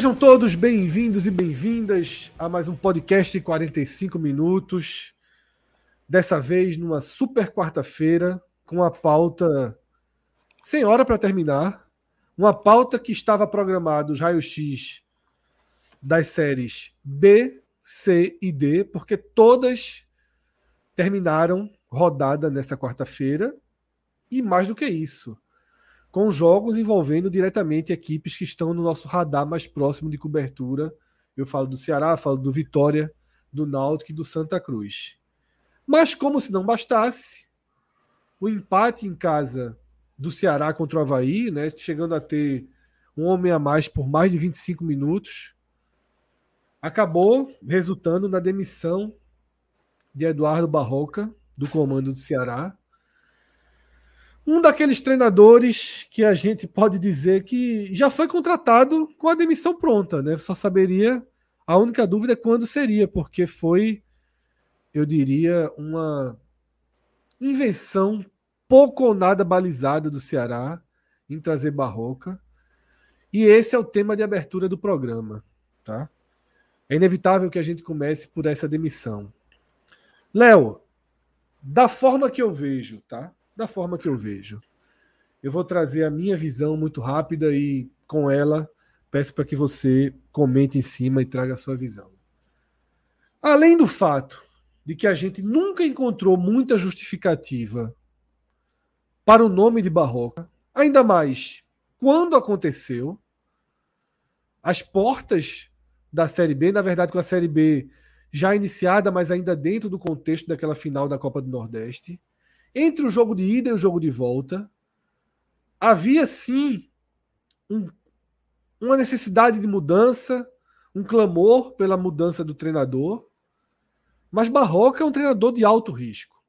Sejam todos bem-vindos e bem-vindas a mais um podcast 45 minutos. Dessa vez numa super quarta-feira, com a pauta sem hora para terminar. Uma pauta que estava programada os raios-x das séries B, C e D, porque todas terminaram rodada nessa quarta-feira. E mais do que isso, com jogos envolvendo diretamente equipes que estão no nosso radar mais próximo de cobertura. Eu falo do Ceará, falo do Vitória, do Náutico e do Santa Cruz. Mas como se não bastasse, o empate em casa do Ceará contra o Havaí, né, chegando a ter um homem a mais por mais de 25 minutos, acabou resultando na demissão de Eduardo Barroca, do comando do Ceará, um daqueles treinadores que a gente pode dizer que já foi contratado com a demissão pronta, né? Só saberia. A única dúvida é quando seria, porque foi, eu diria, uma invenção pouco ou nada balizada do Ceará em trazer Barroca. E esse é o tema de abertura do programa, tá? É inevitável que a gente comece por essa demissão. Léo, da forma que eu vejo, tá? Da forma que eu vejo. Eu vou trazer a minha visão muito rápida e com ela peço para que você comente em cima e traga a sua visão. Além do fato de que a gente nunca encontrou muita justificativa para o nome de Barroca, ainda mais quando aconteceu, as portas da Série B, na verdade com a Série B já iniciada, mas ainda dentro do contexto daquela final da Copa do Nordeste, entre o jogo de ida e o jogo de volta, havia sim um, uma necessidade de mudança, um clamor pela mudança do treinador. Mas Barroca é um treinador de alto risco.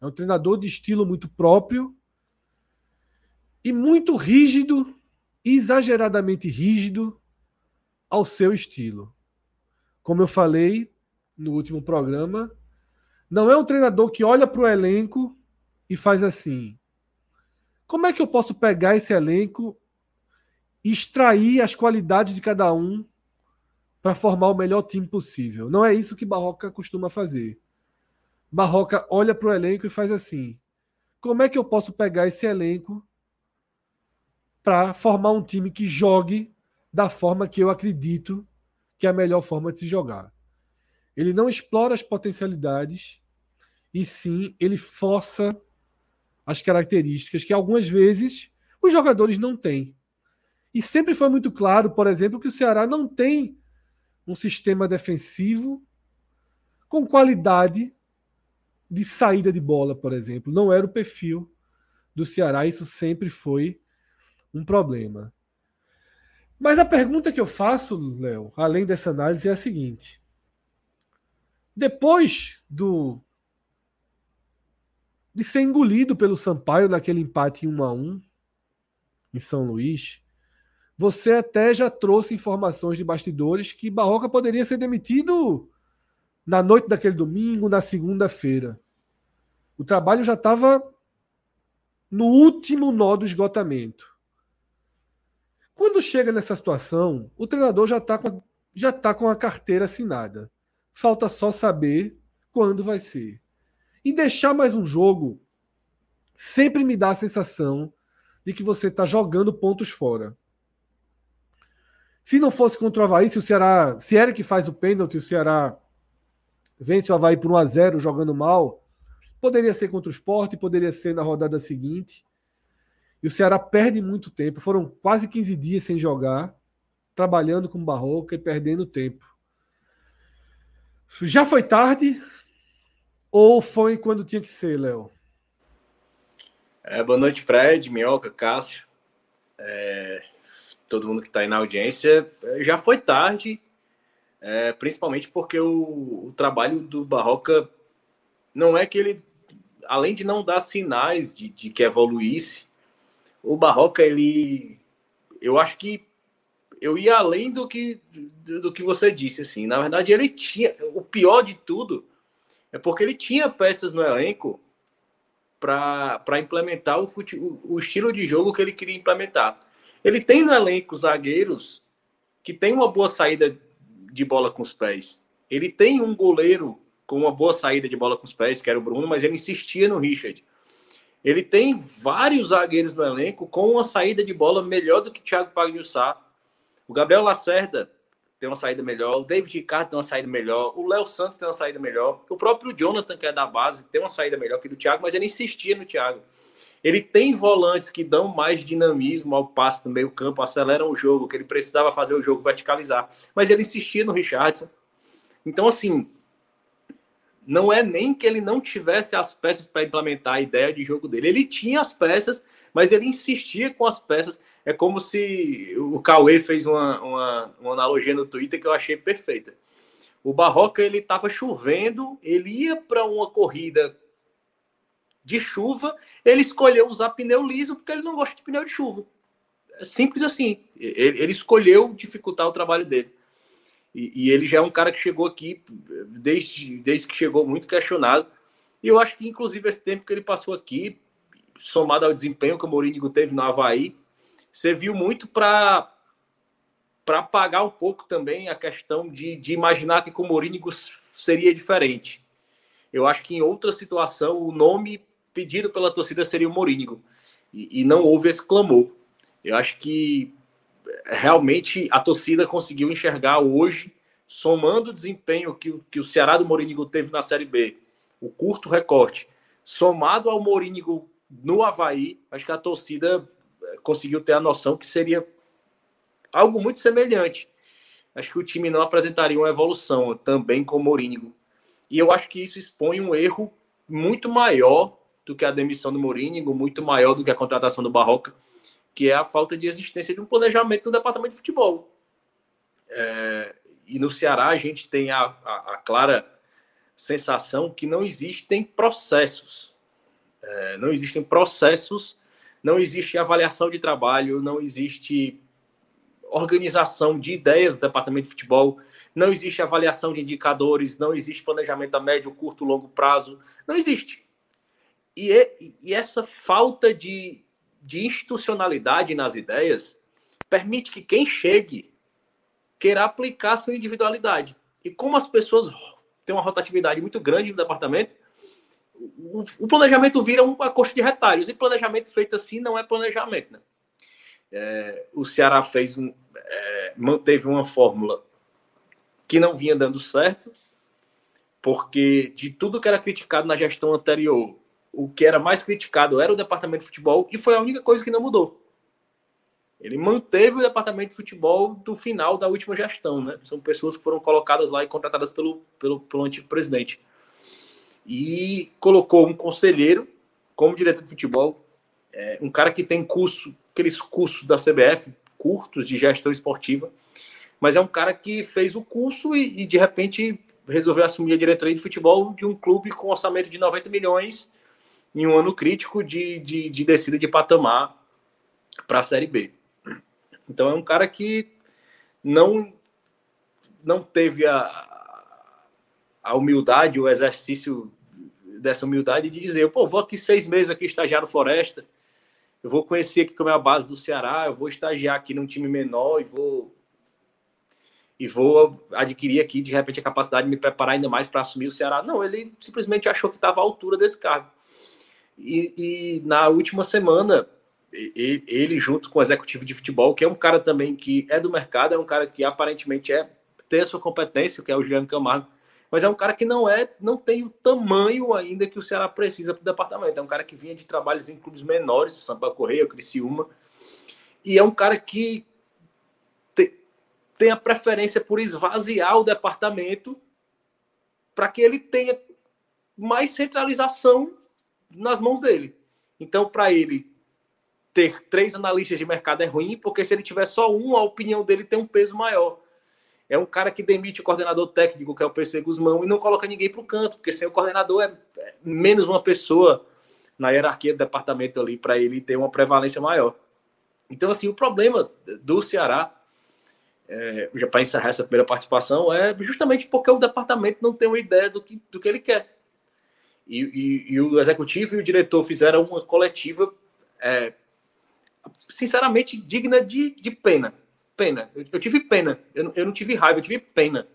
É um treinador de estilo muito próprio e muito rígido, exageradamente rígido ao seu estilo. Como eu falei no último programa, não é um treinador que olha para o elenco e faz assim: como é que eu posso pegar esse elenco e extrair as qualidades de cada um para formar o melhor time possível? Não é isso que Barroca costuma fazer. Barroca olha para o elenco e faz assim: como é que eu posso pegar esse elenco para formar um time que jogue da forma que eu acredito que é a melhor forma de se jogar? Ele não explora as potencialidades e sim ele força as características que algumas vezes os jogadores não têm. E sempre foi muito claro, por exemplo, que o Ceará não tem um sistema defensivo com qualidade de saída de bola, por exemplo. Não era o perfil do Ceará, isso sempre foi um problema. Mas a pergunta que eu faço, Léo, além dessa análise, é a seguinte: depois do de ser engolido pelo Sampaio naquele empate em 1 a 1 em São Luís, você até já trouxe informações de bastidores que Barroca poderia ser demitido na noite daquele domingo, na segunda-feira. O trabalho já estava no último nó do esgotamento. Quando chega nessa situação, o treinador já está com, já tá com a carteira assinada. Falta só saber quando vai ser. E deixar mais um jogo sempre me dá a sensação de que você está jogando pontos fora. Se não fosse contra o Havaí, se o Ceará. Se que faz o pênalti, o Ceará vence o Havaí por 1 a 0 jogando mal, Poderia ser contra o esporte, poderia ser na rodada seguinte. E o Ceará perde muito tempo. Foram quase 15 dias sem jogar, trabalhando com Barroca e perdendo tempo. Já foi tarde ou foi quando tinha que ser, Léo? É, boa noite, Fred, Minhoca, Cássio, é, todo mundo que está aí na audiência. É, já foi tarde, é, principalmente porque o, o, trabalho do Barroca não é que ele, além de não dar sinais de, de que evoluísse, o Barroca, ele. Eu acho que eu ia além do que, do, do que você disse, assim. Na verdade, ele tinha. O pior de tudo é porque ele tinha peças no elenco para implementar o, fute, o, o, estilo de jogo que ele queria implementar. Ele tem no elenco zagueiros que tem uma boa saída de bola com os pés. Ele tem um goleiro com uma boa saída de bola com os pés, que era o Bruno, mas ele insistia no Richard. Ele tem vários zagueiros no elenco com uma saída de bola melhor do que Thiago Pagliussá. O Gabriel Lacerda tem uma saída melhor, o David Ricardo tem uma saída melhor, o Léo Santos tem uma saída melhor, o próprio Jonathan, que é da base, tem uma saída melhor que do Thiago, mas ele insistia no Thiago. Ele tem volantes que dão mais dinamismo ao passe no meio campo, aceleram o jogo, que ele precisava fazer o jogo verticalizar, mas ele insistia no Richardson. Então, assim, não é nem que ele não tivesse as peças para implementar a ideia de jogo dele. Ele tinha as peças, mas ele insistia com as peças. É como se o Cauê fez uma, uma, uma analogia no Twitter que eu achei perfeita. O Barroca ele estava chovendo, ele ia para uma corrida de chuva, ele escolheu usar pneu liso porque ele não gosta de pneu de chuva. É simples assim. Ele, ele escolheu dificultar o trabalho dele. E, e, ele já é um cara que chegou aqui desde, desde que chegou muito questionado. E eu acho que, inclusive, esse tempo que ele passou aqui, somado ao desempenho que o Mourinho teve no Havaí, serviu muito para para apagar um pouco também a questão de, de imaginar que com o Mourinho seria diferente. Eu acho que em outra situação o nome pedido pela torcida seria o Mourinho e, e não houve esse clamor. Eu acho que realmente a torcida conseguiu enxergar hoje, somando o desempenho que, que o Ceará do Mourinho teve na Série B, o curto recorte, somado ao Mourinho no Havaí, acho que a torcida conseguiu ter a noção que seria algo muito semelhante. Acho que o time não apresentaria uma evolução também com o Mourinho. E eu acho que isso expõe um erro muito maior do que a demissão do Mourinho, muito maior do que a contratação do Barroca, que é a falta de existência de um planejamento no departamento de futebol. É, e no Ceará a gente tem a, a, a clara sensação que não existem processos. É, não existem processos não existe avaliação de trabalho, não existe organização de ideias do departamento de futebol, não existe avaliação de indicadores, não existe planejamento a médio, curto, longo prazo, não existe. E, e essa falta de, de institucionalidade nas ideias permite que quem chegue queira aplicar sua individualidade. E como as pessoas têm uma rotatividade muito grande no departamento, o, planejamento vira uma coxa de retalhos. E planejamento feito assim não é planejamento. Né? É, o Ceará fez um, é, manteve uma fórmula que não vinha dando certo, porque de tudo que era criticado na gestão anterior, o que era mais criticado era o departamento de futebol, e foi a única coisa que não mudou. Ele manteve o departamento de futebol do final da última gestão, né? São pessoas que foram colocadas lá e contratadas pelo, pelo, pelo antigo presidente e colocou um conselheiro como diretor de futebol, é, um cara que tem curso, aqueles cursos da CBF, curtos de gestão esportiva, mas é um cara que fez o curso e, e de repente resolveu assumir a diretoria de futebol de um clube com orçamento de 90 milhões em um ano crítico de, de, de descida de patamar para a Série B. Então é um cara que não, não teve a, a humildade, o exercício dessa humildade de dizer, pô, vou aqui seis meses aqui estagiar Floresta, eu vou conhecer aqui como é a base do Ceará, eu vou estagiar aqui num time menor e vou e vou adquirir aqui de repente a capacidade de me preparar ainda mais para assumir o Ceará. Não, ele simplesmente achou que estava à altura desse cargo. E, e, na última semana, ele, junto com o executivo de futebol, que é um cara também que é do mercado, é um cara que aparentemente é tem a sua competência, que é o Juliano Camargo, mas é um cara que não é, não tem o tamanho ainda que o Ceará precisa para o departamento. É um cara que vinha de trabalhos em clubes menores, o Sampaio Correia, o Criciúma, e é um cara que te, tem a preferência por esvaziar o departamento para que ele tenha mais centralização nas mãos dele. Então, para ele ter três analistas de mercado é ruim, porque se ele tiver só um, a opinião dele tem um peso maior. É um cara que demite o coordenador técnico, que é o PC Guzmão, e não coloca ninguém para o canto, porque sem o coordenador é menos uma pessoa na hierarquia do departamento ali para ele ter uma prevalência maior. Então, assim, o problema do Ceará, é, já para encerrar essa primeira participação, é justamente porque o departamento não tem uma ideia do que, do que ele quer. E, e, e o executivo e o diretor fizeram uma coletiva, é, sinceramente, digna de, de pena pena. Eu, tive pena. Eu, eu, não tive raiva, eu tive pena.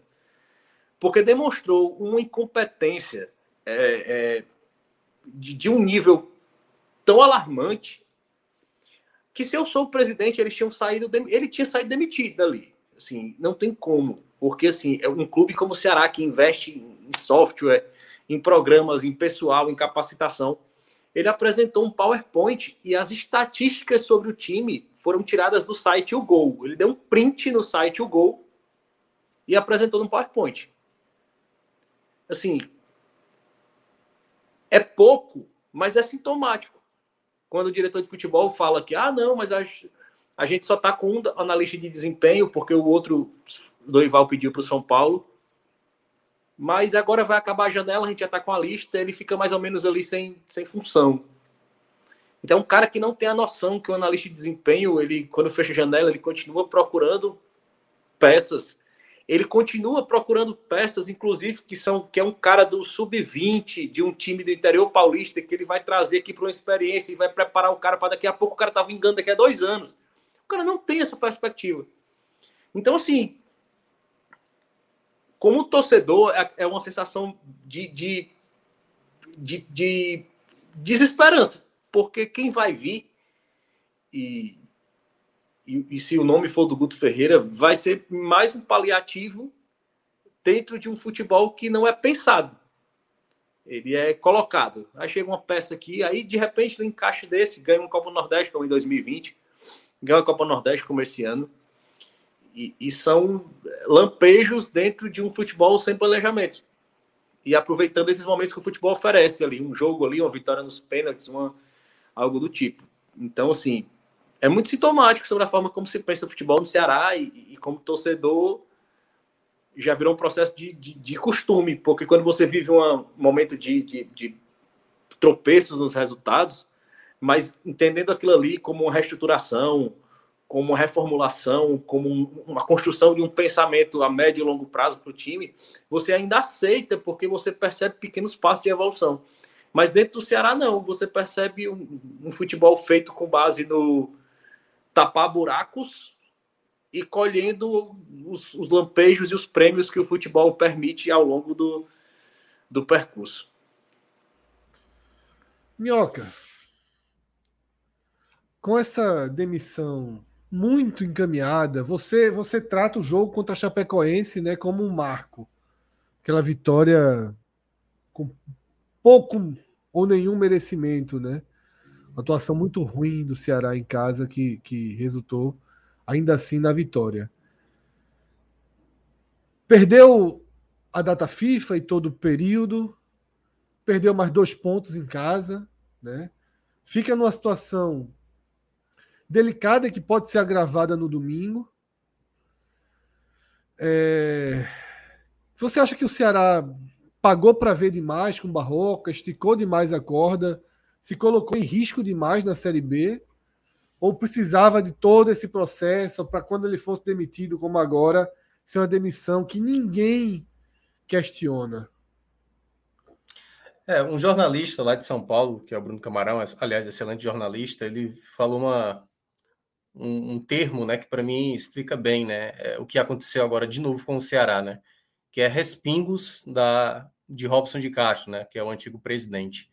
Porque demonstrou uma incompetência é, é, de, de, um nível tão alarmante que se eu sou o presidente, eles tinham saído, ele tinha saído demitido dali. Assim, não tem como. Porque assim, é um clube como o Ceará que investe em software, em programas, em pessoal, em capacitação. Ele apresentou um PowerPoint e as estatísticas sobre o time foram tiradas do site o Gol. Ele deu um print no site o Gol e apresentou no PowerPoint. Assim, é pouco, mas é sintomático. Quando o diretor de futebol fala que, ah, não, mas a, a gente só está com um analista de desempenho, porque o outro, Dorival pediu para o São Paulo. Mas agora vai acabar a janela, a gente já está com a lista, ele fica mais ou menos ali sem, sem função. Então, um cara que não tem a noção que o analista de desempenho, ele quando fecha a janela, ele continua procurando peças. Ele continua procurando peças, inclusive, que são que é um cara do sub-20 de um time do interior paulista que ele vai trazer aqui para uma experiência e vai preparar o cara para daqui a pouco o cara tá vingando daqui a dois anos. O cara não tem essa perspectiva. Então, assim, como torcedor, é, é uma sensação de, de, de, de desesperança porque quem vai vir, e, e, e, se o nome for do Guto Ferreira, vai ser mais um paliativo dentro de um futebol que não é pensado. Ele é colocado. Aí chega uma peça aqui, aí de repente no encaixe desse, ganha uma Copa Nordeste, como em 2020, ganha uma Copa Nordeste como esse ano. E, e, são lampejos dentro de um futebol sem planejamento. E aproveitando esses momentos que o futebol oferece ali, um jogo ali, uma vitória nos pênaltis, uma, algo do tipo. Então, assim, é muito sintomático sobre a forma como se pensa o futebol no Ceará e, e como torcedor já virou um processo de, de, de, costume, porque quando você vive um momento de, de, de tropeços nos resultados, mas entendendo aquilo ali como uma reestruturação, como reformulação, como uma construção de um pensamento a médio e longo prazo para o time, você ainda aceita porque você percebe pequenos passos de evolução. Mas dentro do Ceará, não. Você percebe um, um futebol feito com base no tapar buracos e colhendo os, os, lampejos e os prêmios que o futebol permite ao longo do, do percurso. Minhoca, com essa demissão muito encaminhada, você você trata o jogo contra a Chapecoense né, como um marco. Aquela vitória com pouco ou nenhum merecimento, né? Atuação muito ruim do Ceará em casa que, que resultou ainda assim na vitória. Perdeu a data FIFA e todo o período, perdeu mais dois pontos em casa, né? Fica numa situação delicada que pode ser agravada no domingo. É... Você acha que o Ceará pagou para ver demais com Barroca, esticou demais a corda, se colocou em risco demais na Série B, ou precisava de todo esse processo para quando ele fosse demitido, como agora, ser uma demissão que ninguém questiona? É, um jornalista lá de São Paulo, que é o Bruno Camarão, aliás, excelente jornalista, ele falou uma, um, um termo né, que para mim explica bem né, é, o que aconteceu agora de novo com o Ceará, né? que é respingos da, de Robson de Castro, né, que é o antigo presidente.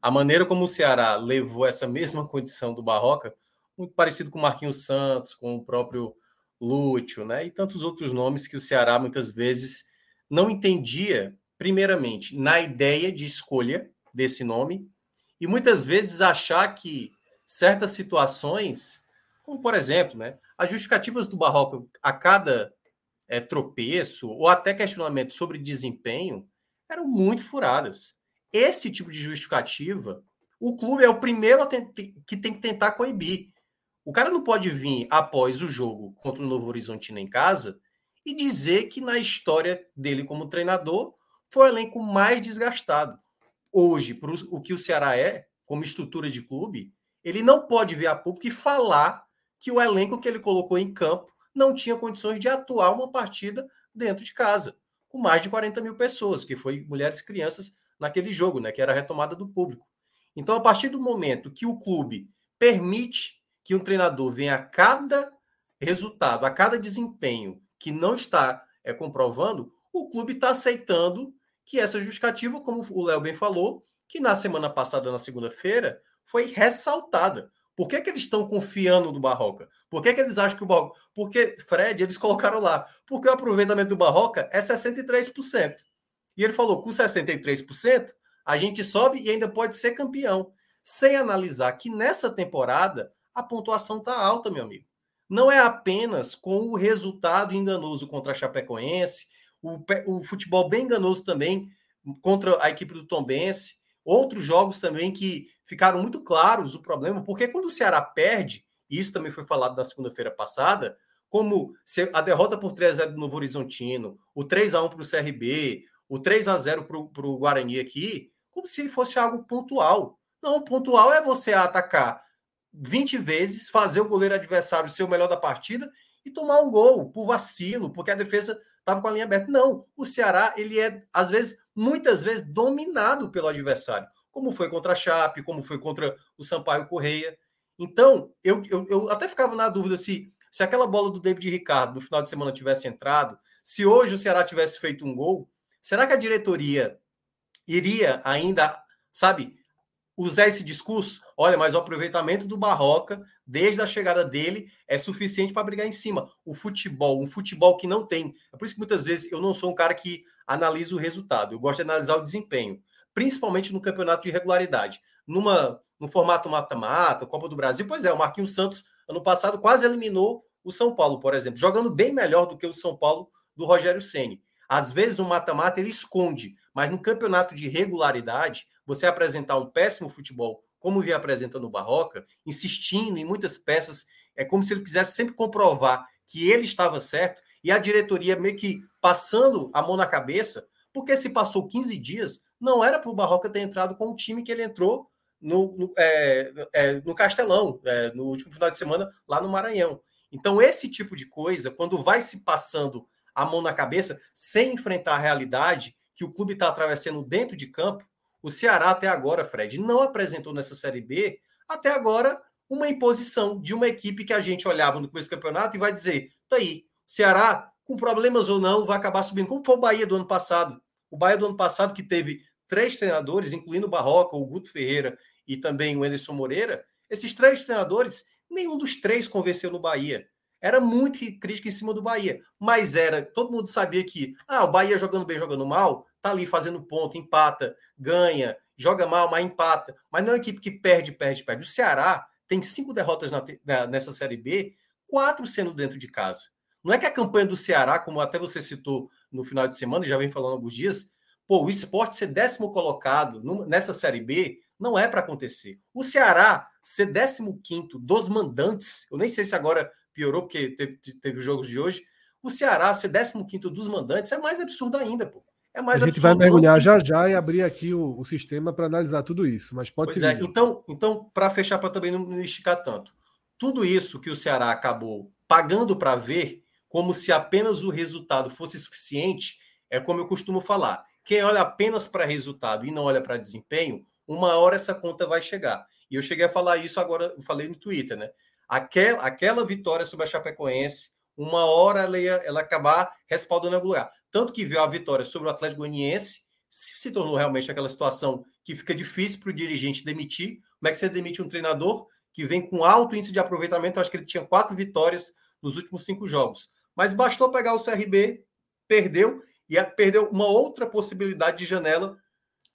A maneira como o Ceará levou essa mesma condição do Barroca, muito parecido com Marquinhos Santos, com o próprio Lúcio, né, e tantos outros nomes que o Ceará muitas vezes não entendia primeiramente, na ideia de escolha desse nome, e muitas vezes achar que certas situações, como por exemplo, né, as justificativas do Barroco a cada é, tropeço ou até questionamento sobre desempenho eram muito furadas. Esse tipo de justificativa, o clube é o primeiro que tem que tentar coibir. O cara não pode vir após o jogo contra o Novo Horizontino em casa e dizer que na história dele como treinador foi o elenco mais desgastado. Hoje, para o que o Ceará é, como estrutura de clube, ele não pode vir a público e falar que o elenco que ele colocou em campo não tinha condições de atuar uma partida dentro de casa, com mais de 40 mil pessoas, que foi mulheres e crianças naquele jogo, né, que era a retomada do público. Então, a partir do momento que o clube permite que um treinador venha a cada resultado, a cada desempenho que não está é, comprovando, o clube está aceitando que essa justificativa, como o Léo bem falou, que na semana passada, na segunda-feira, foi ressaltada. Por que, que eles estão confiando no Barroca? Por que, que eles acham que o Barroca. Porque, Fred, eles colocaram lá. Porque o aproveitamento do Barroca é 63%. E ele falou: com 63%, a gente sobe e ainda pode ser campeão. Sem analisar que nessa temporada a pontuação está alta, meu amigo. Não é apenas com o resultado enganoso contra a Chapecoense, o, o futebol bem enganoso também contra a equipe do Tombense, outros jogos também que ficaram muito claros o problema, porque quando o Ceará perde, e isso também foi falado na segunda-feira passada, como a derrota por 3 a 0 do Novo Horizontino, o 3 a 1 para o CRB, o 3 a 0 para o Guarani aqui, como se fosse algo pontual. Não, pontual é você atacar 20 vezes, fazer o goleiro adversário ser o melhor da partida e tomar um gol por vacilo, porque a defesa estava com a linha aberta. Não, o Ceará, ele é, às vezes, muitas vezes, dominado pelo adversário como foi contra a Chape, como foi contra o Sampaio Correia. Então, eu, eu, eu até ficava na dúvida se, se aquela bola do David Ricardo no final de semana tivesse entrado, se hoje o Ceará tivesse feito um gol, será que a diretoria iria ainda, sabe, usar esse discurso? Olha, mas o aproveitamento do Barroca, desde a chegada dele, é suficiente para brigar em cima. O futebol, um futebol que não tem. É por isso que muitas vezes eu não sou um cara que analisa o resultado, eu gosto de analisar o desempenho principalmente no campeonato de regularidade. Numa, no formato mata-mata, Copa do Brasil, pois é, o Marquinhos Santos, ano passado, quase eliminou o São Paulo, por exemplo, jogando bem melhor do que o São Paulo do Rogério Ceni. Às vezes o mata-mata ele esconde, mas no campeonato de regularidade, você apresentar um péssimo futebol, como vem apresentando o Barroca, insistindo em muitas peças, é como se ele quisesse sempre comprovar que ele estava certo e a diretoria meio que passando a mão na cabeça, porque se passou 15 dias, não era para o Barroca ter entrado com o time que ele entrou no, no, é, é, no Castelão, é, no último final de semana, lá no Maranhão. Então, esse tipo de coisa, quando vai se passando a mão na cabeça, sem enfrentar a realidade que o clube está atravessando dentro de campo, o Ceará até agora, Fred, não apresentou nessa Série B, até agora, uma imposição de uma equipe que a gente olhava no começo do campeonato e vai dizer, tá aí, Ceará, com problemas ou não, vai acabar subindo, como foi o Bahia do ano passado. O Bahia do ano passado, que teve três treinadores, incluindo o Barroca, o Guto Ferreira e também o Anderson Moreira, esses três treinadores, nenhum dos três convenceu no Bahia. Era muito crítica em cima do Bahia, mas era, todo mundo sabia que, ah, o Bahia jogando bem, jogando mal, tá ali fazendo ponto, empata, ganha, joga mal, mas empata. Mas não é uma equipe que perde, perde, perde. O Ceará tem cinco derrotas na, na, nessa Série B, quatro sendo dentro de casa. Não é que a campanha do Ceará, como até você citou no final de semana, já vem falando alguns dias, pô, o esporte ser décimo colocado nessa Série B não é para acontecer. O Ceará ser décimo quinto dos mandantes, eu nem sei se agora piorou, porque teve, teve jogos de hoje. O Ceará ser décimo quinto dos mandantes é mais absurdo ainda, pô. É mais a gente vai mergulhar já já e abrir aqui o, o sistema para analisar tudo isso, mas pode ser. É. Então, então para fechar, para também não, não esticar tanto, tudo isso que o Ceará acabou pagando para ver como se apenas o resultado fosse suficiente, é como eu costumo falar. Quem olha apenas para resultado e não olha para desempenho, uma hora essa conta vai chegar. E eu cheguei a falar isso agora, eu falei no Twitter, né? Aquela, aquela vitória sobre a Chapecoense, uma hora ela ia ela acabar respaldando algum lugar. Tanto que veio a vitória sobre o Atlético Goianiense, se tornou realmente aquela situação que fica difícil para o dirigente demitir. Como é que você demite um treinador que vem com alto índice de aproveitamento? Eu acho que ele tinha quatro vitórias nos últimos cinco jogos. Mas bastou pegar o CRB, perdeu, e perdeu uma outra possibilidade de janela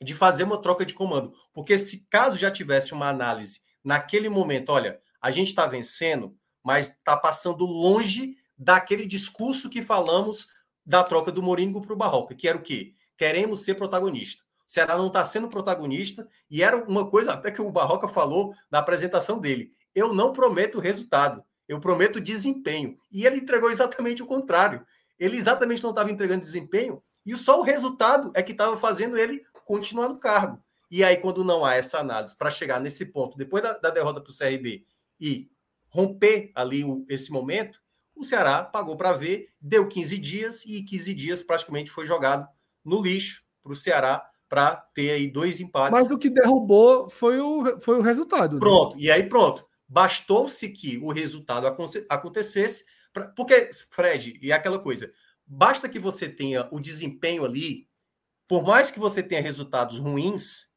de fazer uma troca de comando. Porque se caso já tivesse uma análise naquele momento, olha, a gente está vencendo, mas está passando longe daquele discurso que falamos da troca do Moringo para o Barroca, que era o quê? Queremos ser protagonista. O Ceará não está sendo protagonista, e era uma coisa até que o Barroca falou na apresentação dele. Eu não prometo resultado, eu prometo desempenho. E ele entregou exatamente o contrário. Ele exatamente não estava entregando desempenho, e só o resultado é que estava fazendo ele continuar no cargo. E aí, quando não há essa análise para chegar nesse ponto, depois da, da derrota para o CRB e romper ali o, esse momento, o Ceará pagou para ver, deu 15 dias e 15 dias praticamente foi jogado no lixo para o Ceará para ter aí dois empates. Mas o que derrubou foi o, foi o resultado. Né? Pronto, né? e aí pronto. Bastou-se que o resultado acontecesse, pra, porque, Fred, e aquela coisa, basta que você tenha o desempenho ali, por mais que você tenha resultados ruins,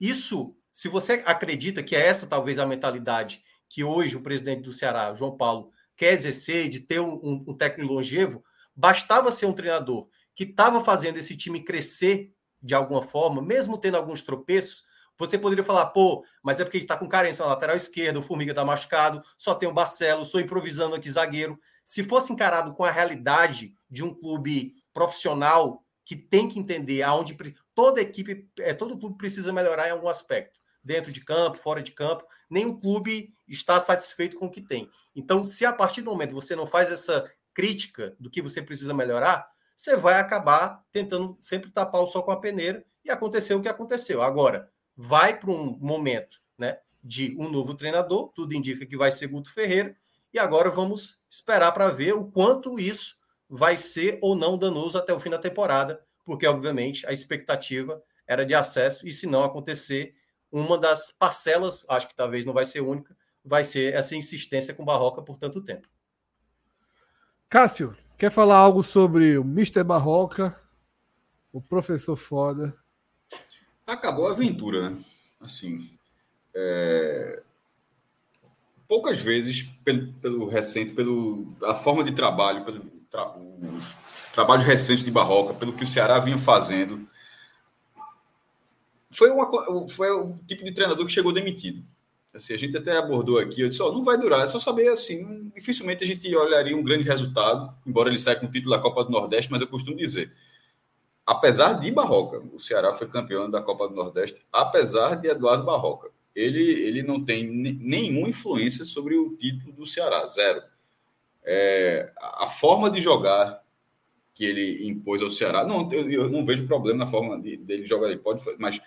isso, se você acredita que é essa talvez a mentalidade que hoje o presidente do Ceará, João Paulo, quer exercer, de ter um, um, um técnico longevo, bastava ser um treinador que estava fazendo esse time crescer de alguma forma, mesmo tendo alguns tropeços, você poderia falar, pô, mas é porque ele está com carência na lateral esquerda, o Formiga está machucado, só tem o Barcelos, estou improvisando aqui zagueiro. Se fosse encarado com a realidade de um clube profissional que tem que entender aonde toda equipe, é, todo clube precisa melhorar em algum aspecto, dentro de campo, fora de campo, nenhum clube está satisfeito com o que tem. Então, se a partir do momento você não faz essa crítica do que você precisa melhorar, você vai acabar tentando sempre tapar o sol com a peneira e aconteceu o que aconteceu. Agora, vai para um momento né, de um novo treinador, tudo indica que vai ser Guto Ferreira, e agora vamos esperar para ver o quanto isso vai ser ou não danoso até o fim da temporada, porque, obviamente, a expectativa era de acesso, e se não acontecer, uma das parcelas, acho que talvez não vai ser única, vai ser essa insistência com Barroca por tanto tempo. Cássio, quer falar algo sobre o Mr. Barroca, o professor foda? Acabou a aventura, né? Assim, é... poucas vezes, pelo, pelo, recente, pelo a forma de trabalho, pelo tra... trabalho recente de Barroca, pelo que o Ceará vinha fazendo, foi, uma, foi o tipo de treinador que chegou demitido. Assim, a gente até abordou aqui, eu disse, oh, não vai durar, é só saber assim, dificilmente a gente olharia um grande resultado, embora ele saia com o título da Copa do Nordeste, mas eu costumo dizer, apesar de Barroca, o Ceará foi campeão da Copa do Nordeste, apesar de Eduardo Barroca, ele, ele não tem nenhuma influência sobre o título do Ceará, zero. É, a forma de jogar que ele impôs ao Ceará, não, eu, eu não vejo problema na forma de, dele jogar, ele pode, mas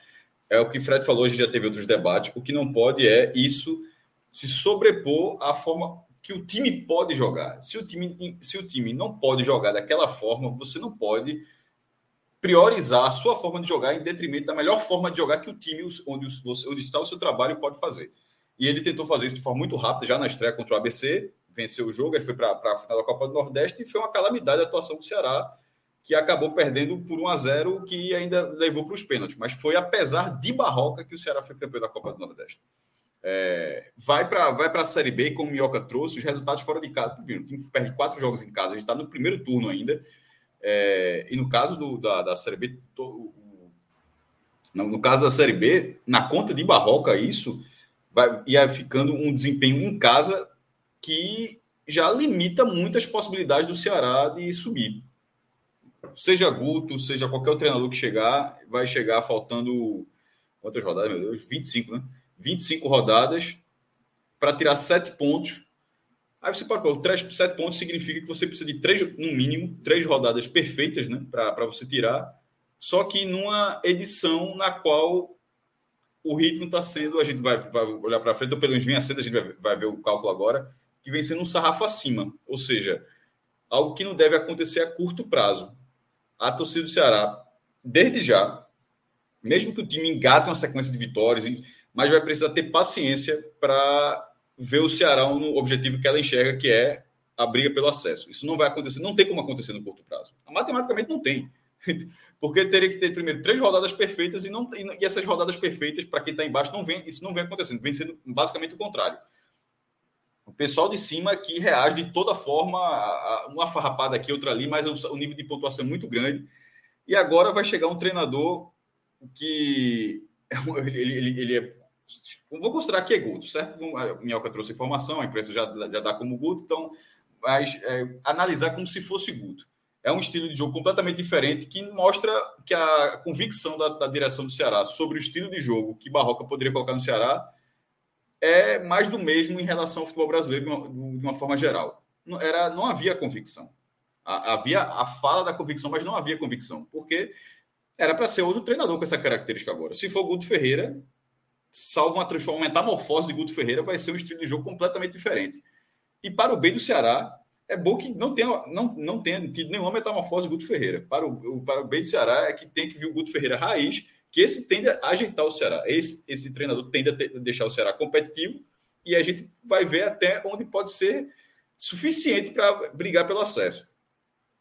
é o que Fred falou, a gente já teve outros debates. O que não pode é isso se sobrepor à forma que o time pode jogar. Se o time, se o time não pode jogar daquela forma, você não pode priorizar a sua forma de jogar em detrimento da melhor forma de jogar que o time onde, você, onde está o seu trabalho pode fazer. E ele tentou fazer isso de forma muito rápida, já na estreia contra o ABC, venceu o jogo, ele foi para a final da Copa do Nordeste e foi uma calamidade a atuação do Ceará que acabou perdendo por 1 a 0 que ainda levou para os pênaltis. Mas foi apesar de Barroca que o Ceará foi campeão da Copa do Nordeste. É, vai para vai a Série B, como o Minhoca trouxe, os resultados fora de casa. O time perde quatro jogos em casa, a gente está no primeiro turno ainda. É, e no caso do, da, da Série B, to, no, no, caso da Série B, na conta de Barroca, isso vai, ia ficando um desempenho em casa que já limita muitas possibilidades do Ceará de subir seja Guto, seja qualquer treinador que chegar, vai chegar faltando quantas rodadas, meu Deus? 25, né? 25 rodadas para tirar 7 pontos. Aí você pode pôr, 3, 7 pontos significa que você precisa de três, no mínimo, três rodadas perfeitas, né? Para você tirar. Só que numa edição na qual o ritmo está sendo, a gente vai, vai olhar para frente, ou pelo menos vem a cedo, a gente vai, vai ver o cálculo agora, que vem sendo um sarrafo acima. Ou seja, algo que não deve acontecer a curto prazo a torcida do Ceará, desde já, mesmo que o time engate uma sequência de vitórias, mas vai precisar ter paciência para ver o Ceará no objetivo que ela enxerga, que é a briga pelo acesso. Isso não vai acontecer, não tem como acontecer no curto prazo. Matematicamente não tem. Porque teria que ter primeiro três rodadas perfeitas e, não, e essas rodadas perfeitas, para quem está embaixo, não vem, isso não vem acontecendo, vem sendo basicamente o contrário. O pessoal de cima que reage de toda forma, uma farrapada aqui, outra ali, mas o nível de pontuação é muito grande. E agora vai chegar um treinador que ele, ele, ele é. Vou considerar que é Guto, certo? A Minhoca trouxe informação, a imprensa já, já dá como Guto, então mas é, analisar como se fosse Guto. É um estilo de jogo completamente diferente que mostra que a convicção da, da direção do Ceará sobre o estilo de jogo que Barroca poderia colocar no Ceará é mais do mesmo em relação ao futebol brasileiro de uma, de uma forma geral. Não, era, não havia convicção. Havia a fala da convicção, mas não havia convicção, porque era para ser outro treinador com essa característica agora. Se for Guto Ferreira, salvo uma metamorfose de Guto Ferreira, vai ser um estilo de jogo completamente diferente. E para o bem do Ceará, é bom que não tenha, não, não tenha tido nenhuma metamorfose do Guto Ferreira. Para o, para o bem do Ceará, é que tem que vir o Guto Ferreira raiz, que esse tende a ajeitar o Ceará. Esse, esse treinador tende a, ter, deixar o Ceará competitivo e a gente vai ver até onde pode ser suficiente para brigar pelo acesso.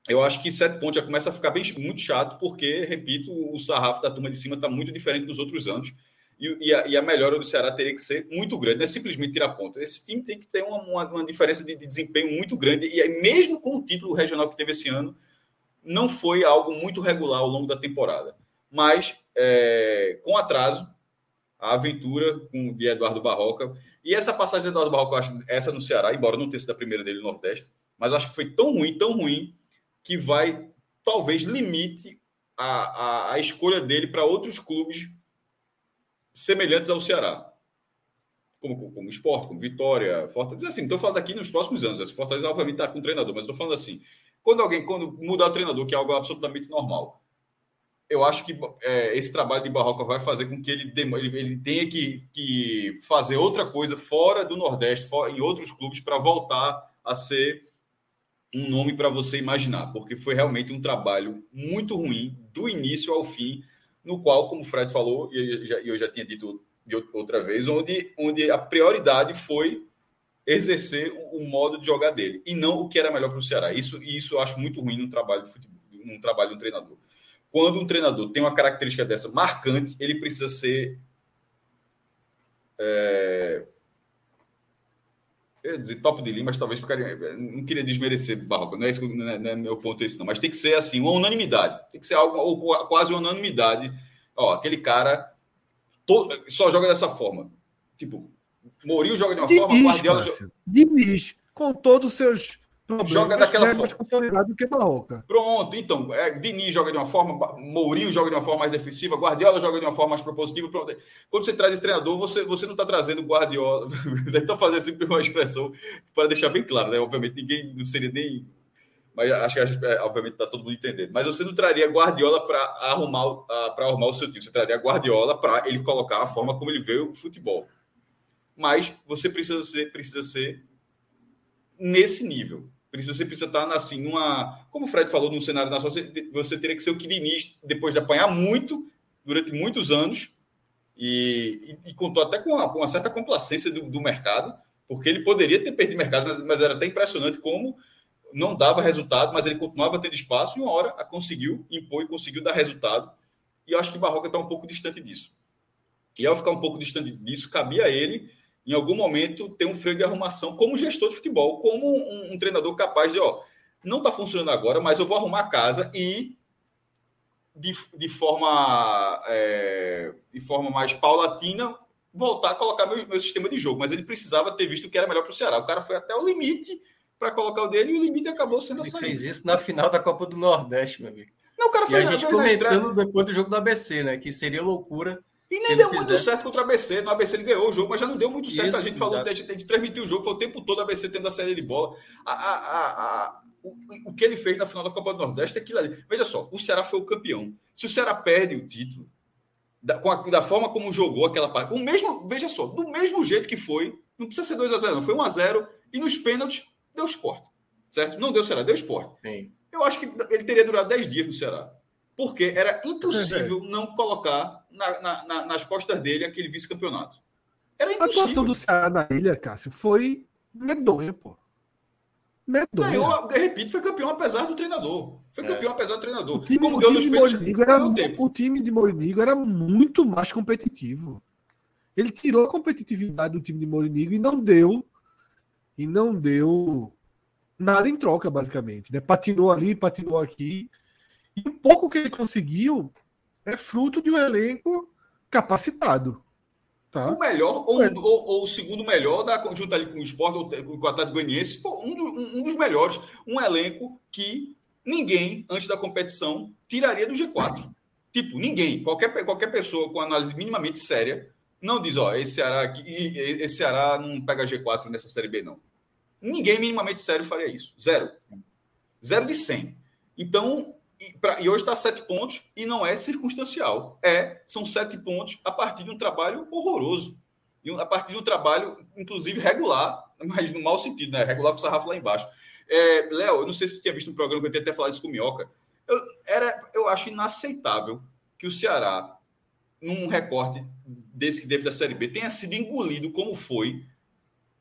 Eu acho que sete pontos já começa a ficar bem, muito chato, porque, repito, o sarrafo da turma de cima está muito diferente dos outros anos. E, e, a, e, a, melhora do Ceará teria que ser muito grande, não é simplesmente tirar ponto. Esse time tem que ter uma, uma, uma diferença de, de, desempenho muito grande, e aí, mesmo com o título regional que teve esse ano, não foi algo muito regular ao longo da temporada. Mas, é, com atraso, a aventura com, de Eduardo Barroca, e essa passagem de Eduardo Barroca, eu acho, essa no Ceará, embora não tenha sido a primeira dele no Nordeste, mas eu acho que foi tão ruim, tão ruim, que vai, talvez, limite a, a, a escolha dele para outros clubes semelhantes ao Ceará. Como, como esporte, como Vitória, Fortaleza. Assim, estou falando aqui nos próximos anos. Assim, Fortaleza, obviamente, está com treinador, mas estou falando assim. Quando alguém, quando mudar o treinador, que é algo absolutamente normal, eu acho que é, esse trabalho de Barroca vai fazer com que ele, ele, ele tenha que, que, fazer outra coisa fora do Nordeste, fora, em outros clubes, para voltar a ser um nome para você imaginar, porque foi realmente um trabalho muito ruim, do início ao fim no qual, como o Fred falou, e eu já tinha dito outra vez, onde, onde a prioridade foi exercer o modo de jogar dele e não o que era melhor para o Ceará. Isso, isso eu acho muito ruim no trabalho de futebol, num trabalho de um treinador. Quando um treinador tem uma característica dessa marcante, ele precisa ser é, eu ia dizer top de linha, mas talvez ficaria. Não queria desmerecer Barroca, não é, isso, não é, não é meu ponto esse, não. Mas tem que ser assim, uma unanimidade. Tem que ser algo, ou quase uma unanimidade. Ó, aquele cara todo, só joga dessa forma. Tipo, Mourinho joga de uma Diniz, forma, Guardiola. Joga... Diniz, com todos os seus joga daquela é mais consolidado do que Barroca. Pronto, então, é, Diniz joga de uma forma, Mourinho joga de uma forma mais defensiva, Guardiola joga de uma forma mais propositiva. Pronto. Quando você traz esse treinador, você, você não está trazendo Guardiola. Estou fazendo sempre uma expressão para deixar bem claro, né? Obviamente, ninguém não seria nem. Mas acho que, é, obviamente, está todo mundo entendendo. Mas você não traria Guardiola para arrumar, para arrumar o seu time. Você traria Guardiola para ele colocar a forma como ele vê o futebol. Mas você precisa ser, precisa ser nesse nível. Você precisa estar assim, numa. Como o Fred falou, num cenário nacional, você, você teria que ser o Diniz, depois de apanhar muito, durante muitos anos, e, e, e contou até com uma, com uma certa complacência do, do, mercado, porque ele poderia ter perdido mercado, mas, mas, era até impressionante como não dava resultado, mas ele continuava tendo espaço e uma hora a conseguiu impor e conseguiu dar resultado. E eu acho que Barroca está um pouco distante disso. E ao ficar um pouco distante disso, cabia a ele em algum momento, ter um freio de arrumação como gestor de futebol, como um, um treinador capaz de, ó, não está funcionando agora, mas eu vou arrumar a casa e de, de forma é, de forma mais paulatina voltar a colocar meu, meu sistema de jogo. Mas ele precisava ter visto o que era melhor para o Ceará. O cara foi até o limite para colocar o dele e o limite acabou sendo ele fez isso na final da Copa do Nordeste, meu amigo. Não, o cara foi e a gente comentando depois do jogo do ABC, né? Que seria loucura e nem deu muito certo contra o ABC. No ABC ele ganhou o jogo, mas já não deu muito certo. Isso, a gente falou, a gente, a gente transmitiu o jogo, foi o tempo todo o ABC tendo a série de bola. A, a, a, o, o, que ele fez na final da Copa do Nordeste é aquilo ali. Veja só, o Ceará foi o campeão. Se o Ceará perde o título, da, com a, da forma como jogou aquela parte, o mesmo, veja só, do mesmo jeito que foi, não precisa ser 2x0, não, foi 1x0, e nos pênaltis deu esporte. Certo? Não deu Ceará, deu esporte. Sim. Eu acho que ele teria durado 10 dias no Ceará porque era impossível é. não colocar na, na, na, nas costas dele aquele vice-campeonato. Era impossível. A atuação do Ceará na ilha, Cássio, foi medonha, pô. Medonha. Ganhou, repito, foi campeão apesar do treinador. Foi é. campeão é. apesar do treinador. O time, Como ganhou nos pênaltis, era, o time de Morinigo era muito mais competitivo. Ele tirou a competitividade do time de Morinigo e não deu e não deu nada em troca, basicamente. Né? Patinou ali, patinou aqui E o pouco que ele conseguiu é fruto de um elenco capacitado. Tá? O melhor ou, ou, ou, o segundo melhor da junto ali com o Sport ou com o Atlético Goianiense, um, do, um, dos melhores, um elenco que ninguém antes da competição tiraria do G4. Tipo, ninguém, qualquer, qualquer pessoa com análise minimamente séria não diz, ó, esse Ceará aqui, esse Ceará não pega G4 nessa série B não. Ninguém minimamente sério faria isso. Zero. Zero de 100. Então, e, pra, e hoje está sete pontos e não é circunstancial. É, são sete pontos a partir de um trabalho horroroso. E a partir de um trabalho, inclusive, regular, mas no mau sentido, né? Regular para o sarrafo lá embaixo. É, Léo, eu não sei se você tinha visto um programa que eu tinha até falado isso com o Minhoca. Eu, era, eu acho inaceitável que o Ceará, num recorte desse que teve da Série B, tenha sido engolido como foi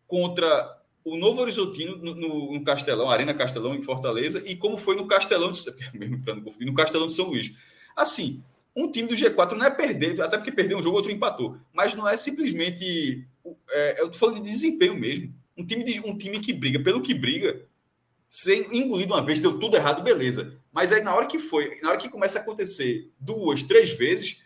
contra o Novo Horizontino no, no, no, Castelão, Arena Castelão em Fortaleza, e como foi no Castelão de, no Castelão de São Luís. Assim, um time do G4 não é perder, até porque perdeu um jogo, outro empatou, mas não é simplesmente. É, eu tô falando de desempenho mesmo. Um time, de, um time que briga pelo que briga, ser engolido uma vez, deu tudo errado, beleza. Mas aí na hora que foi, na hora que começa a acontecer duas, três vezes,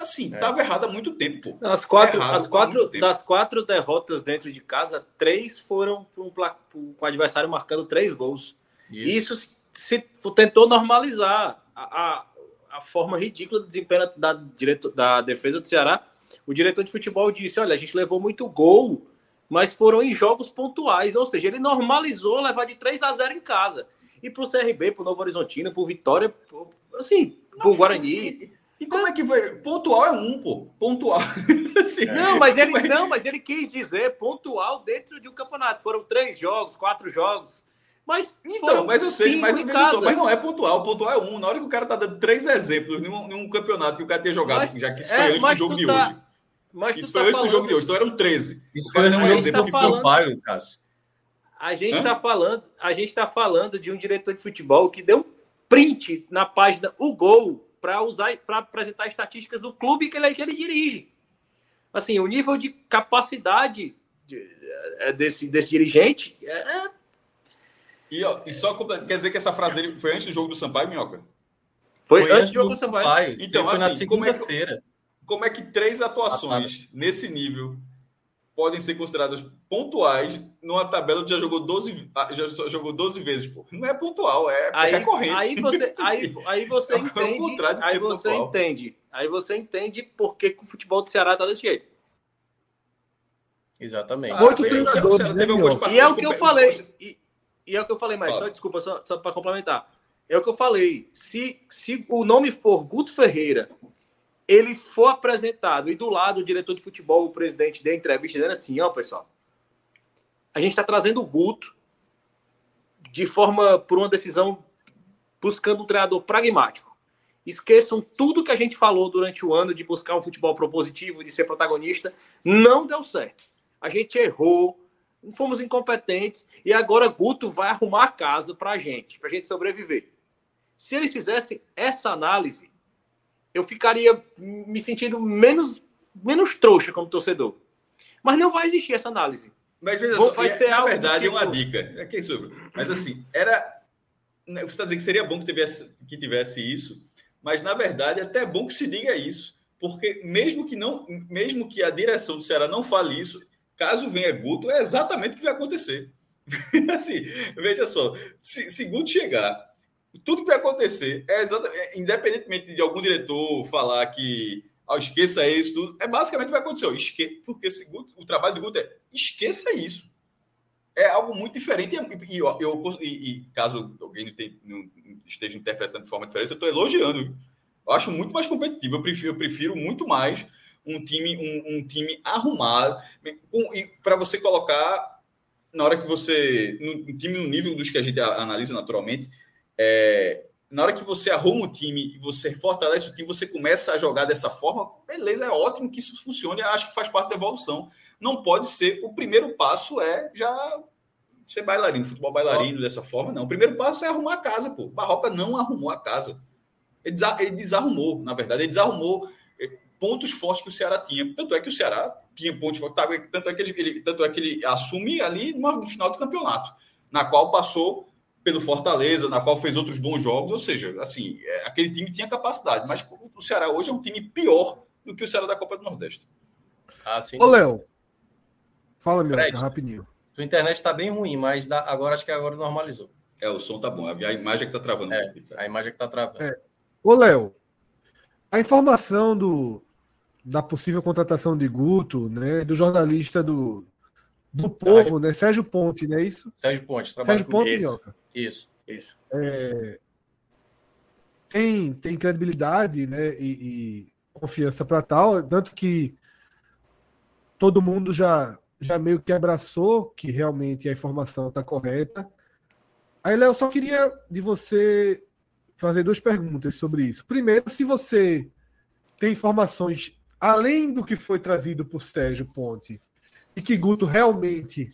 Assim, estava é. errado há muito tempo. Pô. As quatro, as quatro das quatro derrotas dentro de casa, três foram um, com o adversário marcando três gols. Isso, Isso se tentou normalizar a, a, a, forma ridícula de desempenho da, direto, da defesa do Ceará. O diretor de futebol disse: olha, a gente levou muito gol, mas foram em jogos pontuais. Ou seja, ele normalizou levar de 3 a 0 em casa. E para o CRB, para o Novo Horizontino, para o Vitória, assim, para o Guarani. E como é que foi? Pontual é um, pô. Pontual. assim, não, mas ele é? não, mas ele quis dizer pontual dentro de um campeonato. Foram três jogos, quatro jogos. Mas então, mas eu sei, mas, só, mas não é pontual. Pontual é um. Na hora que o cara tá dando três exemplos num, num campeonato que o cara tem jogado, mas, já que isso foi é, antes do jogo de tá, hoje. Mas isso foi tá antes falando... do jogo de hoje, então eram 13. Isso foi um exemplo de São Paulo, Cássio. A gente está falando, a gente tá falando de um diretor de futebol que deu um print na página o gol para usar para apresentar estatísticas do clube que ele, que ele dirige. Assim, o nível de capacidade de, é, desse, desse dirigente é, é... E, ó, e só quer dizer que essa frase dele foi antes do jogo do Sampaio, Minhoca? Foi, foi antes do jogo do Sampaio. Sampaio. Então, assim, na segunda-feira. Como, é que, como é que três atuações nesse nível podem ser consideradas pontuais numa tabela que já jogou 12, ah, já jogou 12 vezes, pô. Não é pontual, é aí, recorrente. Aí você, aí, aí você é entende, aí você pontual. entende. Aí você entende por que, que o futebol do Ceará tá desse jeito. Exatamente. Ah, Oito treinadores, né, E é o que eu falei. E, e, é o que eu falei, mas só desculpa, só, só para complementar. É o que eu falei. Se, se o nome for Guto Ferreira ele for apresentado e do lado o diretor de futebol, o presidente, da entrevista dizendo assim: ó, oh, pessoal, a gente está trazendo o Guto de forma por uma decisão buscando um treinador pragmático. Esqueçam tudo que a gente falou durante o ano de buscar um futebol propositivo, de ser protagonista. Não deu certo. A gente errou, fomos incompetentes e agora Guto vai arrumar a casa para a gente, para a gente sobreviver. Se eles fizessem essa análise, eu ficaria me sentindo menos, menos trouxa como torcedor. Mas não vai existir essa análise. Mas, só, vai ser na verdade, tipo... uma dica. É que sobre. Mas assim, era. Né, você está dizendo que seria bom que tivesse, que tivesse isso, mas na verdade é até bom que se diga isso. Porque mesmo que não, mesmo que a direção do Ceará não fale isso, caso venha Guto, é exatamente o que vai acontecer. assim, veja só, se, se Guto chegar tudo que vai acontecer é exatamente, é, independentemente de algum diretor falar que oh, esqueça isso, tudo, é basicamente o que vai acontecer. Esque, porque segundo, o trabalho do Guto é esqueça isso. É algo muito diferente. E, eu, eu, e, e caso alguém não, esteja interpretando de forma diferente, eu estou elogiando. Eu acho muito mais competitivo. Eu prefiro, eu prefiro muito mais um time, um, um time arrumado. Para você colocar, na hora que você. Um time no nível dos que a gente analisa naturalmente é, na hora que você arruma o time e você fortalece o time, você começa a jogar dessa forma, beleza, é ótimo que isso funcione, acho que faz parte da evolução. Não pode ser, o primeiro passo é já ser bailarino, futebol bailarino dessa forma, não. O primeiro passo é arrumar a casa, pô. Barroca não arrumou a casa. Ele, desarrumou, na verdade, ele desarrumou é, pontos fortes que o Ceará tinha. Tanto é que o Ceará tinha pontos fortes, tanto é que ele, ele tanto é que ele assume ali no final do campeonato, na qual passou pelo Fortaleza, na qual fez outros bons jogos, ou seja, assim, é, aquele time tinha capacidade, mas o Ceará hoje é um time pior do que o Ceará da Copa do Nordeste. Ah, sim. Ô, Léo, fala, meu, Fred, rapidinho. Sua internet está bem ruim, mas dá, agora acho que agora normalizou. É, o som tá bom, a imagem é que tá travando. É, a imagem é que tá travando. É. Ô, Léo, a informação do, da possível contratação de Guto, né, do jornalista do, do povo, né? Sérgio Ponte, não é isso? Sérgio Ponte, Sérgio Ponte, isso. Isso, isso. É, tem, tem credibilidade né, e, e confiança para tal, tanto que todo mundo já, já meio que abraçou que realmente a informação está correta. Aí, Léo, só queria de você fazer duas perguntas sobre isso. Primeiro, se você tem informações além do que foi trazido por Sérgio Ponte e que Guto realmente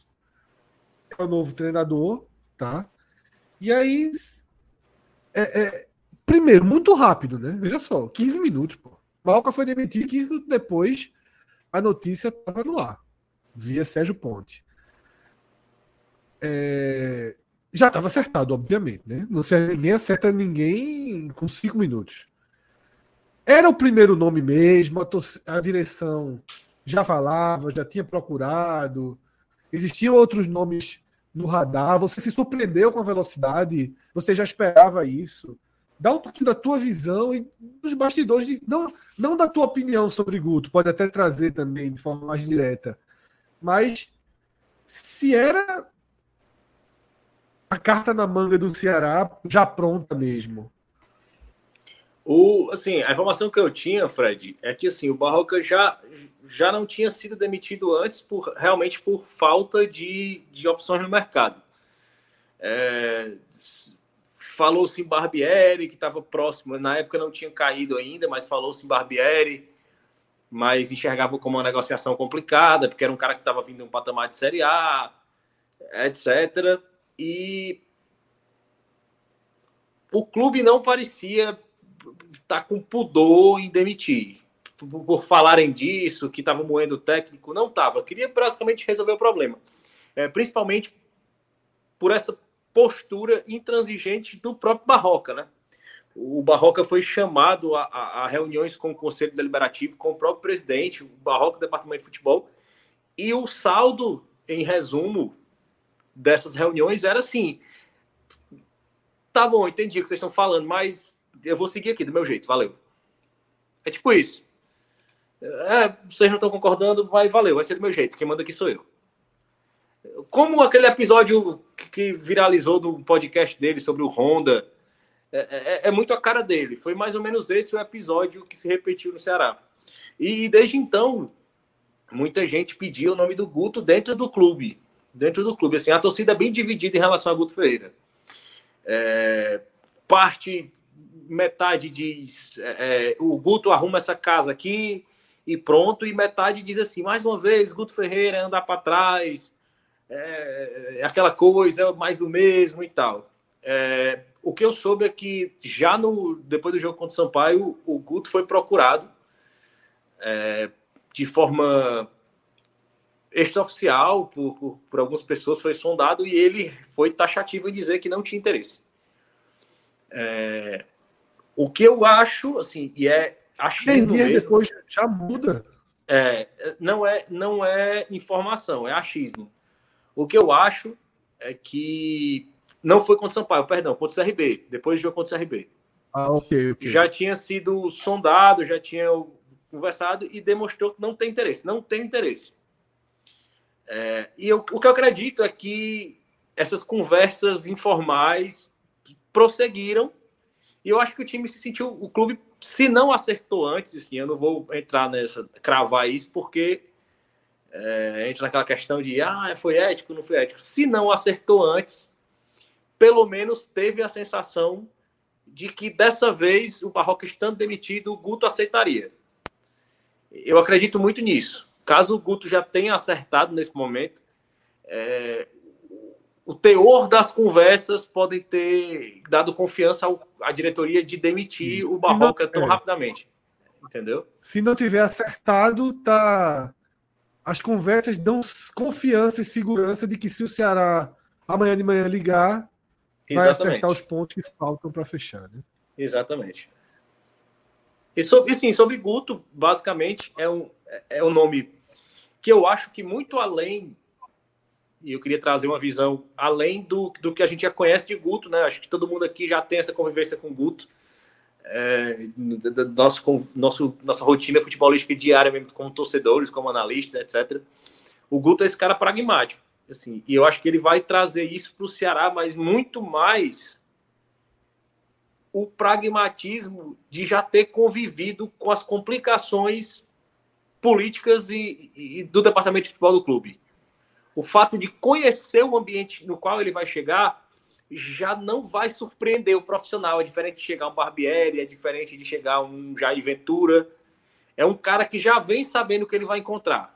é o novo treinador, tá? E aí, é, é, primeiro, muito rápido, né? Veja só, 15 minutos, pô. Malca foi demitido 15 minutos depois, a notícia estava no ar, via Sérgio Ponte. É, já estava acertado, obviamente, né? Não se, ninguém acerta ninguém com cinco minutos. Era o primeiro nome mesmo, a, a direção já falava, já tinha procurado, existiam outros nomes no radar, você se surpreendeu com a velocidade, você já esperava isso. Dá um pouquinho da tua visão e dos bastidores, de, não, não da tua opinião sobre Guto, pode até trazer também de forma mais direta, mas se era a carta na manga do Ceará já pronta mesmo. O, assim, a informação que eu tinha, Fred, é que assim, o Barroca já, já não tinha sido demitido antes por realmente por falta de, de opções no mercado. É, falou-se em Barbieri, que estava próximo, na época não tinha caído ainda, mas falou-se em Barbieri, mas enxergava como uma negociação complicada, porque era um cara que estava vindo de um patamar de Série A, etc. E o clube não parecia tá com pudor em demitir. Por, por falarem disso, que estava moendo o técnico, não estava. Queria basicamente resolver o problema. É, principalmente por essa postura intransigente do próprio Barroca, né? O Barroca foi chamado a, a, a, reuniões com o Conselho Deliberativo, com o próprio presidente, o Barroca, Departamento de Futebol, e o saldo, em resumo, dessas reuniões era assim: tá bom, entendi o que vocês estão falando, mas eu vou seguir aqui do meu jeito, valeu. É tipo isso. É, vocês não estão concordando, vai, valeu, vai ser do meu jeito, quem manda aqui sou eu. Como aquele episódio que viralizou do podcast dele sobre o Honda, é, é, é, muito a cara dele. Foi mais ou menos esse o episódio que se repetiu no Ceará. E desde então, muita gente pediu o nome do Guto dentro do clube. Dentro do clube. Assim, a torcida é bem dividida em relação a Guto Ferreira. É, parte metade diz é, é, o Guto arruma essa casa aqui e pronto, e metade diz assim, mais uma vez, Guto Ferreira andar para trás, é, é, aquela coisa, é mais do mesmo e tal. É, o que eu soube é que já no depois do jogo contra o Sampaio, o Guto foi procurado é, de forma extraoficial por, por, por algumas pessoas, foi sondado e ele foi taxativo em dizer que não tinha interesse. É, o que eu acho, assim, e é achismo mesmo, depois já muda. É, não é, não é informação, é achismo. O que eu acho é que não foi contra o Sampaio, perdão, contra o CRB, depois do jogo contra o CRB. Ah, ok, ok. Já tinha sido sondado, já tinha conversado e demonstrou que não tem interesse. Não tem interesse. É, e eu, o que eu acredito é que essas conversas informais prosseguiram e eu acho que o time se sentiu, o clube, se não acertou antes, assim, eu não vou entrar nessa, cravar isso, porque é, entra naquela questão de, ah, foi ético, não foi ético. Se não acertou antes, pelo menos teve a sensação de que dessa vez o Barroca estando demitido, o Guto aceitaria. Eu acredito muito nisso. Caso o Guto já tenha acertado nesse momento, é, o teor das conversas podem ter dado confiança ao, à diretoria de demitir o Barroca não, tão é. rapidamente. Entendeu? Se não tiver acertado, tá. As conversas dão confiança e segurança de que se o Ceará amanhã de manhã ligar, vai acertar os pontos que faltam para fechar. Né? Exatamente. E sobre, sim, sobre Guto, basicamente é um, é um nome que eu acho que muito além, e eu queria trazer uma visão além do, do que a gente já conhece de Guto, né? Acho que todo mundo aqui já tem essa convivência com Guto. É, nosso, nosso, nossa rotina futebolística diária, mesmo como torcedores, como analistas, etc. O Guto é esse cara pragmático. Assim, e eu acho que ele vai trazer isso para o Ceará, mas muito mais o pragmatismo de já ter convivido com as complicações políticas e, e, do departamento de futebol do clube. O fato de conhecer o ambiente no qual ele vai chegar já não vai surpreender o profissional. É diferente de chegar um Barbieri, é diferente de chegar um Jair Ventura. É um cara que já vem sabendo o que ele vai encontrar.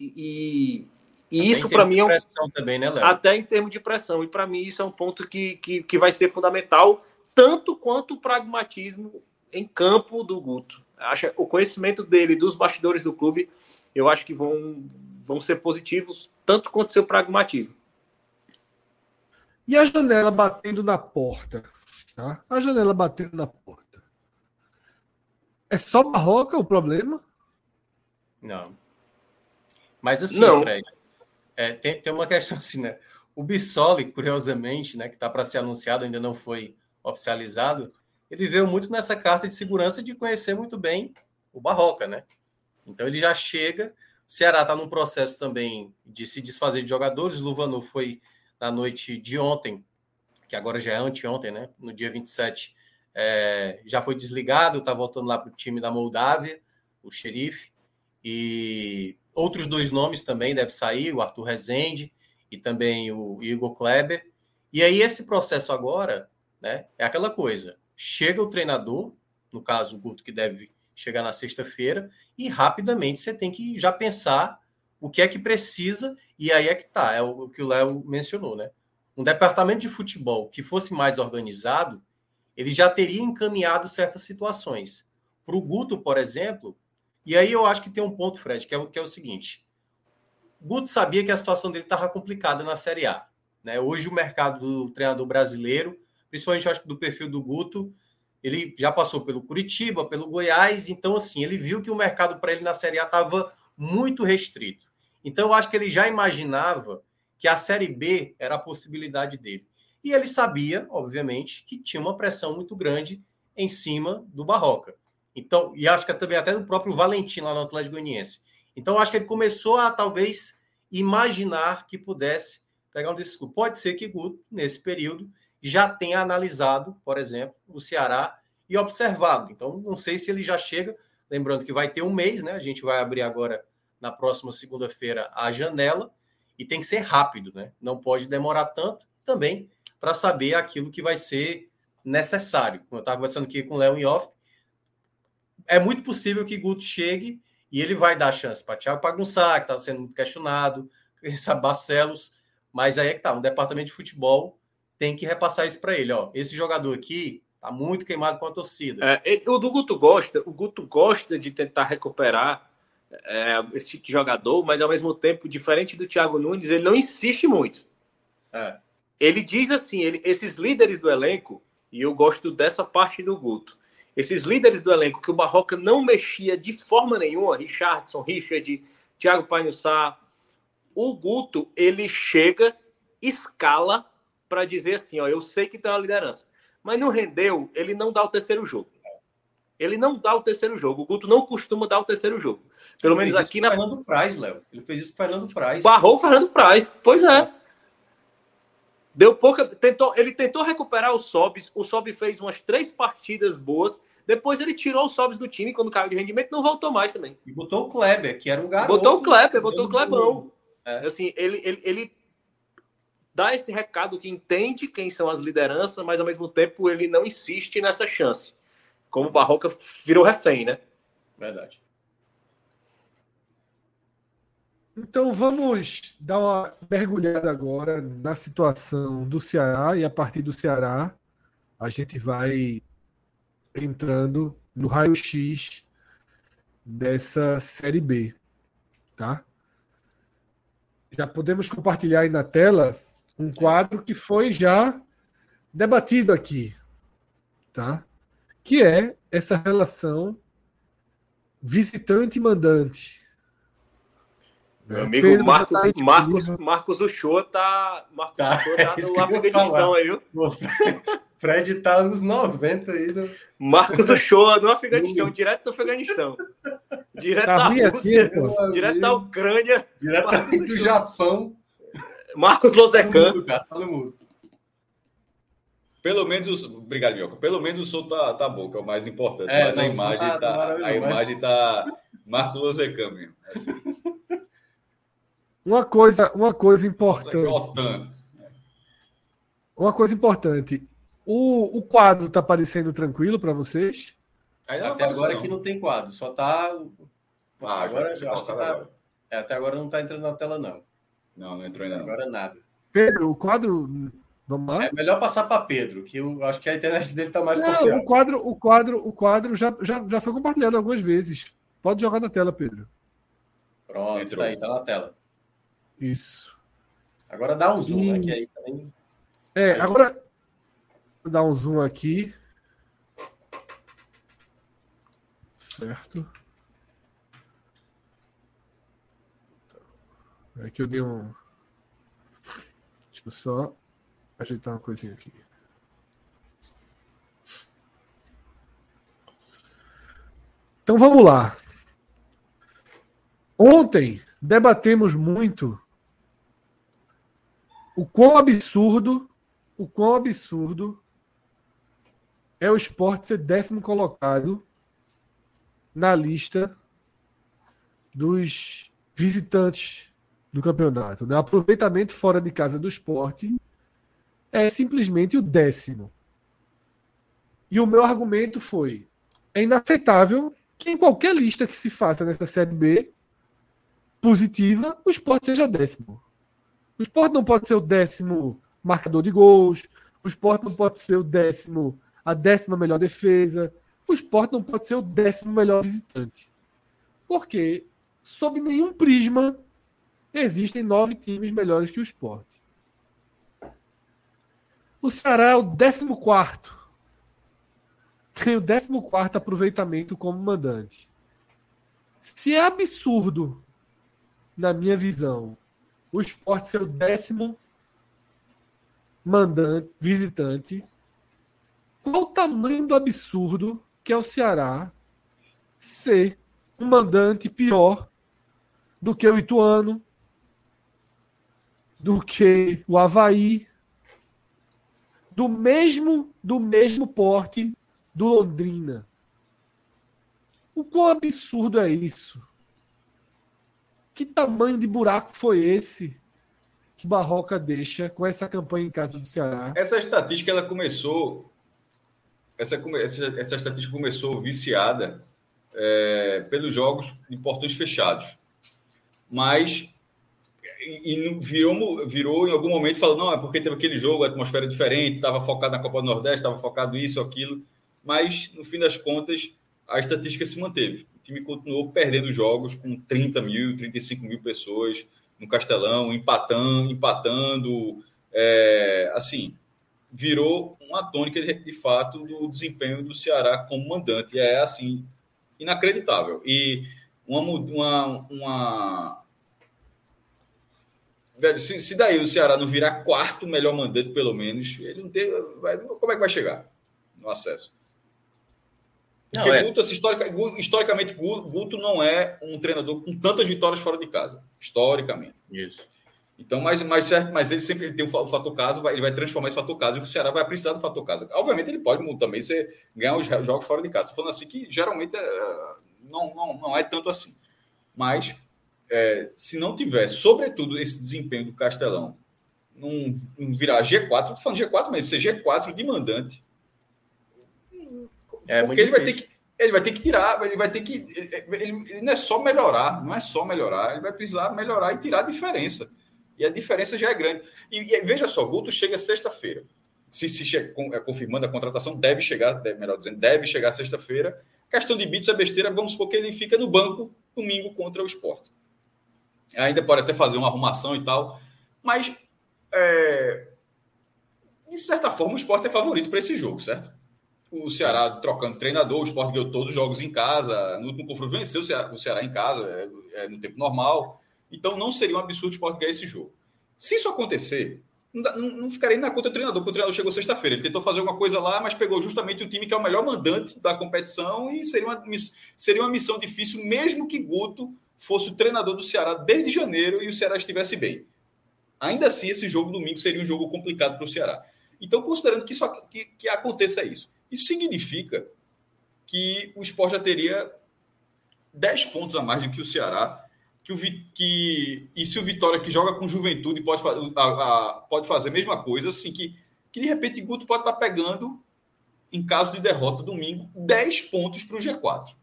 E, e isso para mim é um... pressão também, né, Léo? Até em termos de pressão. E para mim isso é um ponto que, que, que vai ser fundamental, tanto quanto o pragmatismo em campo do Guto. Acho o conhecimento dele dos bastidores do clube, eu acho que vão, vão ser positivos, tanto quanto seu pragmatismo. E a janela batendo na porta? Tá? A janela batendo na porta. É só Barroca o problema? Não. Mas assim, Não. Fred, é, tem, tem uma questão assim, né? O Bissoli, curiosamente, né, que está para ser anunciado, ainda não foi oficializado, ele veio muito nessa carta de segurança de conhecer muito bem o Barroca, né? Então ele já chega. Ceará está num processo também de se desfazer de jogadores. Luvanu foi na noite de ontem, que agora já é anteontem, né? No dia 27, é, já foi desligado, está voltando lá para o time da Moldávia, o xerife. E outros dois nomes também devem sair, o Arthur Rezende e também o Igor Kleber. E aí esse processo agora, né, é aquela coisa. Chega o treinador, no caso o Guto que deve chegar na sexta-feira, e rapidamente você tem que já pensar o que é que precisa, e aí é que tá, é o que o Léo mencionou, né? Um departamento de futebol que fosse mais organizado, ele já teria encaminhado certas situações. Para o Guto, por exemplo, e aí eu acho que tem um ponto, Fred, que é, que é o seguinte: Guto sabia que a situação dele estava complicada na Série A. Né? Hoje o mercado do treinador brasileiro, principalmente acho que do perfil do Guto, ele já passou pelo Curitiba, pelo Goiás, então assim, ele viu que o mercado para ele na Série A estava muito restrito. Então eu acho que ele já imaginava que a Série B era a possibilidade dele. E ele sabia, obviamente, que tinha uma pressão muito grande em cima do Barroca. Então, e acho que também até do próprio Valentim lá no Atlético Goianiense. Então, acho que ele começou a talvez imaginar que pudesse pegar um clubes. Pode ser que Guto, nesse período, já tenha analisado, por exemplo, o Ceará e observado. Então, não sei se ele já chega, lembrando que vai ter um mês, né? A gente vai abrir agora na próxima segunda-feira a janela e tem que ser rápido, né? Não pode demorar tanto também para saber aquilo que vai ser necessário. Eu estava conversando aqui com o Léo off, é muito possível que Guto chegue e ele vai dar chance para Thiago Pagunçá, que está sendo muito questionado, sabe, Barcelos, mas aí é que tá, um departamento de futebol tem que repassar isso para ele, ó. Esse jogador aqui tá muito queimado com a torcida. É, ele, o do Guto gosta, o Guto gosta de tentar recuperar é, esse tipo de jogador, mas ao mesmo tempo, diferente do Thiago Nunes, ele não insiste muito. É. Ele diz assim, ele, esses líderes do elenco, e eu gosto dessa parte do Guto, esses líderes do elenco que o Barroca não mexia de forma nenhuma, Richardson, Richard, Thiago Panhussá, o Guto, ele chega, escala para dizer assim, ó, eu sei que tem uma liderança, mas não rendeu, ele não dá o terceiro jogo. Ele não dá o terceiro jogo. O Guto não costuma dar o terceiro jogo. Pelo menos aqui na. Fernando Praz, Léo. Ele fez isso com o Fernando Praz. Barrou o Fernando Praz. Pois é. Deu pouca. Tentou, ele tentou recuperar o Sobis. O Sobis fez umas três partidas boas. Depois ele tirou o Sobis do time quando caiu de rendimento não voltou mais também. E botou o Kleber, que era um garoto. Botou o Kleber, botou o Klebão. É. Assim, ele, ele, ele dá esse recado que entende quem são as lideranças, mas ao mesmo tempo ele não insiste nessa chance. Como o Barroca virou refém, né? Verdade. Então vamos dar uma mergulhada agora na situação do Ceará e a partir do Ceará a gente vai entrando no raio-x dessa série B, tá? Já podemos compartilhar aí na tela Um quadro que foi já debatido aqui, tá? Que é essa relação visitante-mandante. Meu amigo Pedro Marcos, tá Marcos, Marcos Uchoa tá, Marcos tá, Uchoa tá é no Afeganistão aí, viu? Fred tá nos 90 aí. Do... Marcos Uchoa no Afeganistão, direto do Afeganistão. Direto tá da Rússia, assim, direto da Ucrânia. Direto do Japão. Marcos Lozecan. Tá. Pelo menos, obrigado, Mioca. Pelo menos o som tá, tá bom, que é o mais importante. É, mas não, a imagem tá, tá, tá a imagem mas... tá Marcos Lozecan mesmo. Assim. Uma coisa, uma coisa importante. Uma coisa importante. O, o quadro está parecendo tranquilo para vocês? até agora não. que não tem quadro, só tá. Ah, agora, já, acho que tá... É, até agora não está entrando na tela, não. Não, não entrou ainda. Não. Agora nada. Pedro, o quadro. Vamos lá? É melhor passar para Pedro, que eu acho que a internet dele está mais não, O quadro, o quadro, o quadro já, já, já foi compartilhado algumas vezes. Pode jogar na tela, Pedro. Pronto, Entrou. tá aí, tá na tela. Isso. Agora dá um zoom, e... né? Que aí também. É, agora. Vou dar um zoom aqui. Certo. É que eu dei um. Deixa eu só ajeitar uma coisinha aqui. Então vamos lá. Ontem debatemos muito o quão absurdo, o quão absurdo é o esporte ser décimo colocado na lista dos visitantes do campeonato. Né? Aproveitamento fora de casa do esporte é simplesmente o décimo. E o meu argumento foi: é inaceitável que em qualquer lista que se faça nessa Série B positiva, o esporte seja décimo. O esporte não pode ser o décimo marcador de gols. O esporte não pode ser o décimo, a décima melhor defesa. O esporte não pode ser o décimo melhor visitante. Porque, sob nenhum prisma, existem nove times melhores que o esporte. O Ceará é o décimo quarto. Tem o décimo quarto aproveitamento como mandante. Se é absurdo, na minha visão, o esporte ser o décimo mandante, visitante. Qual o tamanho do absurdo que é o Ceará ser um mandante pior do que o Ituano, do que o Havaí, do mesmo do mesmo porte do Londrina. O quão absurdo é isso? Que tamanho de buraco foi esse que Barroca deixa com essa campanha em casa do Ceará? Essa estatística ela começou. Essa, essa, essa estatística começou viciada é, pelos jogos de portões fechados. Mas e virou, virou em algum momento falou não é porque teve aquele jogo a atmosfera diferente estava focado na Copa do Nordeste estava focado isso aquilo mas no fim das contas a estatística se manteve time continuou perdendo jogos com 30 mil, 35 mil pessoas no Castelão, empatando, empatando. É, assim, virou uma tônica de, de, fato do desempenho do Ceará como mandante. É assim, inacreditável. E uma. uma, uma velho, se, se daí o Ceará não virar quarto melhor mandante, pelo menos, ele não tem. Vai, como é que vai chegar no acesso? Porque não, é. Guto, assim, historica, historicamente, Guto não é um treinador com tantas vitórias fora de casa. Historicamente. Isso. Então, mas, mas, certo, mas ele sempre tem o fator casa, ele vai transformar esse fator casa e o Ceará vai precisar do fator casa. Obviamente, ele pode também ser, ganhar os jogos fora de casa. Estou falando assim que geralmente é, não, não, não é tanto assim. Mas é, se não tiver, sobretudo, esse desempenho do Castelão, não, não virar G4, estou falando G4, mas ser G4 de mandante é Porque ele vai, ter que, ele vai ter que tirar, ele vai ter que. Ele, ele, não é só melhorar, não é só melhorar, ele vai precisar melhorar e tirar a diferença. E a diferença já é grande. E, e veja só, Guto chega sexta-feira. Se, se chega, é, confirmando a contratação, deve chegar, deve, melhor dizendo, deve chegar sexta-feira. Questão de bits é besteira, vamos supor que ele fica no banco domingo contra o esporte. Ainda pode até fazer uma arrumação e tal, mas é, de certa forma, o esporte é favorito para esse jogo, certo? O Ceará trocando treinador, o esporte ganhou todos os jogos em casa, no último confronto venceu o Ceará, em casa, é, é, no tempo normal. Então não seria um absurdo o esporte ganhar esse jogo. Se isso acontecer, não, não, ficaria na conta do treinador, porque o treinador chegou sexta-feira. Ele tentou fazer alguma coisa lá, mas pegou justamente o time que é o melhor mandante da competição e seria uma, seria uma missão difícil, mesmo que Guto fosse o treinador do Ceará desde janeiro e o Ceará estivesse bem. Ainda assim, esse jogo domingo seria um jogo complicado para o Ceará. Então, considerando que, isso, que, que aconteça isso, isso significa que o esporte já teria 10 pontos a mais do que o Ceará. Que o, que, e se o Vitória, que joga com juventude, pode, a, a, pode fazer a mesma coisa, assim, que, que de repente Guto pode estar pegando, em caso de derrota domingo, 10 pontos para o G4.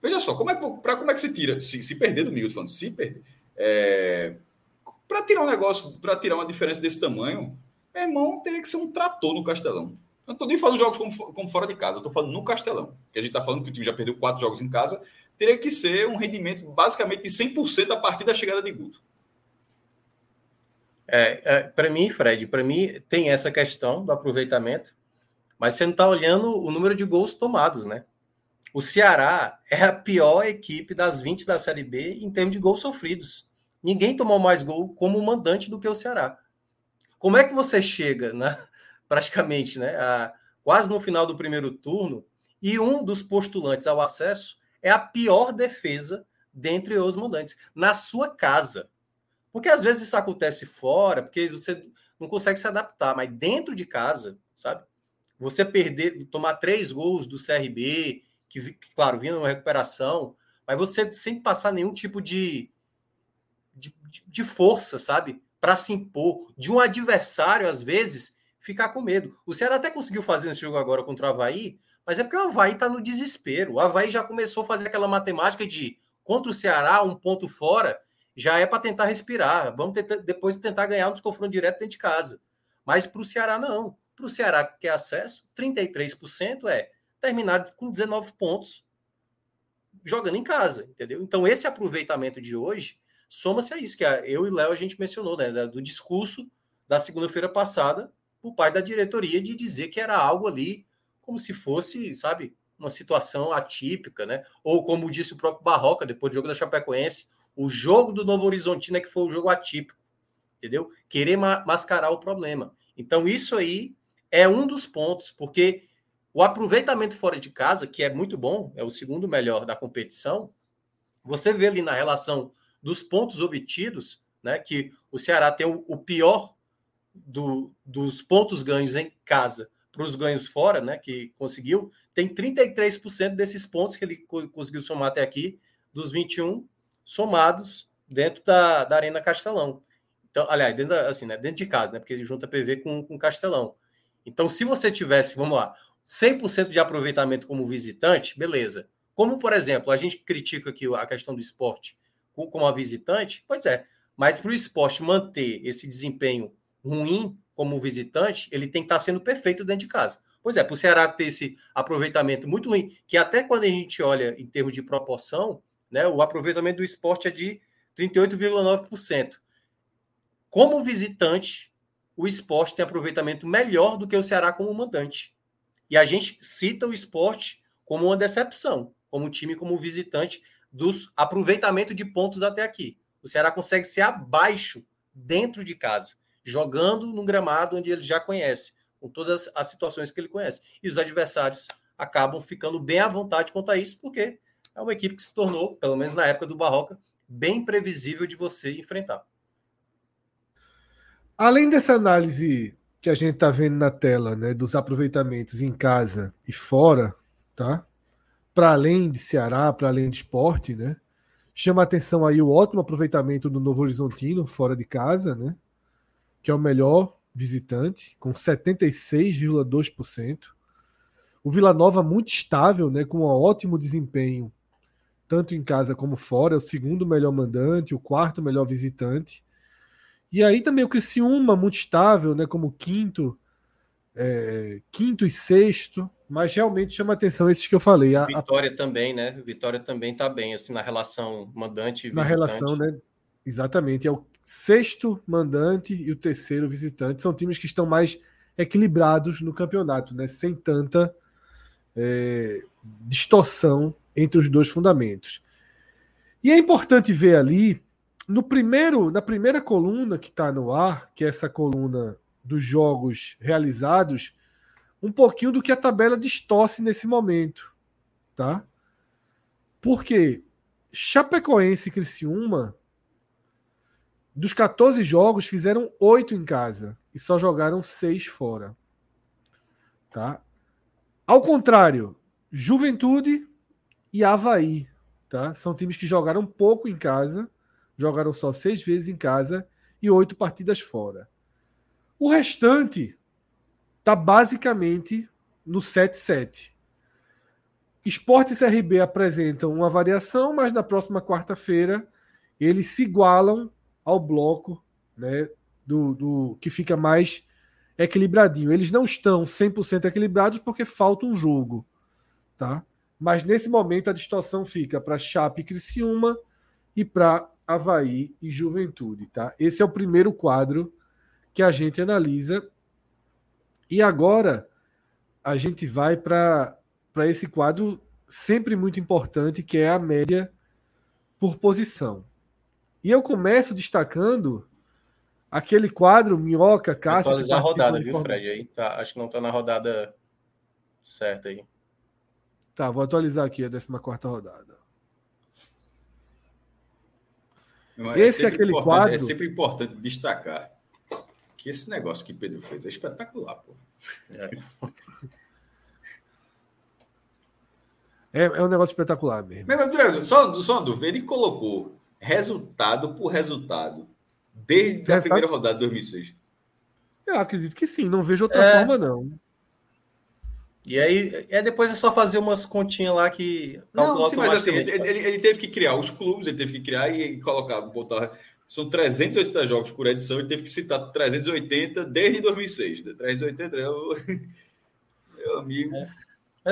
Veja só, como é, pra, como é que se tira? Se, se perder domingo, falando, se perder. É, para tirar um negócio, para tirar uma diferença desse tamanho, meu irmão, teria que ser um trator no Castelão. Eu não estou nem falando jogos como, como fora de casa, eu estou falando no Castelão. Que a gente está falando que o time já perdeu quatro jogos em casa, teria que ser um rendimento basicamente de 100% a partir da chegada de Guto. É, é para mim, Fred, para mim tem essa questão do aproveitamento, mas você não está olhando o número de gols tomados, né? O Ceará é a pior equipe das 20 da Série B em termos de gols sofridos. Ninguém tomou mais gol como mandante do que o Ceará. Como é que você chega, né, praticamente, né, a, quase no final do primeiro turno, e um dos postulantes ao acesso é a pior defesa dentre os mandantes, na sua casa. Porque às vezes isso acontece fora, porque você não consegue se adaptar, mas dentro de casa, sabe? Você perder, tomar três gols do CRB, que, claro, vindo uma recuperação, mas você sem passar nenhum tipo de, de, de força, sabe? para se impor de um adversário, às vezes, ficar com medo. O Ceará até conseguiu fazer esse jogo agora contra o Havaí, mas é porque o Havaí está no desespero. O Havaí já começou a fazer aquela matemática de contra o Ceará, um ponto fora, já é para tentar respirar. Vamos tentar, depois tentar ganhar nos confrontos direto dentro de casa. Mas para o Ceará, não. Para o Ceará que quer acesso, 33% é terminar com 19 pontos jogando em casa, entendeu? Então, esse aproveitamento de hoje soma-se a isso, que eu e o Léo a gente mencionou, né, do discurso da segunda-feira passada por parte da diretoria de dizer que era algo ali como se fosse, sabe, uma situação atípica, né? Ou como disse o próprio Barroca depois do jogo da Chapecoense, o jogo do Novo Horizontino é que foi o jogo atípico, entendeu? Querer ma mascarar o problema. Então isso aí é um dos pontos, porque o aproveitamento fora de casa, que é muito bom, é o segundo melhor da competição, você vê ali na relação dos pontos obtidos, né, que o Ceará tem o, pior do, dos pontos ganhos em casa para os ganhos fora, né, que conseguiu, tem 33% desses pontos que ele conseguiu somar até aqui, dos 21 somados dentro da, da Arena Castelão. Então, aliás, dentro, da, assim, né, dentro de casa, né, porque ele junta PV com, com Castelão. Então, se você tivesse, vamos lá, 100% de aproveitamento como visitante, beleza. Como, por exemplo, a gente critica aqui a questão do esporte, como a visitante, pois é. Mas para o esporte manter esse desempenho ruim como visitante, ele tem que estar sendo perfeito dentro de casa. Pois é, para o Ceará ter esse aproveitamento muito ruim, que até quando a gente olha em termos de proporção, né, o aproveitamento do esporte é de 38,9%. Como visitante, o esporte tem aproveitamento melhor do que o Ceará como mandante. E a gente cita o esporte como uma decepção, como time como visitante dos aproveitamento de pontos até aqui. O Ceará consegue ser abaixo dentro de casa, jogando no gramado onde ele já conhece, com todas as situações que ele conhece. E os adversários acabam ficando bem à vontade quanto a isso, porque é uma equipe que se tornou, pelo menos na época do Barroca, bem previsível de você enfrentar. Além dessa análise que a gente está vendo na tela, né, dos aproveitamentos em casa e fora, tá? para além de Ceará, para além de esporte, né? Chama atenção aí o ótimo aproveitamento do Novo Horizontino fora de casa, né? Que é o melhor visitante, com 76,2%. O Vila Nova muito estável, né? Com um ótimo desempenho, tanto em casa como fora. É o segundo melhor mandante, o quarto melhor visitante. E aí também o Criciúma muito estável, né? Como quinto, é, quinto e sexto. Mas realmente chama atenção esses que eu falei. A, Vitória a... também, né? Vitória também está bem, assim, na relação mandante Na relação, né? Exatamente. É o sexto mandante e o terceiro visitante. São times que estão mais equilibrados no campeonato, né? sem tanta é, distorção entre os dois fundamentos. E é importante ver ali, no primeiro, na primeira coluna que está no ar, que é essa coluna dos jogos realizados, um pouquinho do que a tabela distorce nesse momento. Tá? Porque Chapecoense e Criciúma, dos 14 jogos, fizeram 8 em casa e só jogaram 6 fora. Tá? Ao contrário, Juventude e Havaí. Tá? São times que jogaram pouco em casa, jogaram só seis vezes em casa e oito partidas fora. O restante está basicamente no 7-7. Esporte e CRB apresentam uma variação, mas na próxima quarta-feira eles se igualam ao bloco né, do, do que fica mais equilibradinho. Eles não estão 100% equilibrados porque falta um jogo, tá? Mas nesse momento a distorção fica para Chape e Criciúma e para Havaí e Juventude, tá? Esse é o primeiro quadro que a gente analisa. E agora a gente vai para esse quadro sempre muito importante, que é a média por posição. E eu começo destacando aquele quadro Minhoca, Cássio. Atualizar a rodada, viu, Fred? Aí tá, acho que não está na rodada certa aí. Tá, vou atualizar aqui a 14 rodada. É esse é aquele quadro. É sempre importante destacar que esse negócio que Pedro fez é espetacular, pô. É. É, é um negócio espetacular mesmo. Mas, só, só uma dúvida, ele colocou resultado por resultado desde resultado? a primeira rodada de 2006. Eu acredito que sim, não vejo outra é. forma, não. E aí, é depois é só fazer umas continhas lá que não, sim, mas assim, ele, ele, ele, teve que criar os clubes, ele teve que criar e colocar, botar. São 380 jogos por edição, ele teve que citar 380 desde 2006. 380 é o. Meu amigo. É.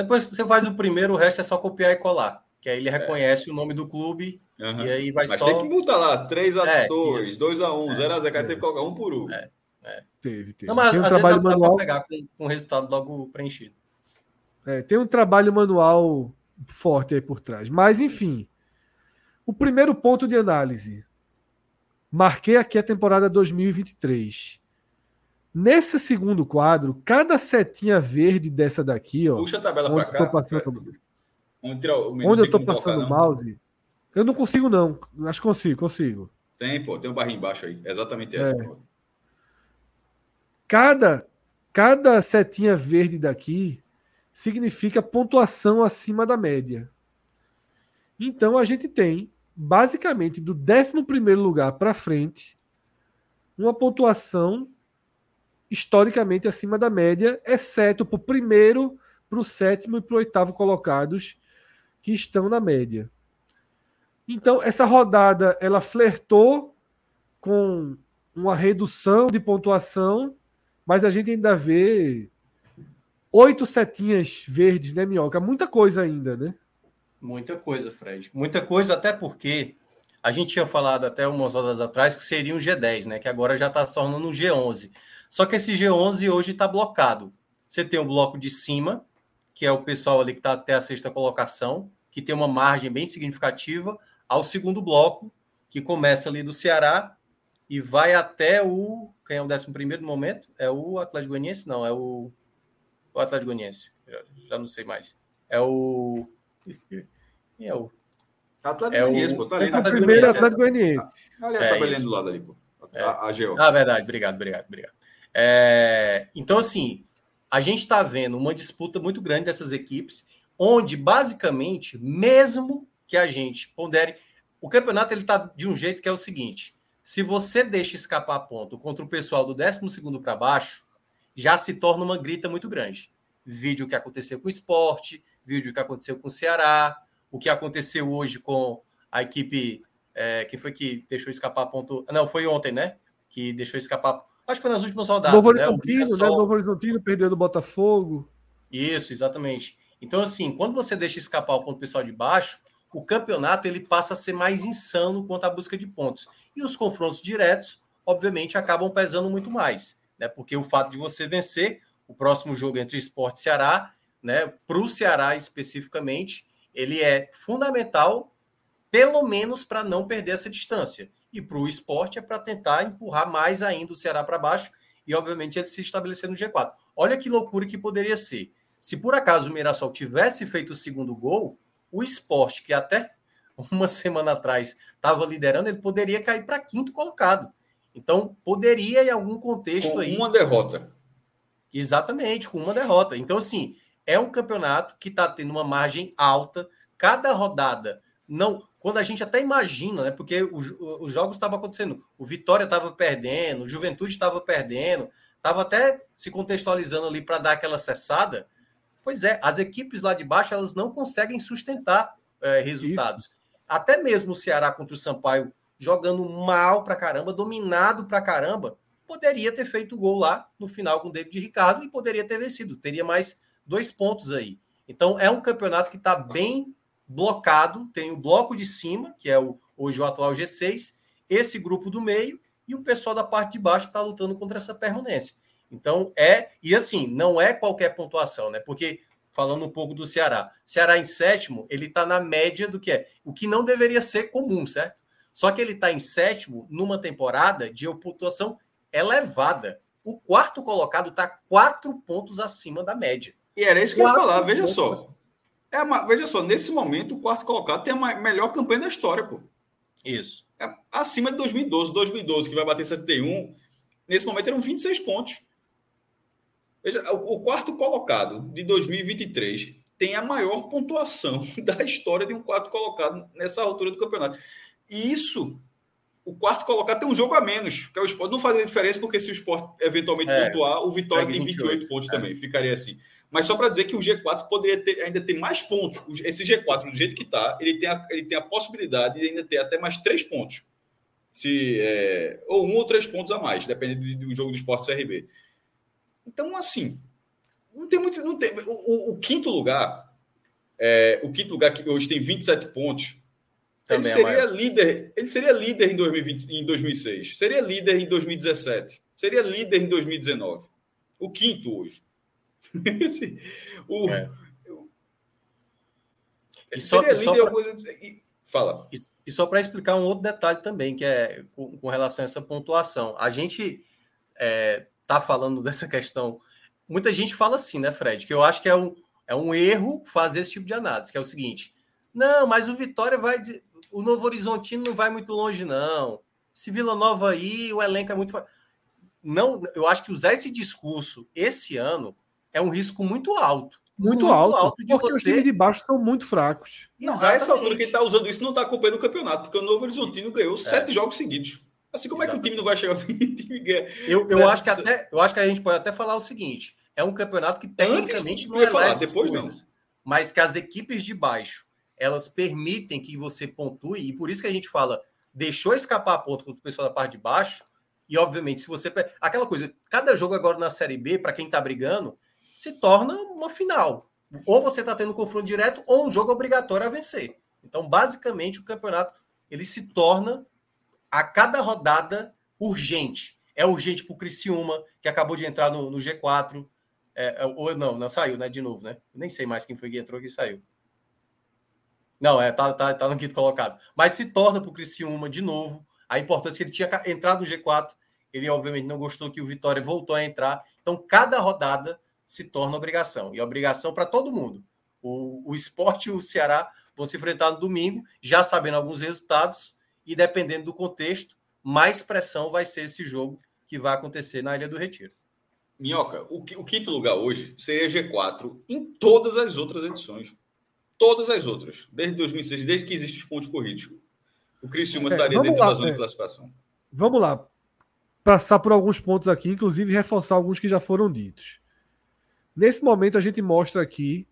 Depois você faz o primeiro, o resto é só copiar e colar. Que aí ele é. reconhece é. o nome do clube uhum. e aí vai Mas só. tem que botar lá 3x2, 2x1, 0x0, é, teve que colocar um por um. É. É. Teve, teve. Não, mas tem um trabalho manual pegar com, com o resultado logo preenchido. É, tem um trabalho manual forte aí por trás. Mas, enfim. O primeiro ponto de análise. Marquei aqui a temporada 2023. Nesse segundo quadro, cada setinha verde dessa daqui, ó. Puxa a tabela para cá. Passando, onde, onde eu estou passando o mouse. Eu não consigo, não. Acho que consigo, consigo. Tem, pô, tem um barrinho embaixo aí. exatamente essa. É. Cada, cada setinha verde daqui significa pontuação acima da média. Então a gente tem, basicamente, do 11 lugar para frente, uma pontuação historicamente acima da média, exceto para o primeiro, para o sétimo e para o oitavo colocados que estão na média. Então, essa rodada ela flertou com uma redução de pontuação, mas a gente ainda vê oito setinhas verdes, né, Minhoca? Muita coisa ainda, né? Muita coisa, Fred. Muita coisa, até porque a gente tinha falado até umas horas atrás que seria um G10, né? Que agora já está se tornando um G11. Só que esse G11 hoje está blocado. Você tem o bloco de cima, que é o pessoal ali que está até a sexta colocação, que tem uma margem bem significativa, ao segundo bloco, que começa ali do Ceará e vai até o. Quem é o décimo primeiro no momento? É o Atlético Goianiense? Não, é o o Atlético Goianiense? Já, já, não sei mais. É o. Quem é o. Atlético é Goianiense, pô. Tá ali na primeira Atlético Goianiense. Ali a é tabelinha do lado ali, pô. A, é. a, a Ah, verdade. Obrigado, obrigado, obrigado. É, então, assim, a gente está vendo uma disputa muito grande dessas equipes, onde, basicamente, mesmo que a gente pondere. O campeonato ele está de um jeito que é o seguinte: se você deixa escapar ponto contra o pessoal do 12 para baixo, já se torna uma grita muito grande. Vídeo que aconteceu com o esporte, vídeo que aconteceu com o Ceará, o que aconteceu hoje com a equipe. É, que foi que deixou escapar ponto. Não, foi ontem, né? Que deixou escapar. Acho que foi nas últimas rodadas. Novo né? Horizontino, né? né? Novo Horizontino perdeu do Botafogo. Isso, exatamente. Então, assim, quando você deixa escapar o ponto pessoal de baixo, o campeonato ele passa a ser mais insano quanto à busca de pontos. E os confrontos diretos, obviamente, acabam pesando muito mais, né? Porque o fato de você vencer o próximo jogo entre Esporte e Ceará, né? Para o Ceará especificamente, ele é fundamental, pelo menos para não perder essa distância. E para o esporte é para tentar empurrar mais ainda o Ceará para baixo e, obviamente, ele se estabelecer no G4. Olha que loucura que poderia ser. Se por acaso o Mirassol tivesse feito o segundo gol, o esporte, que até uma semana atrás estava liderando, ele poderia cair para quinto colocado. Então, poderia, em algum contexto com aí. Uma derrota. Exatamente, com uma derrota. Então, assim, é um campeonato que está tendo uma margem alta. Cada rodada não. Quando a gente até imagina, né? Porque os, os jogos estavam acontecendo, o Vitória estava perdendo, o Juventude estava perdendo, estava até se contextualizando ali para dar aquela cessada. Pois é, as equipes lá de baixo elas não conseguem sustentar é, resultados. Isso. Até mesmo o Ceará contra o Sampaio jogando mal para caramba, dominado para caramba, poderia ter feito gol lá no final com o David Ricardo e poderia ter vencido. Teria mais dois pontos aí. Então é um campeonato que está bem blocado. Tem o bloco de cima, que é o, hoje o atual G6, esse grupo do meio e o pessoal da parte de baixo que está lutando contra essa permanência. Então é, e assim, não é qualquer pontuação, né? Porque falando um pouco do Ceará, Ceará em sétimo, ele está na média do que é, o que não deveria ser comum, certo? Só que ele está em sétimo numa temporada de pontuação elevada. O quarto colocado está quatro pontos acima da média. E era isso que quatro eu ia falar, veja só. É uma, veja só, nesse momento, o quarto colocado tem a melhor campanha da história, pô. Isso. É acima de 2012. 2012, que vai bater 71, nesse momento eram 26 pontos. Veja, o, o quarto colocado de 2023 tem a maior pontuação da história de um quarto colocado nessa altura do campeonato. E isso, o quarto colocado tem um jogo a menos, que é o esporte. Não fazia diferença, porque se o esporte eventualmente é, pontuar, o Vitória tem 28 28, pontos é. também. Ficaria assim. Mas só para dizer que o G4 poderia ter, ainda ter mais pontos. Esse G4, do jeito que está, ele, tem a, ele tem a possibilidade de ainda ter até mais três pontos. Se, é, ou um ou três pontos a mais, dependendo do jogo do esporte CRB. Então, assim, não tem muito. Não tem, o, o quinto lugar, é, o quinto lugar que hoje tem 27 pontos, Também ele é seria é líder. Ele seria líder em, 2020, em 2006, seria líder em 2017, seria líder em 2019. O quinto hoje. o, é. e só, só pra... Fala. E, e só para explicar um outro detalhe também, que é com, com relação a essa pontuação. A gente é, tá falando dessa questão. Muita gente fala assim, né, Fred? Que eu acho que é um, é um erro fazer esse tipo de análise, que é o seguinte: não, mas o Vitória vai. O Novo Horizontino não vai muito longe, não. Se Vila Nova aí, o elenco é muito. Não, eu acho que usar esse discurso esse ano é um risco muito alto. Muito, muito alto, alto de porque você... os times de baixo estão muito fracos. Não, a essa altura que ele está usando isso não está acompanhando o campeonato, porque o Novo Horizontino ganhou é. sete jogos seguidos. Assim como Exatamente. é que o time não vai chegar ao time ganha? Eu, eu acho que até eu acho que a gente pode até falar o seguinte: é um campeonato que tecnicamente não é falar, depois coisas, não. mas que as equipes de baixo elas permitem que você pontue, e por isso que a gente fala, deixou escapar ponto contra o pessoal da parte de baixo, e obviamente, se você. Aquela coisa, cada jogo agora na Série B, para quem tá brigando, se torna uma final. Ou você está tendo confronto direto ou um jogo obrigatório a vencer. Então, basicamente, o campeonato ele se torna a cada rodada urgente. É urgente para o Criciúma, que acabou de entrar no, no G4. É, é, ou não, não saiu, né? De novo, né? Nem sei mais quem foi que entrou que saiu. Não, é, tá, tá, tá no quinto colocado. Mas se torna para o Criciúma de novo. A importância que ele tinha entrado no G4. Ele, obviamente, não gostou que o Vitória voltou a entrar. Então, cada rodada se torna obrigação. E obrigação para todo mundo. O, o esporte e o Ceará vão se enfrentar no domingo, já sabendo alguns resultados, e dependendo do contexto, mais pressão vai ser esse jogo que vai acontecer na Ilha do Retiro. Minhoca, o, o quinto lugar hoje seria G4 em todas as outras edições. Todas as outras. Desde 2006, desde que existem os pontos corridos. O Criciúma é, estaria dentro lá, da zona é, de classificação. Vamos lá. Passar por alguns pontos aqui, inclusive reforçar alguns que já foram ditos. Nesse momento, a gente mostra aqui,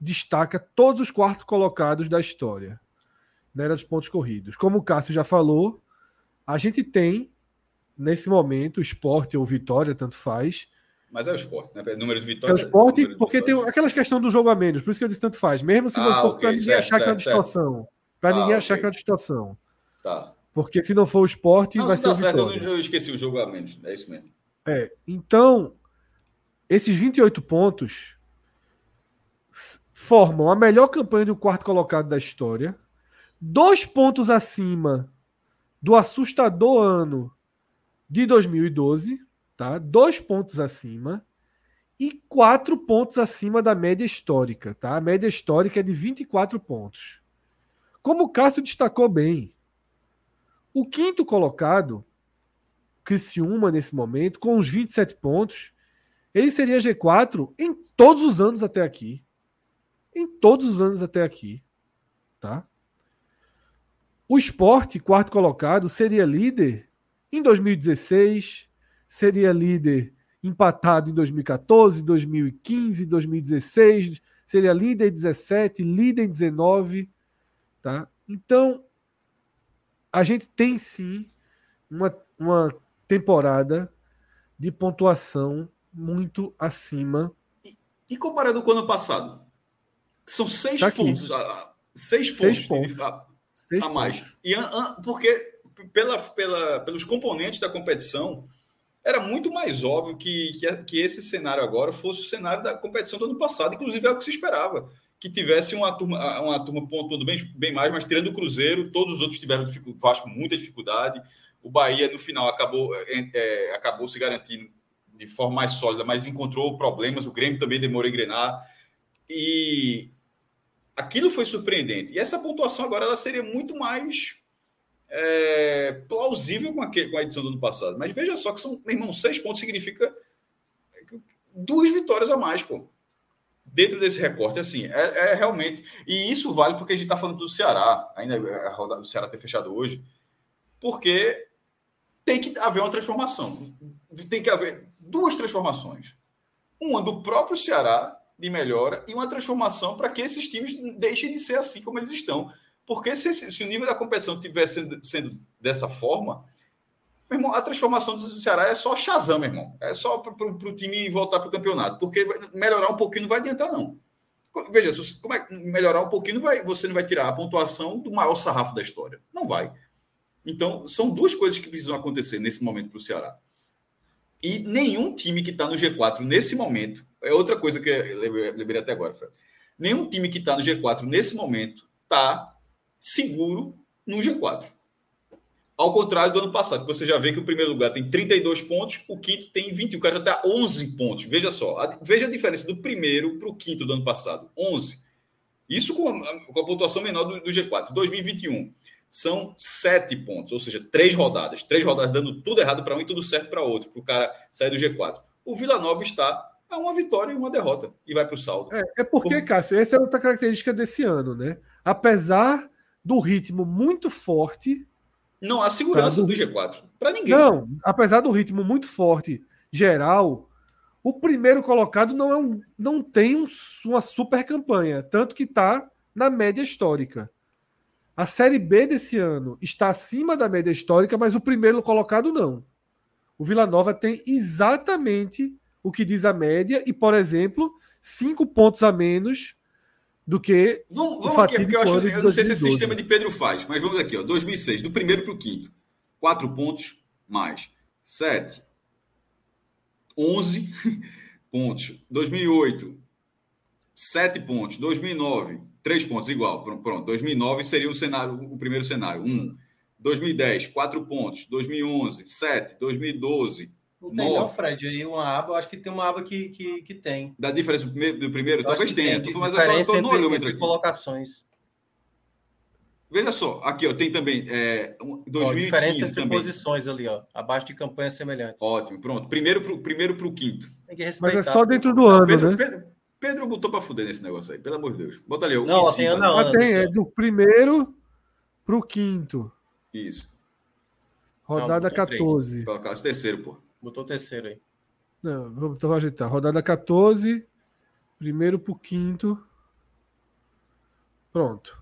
destaca todos os quartos colocados da história, na era dos pontos corridos. Como o Cássio já falou, a gente tem, nesse momento, esporte ou vitória, tanto faz, Mas é o esporte, né? Número de É o vitórias. esporte, de porque tem vitórias. aquelas questões do jogo a menos, por isso que eu disse tanto faz. Mesmo se Ah, for ok, para ninguém certo, achar que é uma certo, certo. distorção. Para Ah, ninguém achar ok. que é uma distorção. Tá. Porque se não for o esporte, Não, vai se ser tá o certo, eu, não- eu esqueci o jogo a menos. É isso mesmo. É, então, esses 28 pontos formam a melhor campanha do quarto colocado da história, dois pontos acima do assustador ano de 2012, tá? Dois pontos acima e quatro pontos acima da média histórica, tá? A média histórica é de 24 pontos. Como o Cássio destacou bem, o quinto colocado Criciúma nesse momento, com os 27 pontos, ele seria G4 em todos os anos até aqui. Em todos os anos até aqui. Tá? O esporte, quarto colocado, seria líder em 2016, seria líder empatado em 2014, 2015, 2016, seria líder em 17, líder em 19. Tá? Então, a gente tem sim uma, uma temporada de pontuação muito acima. E comparado com o ano passado? São seis Tá pontos. Seis pontos. Seis pontos. a- Seis a mais. pontos. E, porque pela, pela, pelos componentes da competição, era muito mais óbvio que, que, que esse cenário agora fosse o cenário da competição do ano passado. Inclusive, é o que se esperava. Que tivesse uma turma, uma turma pontuando bem, bem mais, mas tirando o Cruzeiro, todos os outros tiveram Vasco muita dificuldade. O Bahia, no final, acabou, é, é, acabou se garantindo de forma mais sólida, mas encontrou problemas. O Grêmio também demorou a engrenar. E aquilo foi surpreendente. E essa pontuação agora ela seria muito mais é, plausível com, com a edição do ano passado. Mas veja só que são, meu irmão, seis pontos significa duas vitórias a mais, pô. Dentro desse recorte, assim, é, é realmente. E isso vale porque a gente está falando do Ceará, ainda a rodada do Ceará ter fechado hoje, porque tem que haver uma transformação. Tem que haver duas transformações. Uma do próprio Ceará, de melhora, e uma transformação para que esses times deixem de ser assim como eles estão. Porque se, se o nível da competição estivesse sendo, sendo dessa forma, meu irmão, a transformação do Ceará é só Shazam, meu irmão. É só para o time voltar para o campeonato. Porque melhorar um pouquinho não vai adiantar, não. Veja, como é, melhorar um pouquinho, não vai, você não vai tirar a pontuação do maior sarrafo da história. Não vai. Então, são duas coisas que precisam acontecer nesse momento para o Ceará. E nenhum time que está no G4 nesse momento, é outra coisa que eu lembrei até agora, Fred. Nenhum time que está no G4 nesse momento está seguro no G4. Ao contrário do ano passado, que você já vê que o primeiro lugar tem 32 pontos, o quinto tem 20, o cara já está 11 pontos. Veja só, a- veja a diferença do primeiro para o quinto do ano passado: 11. Isso com a, com a pontuação menor do, do G4. 2021 são sete pontos, ou seja, três rodadas. Três rodadas dando tudo errado para um e tudo certo para outro, para o cara sair do G4. O Vila Nova está a uma vitória e uma derrota e vai para o saldo. É, é porque, Cássio, essa é outra característica desse ano, né? Apesar do ritmo muito forte. Não há segurança Tá, do G4 para ninguém. Não, apesar do ritmo muito forte geral, o primeiro colocado não, é um, não tem um- uma super campanha, tanto que está na média histórica. A Série B desse ano está acima da média histórica, mas o primeiro colocado não. O Vila Nova tem exatamente o que diz a média e, por exemplo, cinco pontos a menos do que Vamos, vamos aqui, porque eu, acho, eu não sei se esse 2012. sistema de Pedro faz, mas vamos aqui, ó, 2006, do primeiro para o quinto, quatro pontos mais sete, 11 pontos. 2008, sete pontos. 2009, três pontos, igual. Pr- Pronto, 2009 seria o cenário, o primeiro cenário. Um. 2010, quatro pontos. 2011, sete. 2012, Não tem não. Fred. Aí uma aba, eu acho que tem uma aba que, que, que tem. da diferença do primeiro, do primeiro talvez tenha. tem, Tô- Mas eu no entre- olhômetro aqui. colocações. Veja só, aqui ó, tem também é, um- Ó, 2015 diferença entre também. posições ali, ó. Abaixo de campanhas semelhantes. Ótimo, pronto. Primeiro para o primeiro pro quinto. Tem que Mas é só dentro do Não, ano, Pedro, né? Pedro, Pedro botou para fuder nesse negócio aí, pelo amor de Deus. Bota ali, ó, Não, em tem ano, Ah, ano. tem, é do primeiro pro quinto. Isso. Rodada três. 14. Colocar o terceiro, pô. Botou o terceiro aí. Não, vamos então, vou ajeitar. Rodada 14, primeiro pro quinto. Pronto.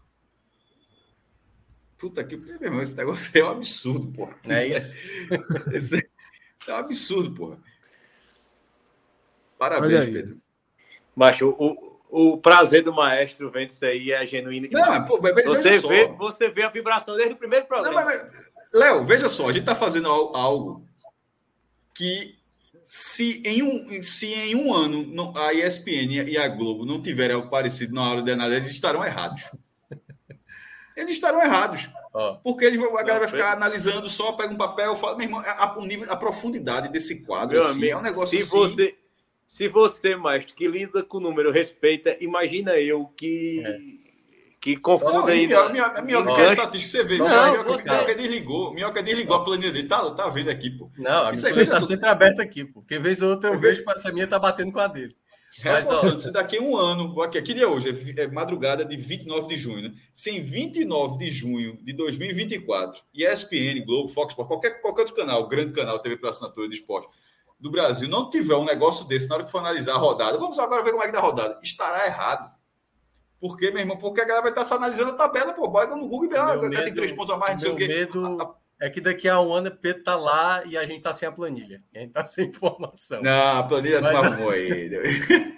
Puta que meu irmão, esse negócio aí é um absurdo, pô. Não é isso? Esse, isso é um absurdo, pô. Parabéns, Pedro. Macho, o, o prazer do maestro vendo isso aí é genuíno demais. Não, pô, você, vê, você vê a vibração desde o primeiro programa. Léo, veja só, a gente está fazendo algo que se em um, se em um ano não, a ESPN e a Globo não tiverem algo parecido na hora de análise, eles estarão errados. Eles estarão errados. Oh. Porque ele, a galera vai ficar analisando só, pega um papel, fala, meu irmão, a, nível, a profundidade desse quadro assim, amigo, é um negócio se assim. Você, se você, maestro, que lida com o número, respeita, imagina eu que. É que confunde aí. Minhoca, minhoca, minhoca que é estatística, você vê. Não, minhoca, você... minhoca desligou. Minhoca desligou a planilha dele. Tá, tá vendo aqui, pô. Não, a minha tá sempre aberta aqui, pô. Porque vez ou outra eu vejo que essa minha tá batendo com a dele. Mas, ó, se daqui a um ano, aqui, que dia é hoje? É, é madrugada de 29 de junho, né? Se em 29 de junho de 2024, ESPN, Globo, Fox Sports, qualquer, qualquer outro canal, grande canal, TV para assinatura de esporte do Brasil, não tiver um negócio desse na hora que for analisar a rodada, vamos agora ver como é que dá a rodada. Estará errado. Por quê, meu irmão? Porque a galera vai estar só analisando a tabela, pô. Bota no Google e ah, tem três pontos a mais, não sei o quê. Medo... É que daqui a um ano o Pedro tá lá e a gente tá sem a planilha. A gente tá sem informação. Não, a planilha Mas, não arrumou aí.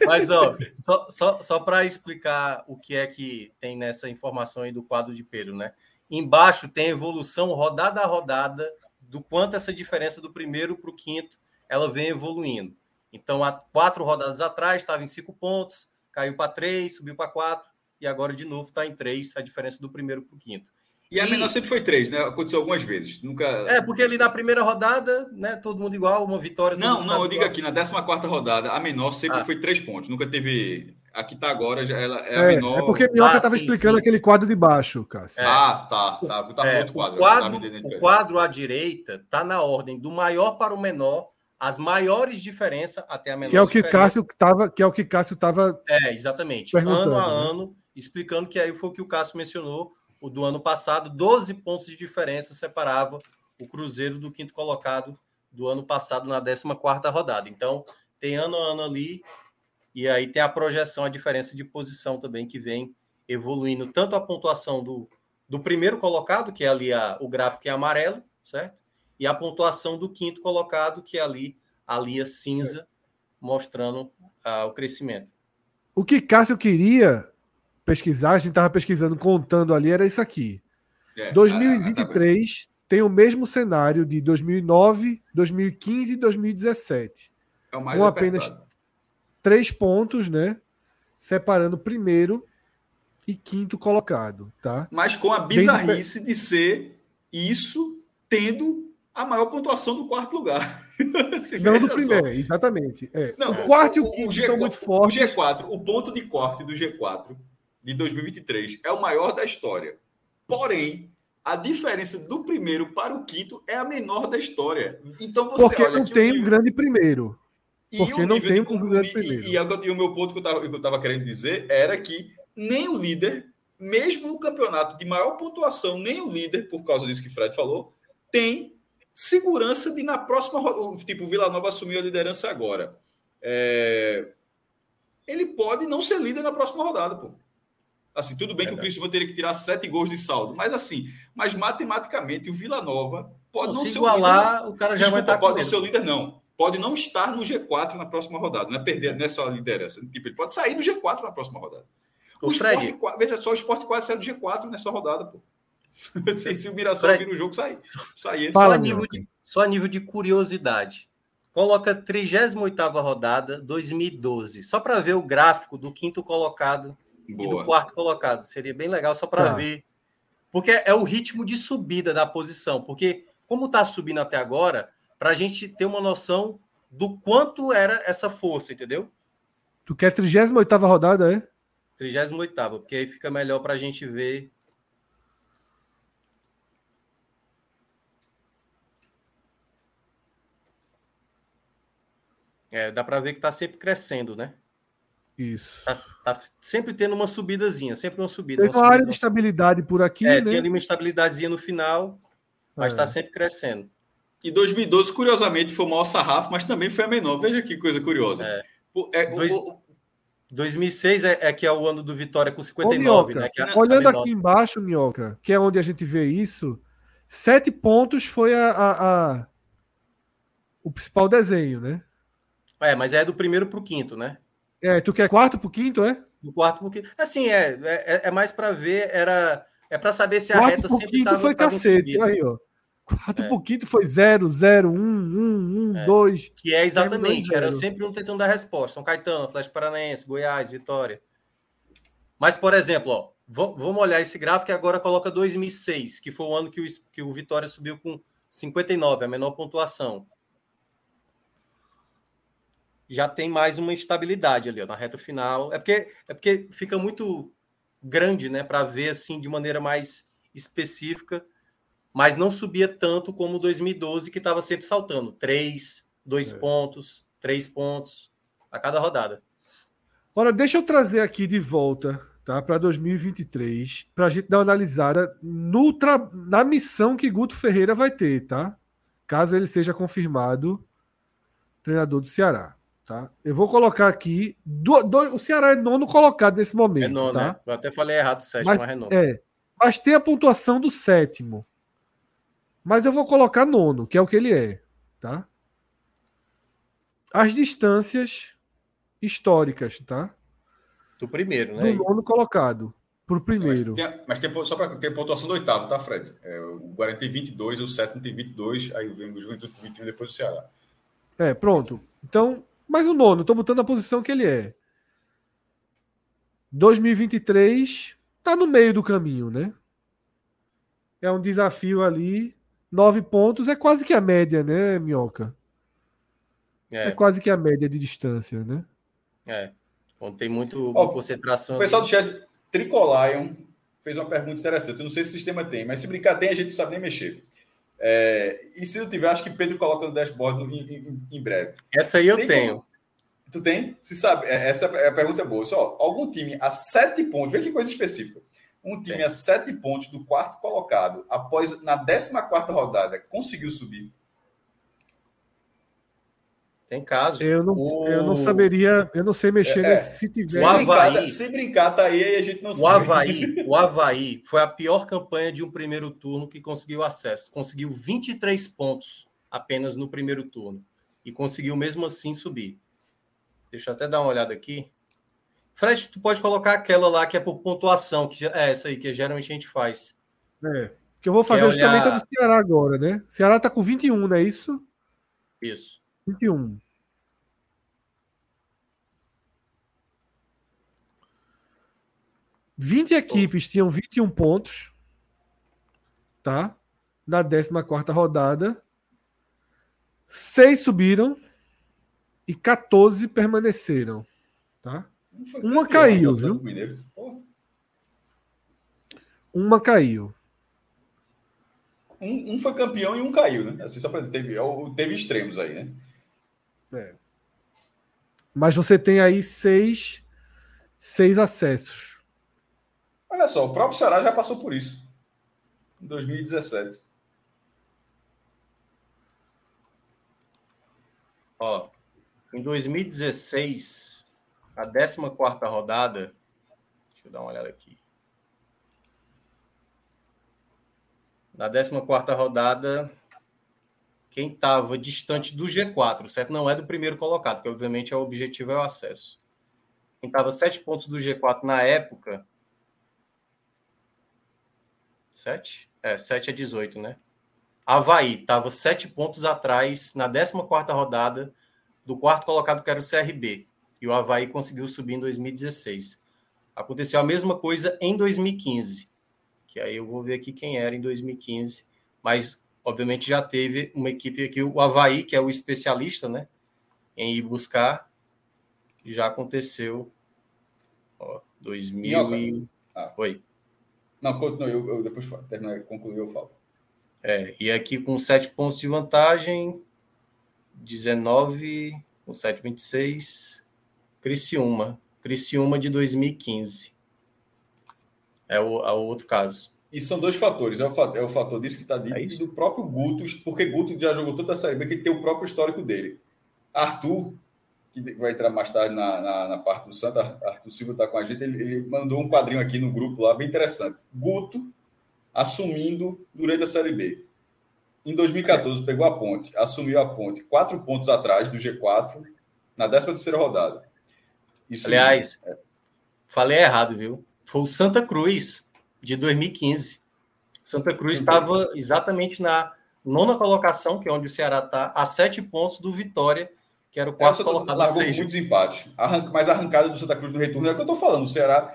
Mas, ó, só, só, só para explicar o que é que tem nessa informação aí do quadro de Pedro, né? Embaixo tem evolução rodada a rodada do quanto essa diferença do primeiro para o quinto ela vem evoluindo. Então, há quatro rodadas atrás estava em cinco pontos, caiu para três, subiu para quatro, e agora de novo está em três, a diferença do primeiro para o quinto. E a menor sempre foi três, né? Aconteceu algumas vezes. Nunca. É, porque ali na primeira rodada, né? Todo mundo igual, uma vitória. Não, não, eu digo aqui, na 14 rodada, a menor sempre ah. foi três pontos. Nunca teve. Aqui tá agora, já ela é, é a menor. É porque Minhoca estava ah, explicando sim. aquele quadro de baixo, Cássio. É. Ah, tá, tá. Tá é, outro quadro. O quadro, o quadro à direita tá na ordem do maior para o menor, as maiores diferenças até a menor. Que é o que Cássio tava, que é o que Cássio tava. É, exatamente. Ano a né? ano explicando que aí foi o que o Cássio mencionou, o do ano passado, 12 pontos de diferença separava o Cruzeiro do quinto colocado do ano passado na 14ª rodada. Então, tem ano a ano ali, e aí tem a projeção, a diferença de posição também que vem evoluindo, tanto a pontuação do, do primeiro colocado, que é ali a, o gráfico em amarelo, certo? E a pontuação do quinto colocado, que é ali a linha cinza, mostrando uh, o crescimento. O que Cássio queria pesquisar, a gente estava pesquisando, contando ali, era isso aqui. É, 2023 tá tem o mesmo cenário de 2009, 2015 e 2017. É o mais com apenas três pontos, né? Separando primeiro e quinto colocado, tá? Mas com a bizarrice de ser isso tendo a maior pontuação do quarto lugar. Não do primeiro, só. exatamente. É. Não, o quarto o, e o quinto G4, estão muito fortes. O G4, o ponto de corte do G4 de 2023 é o maior da história. Porém, a diferença do primeiro para o quinto é a menor da história. Então você Porque olha não tem nível... um grande primeiro. Porque não tem um grande primeiro. E, e, e, o meu ponto que eu estava querendo dizer era que nem o líder, mesmo no campeonato de maior pontuação, nem o líder, por causa disso que o Fred falou, tem segurança de na próxima. Tipo, o Vila Nova assumiu a liderança agora. É... Ele pode não ser líder na próxima rodada, pô. Assim, tudo bem é que o Cristiano teria que tirar sete gols de saldo, mas assim, mas matematicamente o Vila Nova pode não, não ser igualar, o, o cara já Desculpa, vai estar pode não ser o líder não. Pode não estar no G4 na próxima rodada, não é perder nessa liderança. Tipo, ele pode sair do G4 na próxima rodada. O, o Fred, esporte, veja só, o esporte quase saiu do G4 nessa rodada, pô. se, se o Mirassol vira o jogo, sai. sai Fala, só, a nível de, só a nível de curiosidade. Coloca 38 rodada, 2012. Só para ver o gráfico do quinto colocado Boa. e do quarto colocado. Seria bem legal só para tá. ver. Porque é o ritmo de subida da posição. Porque, como está subindo até agora, para a gente ter uma noção do quanto era essa força, entendeu? Tu quer 38 rodada, é? 38, porque aí fica melhor para a gente ver. É, dá para ver que está sempre crescendo, né? Isso. Tá, tá, sempre tendo uma subidazinha, sempre uma subida. Tem uma, uma área de estabilidade por aqui, é, né? Tem ali uma estabilidadezinha no final, mas está é. sempre crescendo. E 2012, curiosamente, foi o maior sarrafo, mas também foi a menor. Veja que coisa curiosa. É. É, Dois, o, 2006 é, é, que é o ano do Vitória com 59, Ô, né? É olhando aqui embaixo, Minhoca, que é onde a gente vê isso, sete pontos foi a, a, a o principal desenho, né? É, mas é do primeiro para o quinto, né? É, tu quer quarto para o quinto, é? Do quarto para o quinto. Assim, é, é, é mais para ver, era. É para saber se a quarto reta pro sempre quinto tava, foi tava cacete. subida. Aí, ó. Quarto É. pro quinto foi 0, 0, 1, 1, 1, É. 2. Que é exatamente, era sempre um tentando dar resposta. São Caetano, Atlético Paranaense, Goiás, Vitória. Mas, por exemplo, ó, va- vamos olhar esse gráfico e agora coloca 2006, que foi o ano que o, que o Vitória subiu com 59, a menor pontuação. Já tem mais uma estabilidade ali, ó, na reta final. É porque, é porque fica muito grande, né, para ver assim de maneira mais específica, mas não subia tanto como 2012, que estava sempre saltando. Três, dois É. pontos, três pontos a cada rodada. Ora, deixa eu trazer aqui de volta tá, para 2023, para a gente dar uma analisada no tra- na missão que Guto Ferreira vai ter, tá? Caso ele seja confirmado treinador do Ceará. Tá? Eu vou colocar aqui. do- do- o Ceará é nono colocado nesse momento. É nono, tá? né? Eu até falei errado, sétimo, Mas, mas é nono. é, mas tem a pontuação do sétimo. Mas eu vou colocar nono, que é o que ele é. Tá? As distâncias históricas, tá? Do primeiro, Do né? nono colocado. Pro primeiro. Mas tem, mas tem, só para ter pontuação do oitavo, tá, Fred? É, o Guarani tem 22, o sétimo tem 22, aí vem o Juventude com 21 depois do Ceará. É, pronto. Então, mas o nono, tô botando a posição que ele é. 2023 tá no meio do caminho, né? É um desafio ali. Nove pontos é quase que a média, né, Minhoca? É, É, quase que a média de distância, né? é. Quando tem muito Ó, concentração. O pessoal do chat, Tricolion, fez uma pergunta interessante. Eu não sei se o sistema tem, mas se brincar tem, a gente não sabe nem mexer. É, e se não tiver, acho que Pedro coloca no dashboard em, em- em breve. Essa aí eu Tem tenho. como? Tu tem? Se sabe? É, Essa é a pergunta boa. Só, algum time a sete pontos, vê que coisa específica. Um time Tem. a sete pontos do quarto colocado, após na 14 rodada, conseguiu subir. Tem caso. Eu não, O- eu não saberia, eu não sei mexer É, nesse se tiver. Se O Havaí- brincar, tá- se brincar, tá aí, aí a gente não O sabe. Havaí, o Havaí foi a pior campanha de um primeiro turno que conseguiu acesso. Conseguiu 23 pontos apenas no primeiro turno. E conseguiu mesmo assim subir. Deixa eu até dar uma olhada aqui. Fred, tu pode colocar aquela lá que é por pontuação, que é essa aí que geralmente a gente faz. É, que eu vou fazer justamente olhar- a do Ceará agora, né? O Ceará tá com 21, não é isso? Isso. 21. Vinte equipes tinham 21 pontos, tá? Na 14 rodada. Seis subiram e 14 permaneceram, tá? Uma caiu, né, viu? Uma caiu. Um, um foi campeão e um caiu, né? Assim, só para teve, teve extremos aí, né? Mas você tem aí seis, seis acessos. Olha só, o próprio Ceará já passou por isso. Em 2017. Ó, em 2016, a 14 rodada. Deixa eu dar uma olhada aqui. Na 14 rodada, quem estava distante do G4, certo? Não é do primeiro colocado, que obviamente é o objetivo é o acesso. Quem estava sete pontos do G4 na época. 7? É, 7 é 18, né? Havaí estava sete pontos atrás na 14 rodada do quarto colocado, que era o CRB. E o Havaí conseguiu subir em 2016. Aconteceu a mesma coisa em 2015. Que aí eu vou ver aqui quem era em 2015. Mas, obviamente, já teve uma equipe aqui, o Havaí, que é o especialista, né? Em ir buscar. Já aconteceu. Ó, 2000 e... Ah. Oi. Não, continua, eu, eu depois terminar, concluir, eu falo. É, e aqui com 7 pontos de vantagem, 19, com 7, 26, Criciúma. Criciúma de 2015. É o, é o outro caso. E são dois fatores. É o, fa- é o fator disso que está dito É e do próprio Guto, porque Guto já jogou toda a Série B, que ele tem o próprio histórico dele. Arthur, que vai entrar mais tarde na, na, na parte do Santa, Arthur Silva está com a gente, ele, ele mandou um quadrinho aqui no grupo lá, bem interessante. Guto assumindo durante a Série B. Em 2014, pegou a ponte, assumiu a ponte, quatro pontos atrás do G4, na 13 terceira rodada. Isso Aliás, é... falei errado, viu? Foi o Santa Cruz, de 2015. Santa Cruz estava exatamente na nona colocação, que é onde o Ceará está, a sete pontos do Vitória, que era o quarto é, colocado. Largou muitos empates. Arranca, mas a arrancada do Santa Cruz no retorno é o que eu estou falando. O Ceará